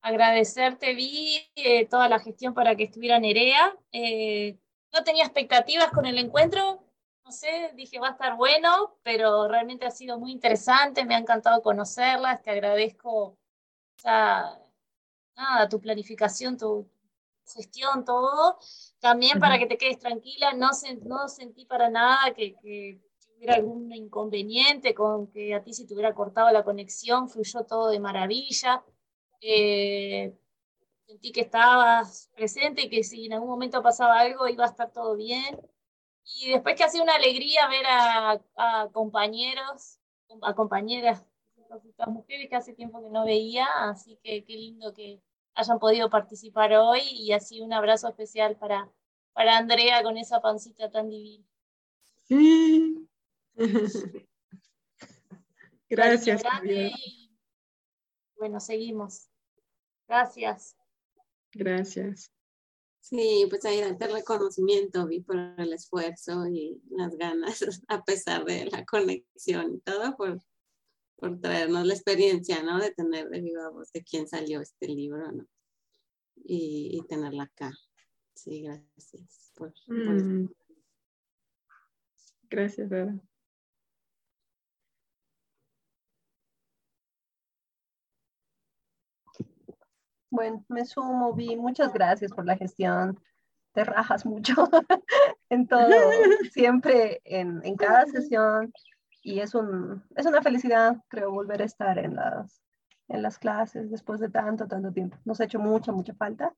agradecerte, Vi, eh, toda la gestión para que estuviera Nerea. Eh, no tenía expectativas con el encuentro, no sé, dije va a estar bueno, pero realmente ha sido muy interesante, me ha encantado conocerla, te agradezco nada, tu planificación, tu gestión, todo. También para que te quedes tranquila, no, no sentí para nada que, que hubiera algún inconveniente con que a ti se te hubiera cortado la conexión, fluyó todo de maravilla. Eh, sentí que estabas presente y que si en algún momento pasaba algo iba a estar todo bien. Y después que ha sido una alegría ver a, compañeros, a compañeras, a mujeres que hace tiempo que no veía, así que qué lindo que hayan podido participar hoy y así un abrazo especial para, para Andrea con esa pancita tan divina. *laughs* Gracias. bueno, seguimos. Gracias. Gracias. Sí, pues ahí darte reconocimiento, vi por el esfuerzo y las ganas, *laughs* a pesar de la conexión y todo, por, por traernos la experiencia, ¿no? De tener de viva voz de quién salió este libro, ¿no? Y, tenerla acá. Sí, gracias. Por, mm. Gracias, Vera. Bueno, me sumo, Vi. Muchas gracias por la gestión. Te rajas mucho *laughs* en todo, *laughs* siempre en, en, cada sesión. y es, un, es una felicidad, creo, volver a estar en las, en las clases después de tanto, tanto tiempo. Nos ha hecho mucha, mucha falta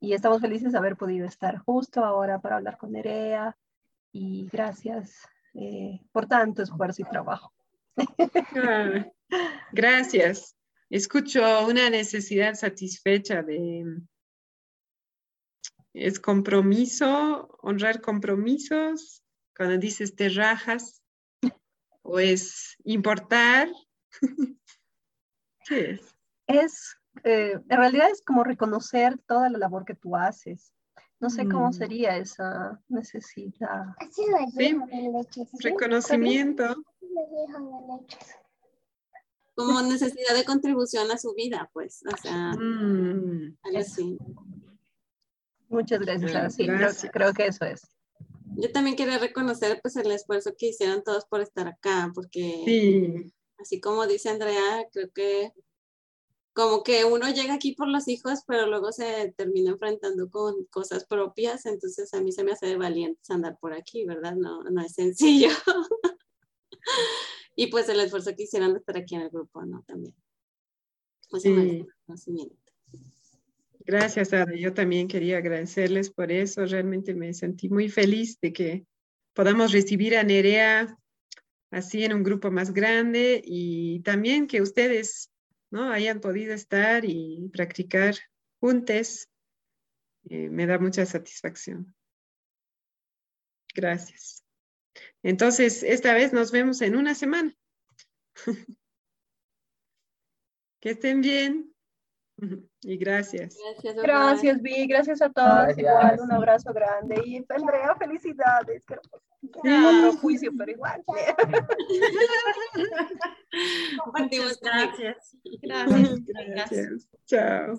y estamos felices de haber podido estar justo ahora para hablar con Nerea y gracias eh, por tanto esfuerzo y trabajo. Ah, gracias. Escucho una necesidad satisfecha de... Es compromiso, honrar compromisos, cuando dices te rajas, o es importar. *laughs* ¿Qué es? Es, eh, en realidad es como reconocer toda la labor que tú haces. No sé cómo mm. sería esa necesidad. Sí, reconocimiento. Como necesidad de contribución a su vida, pues. O sea, mm. Muchas gracias. Sí, creo, que eso es. Yo también quería reconocer pues el esfuerzo que hicieron todos por estar acá, porque así como dice Andrea, creo que como que uno llega aquí por los hijos, pero luego se termina enfrentando con cosas propias, entonces a mí se me hace de valientes andar por aquí, ¿verdad? No, no es sencillo. *laughs* y pues el esfuerzo que hicieron de estar aquí en el grupo, ¿no? También. Pues sí. Gracias, Ada. Yo también quería agradecerles por eso. Realmente me sentí muy feliz de que podamos recibir a Nerea así en un grupo más grande y también que ustedes ¿no? hayan podido estar y practicar juntos, eh, me da mucha satisfacción. Gracias. Entonces, esta vez nos vemos en una semana. *laughs* que estén bien. Y gracias. Gracias, gracias Vi. Gracias a todos. Igual, un abrazo grande. Y Andrea, felicidades. Otro juicio, pero igual. Compartimos. *laughs* Gracias. Gracias. Gracias. Chao.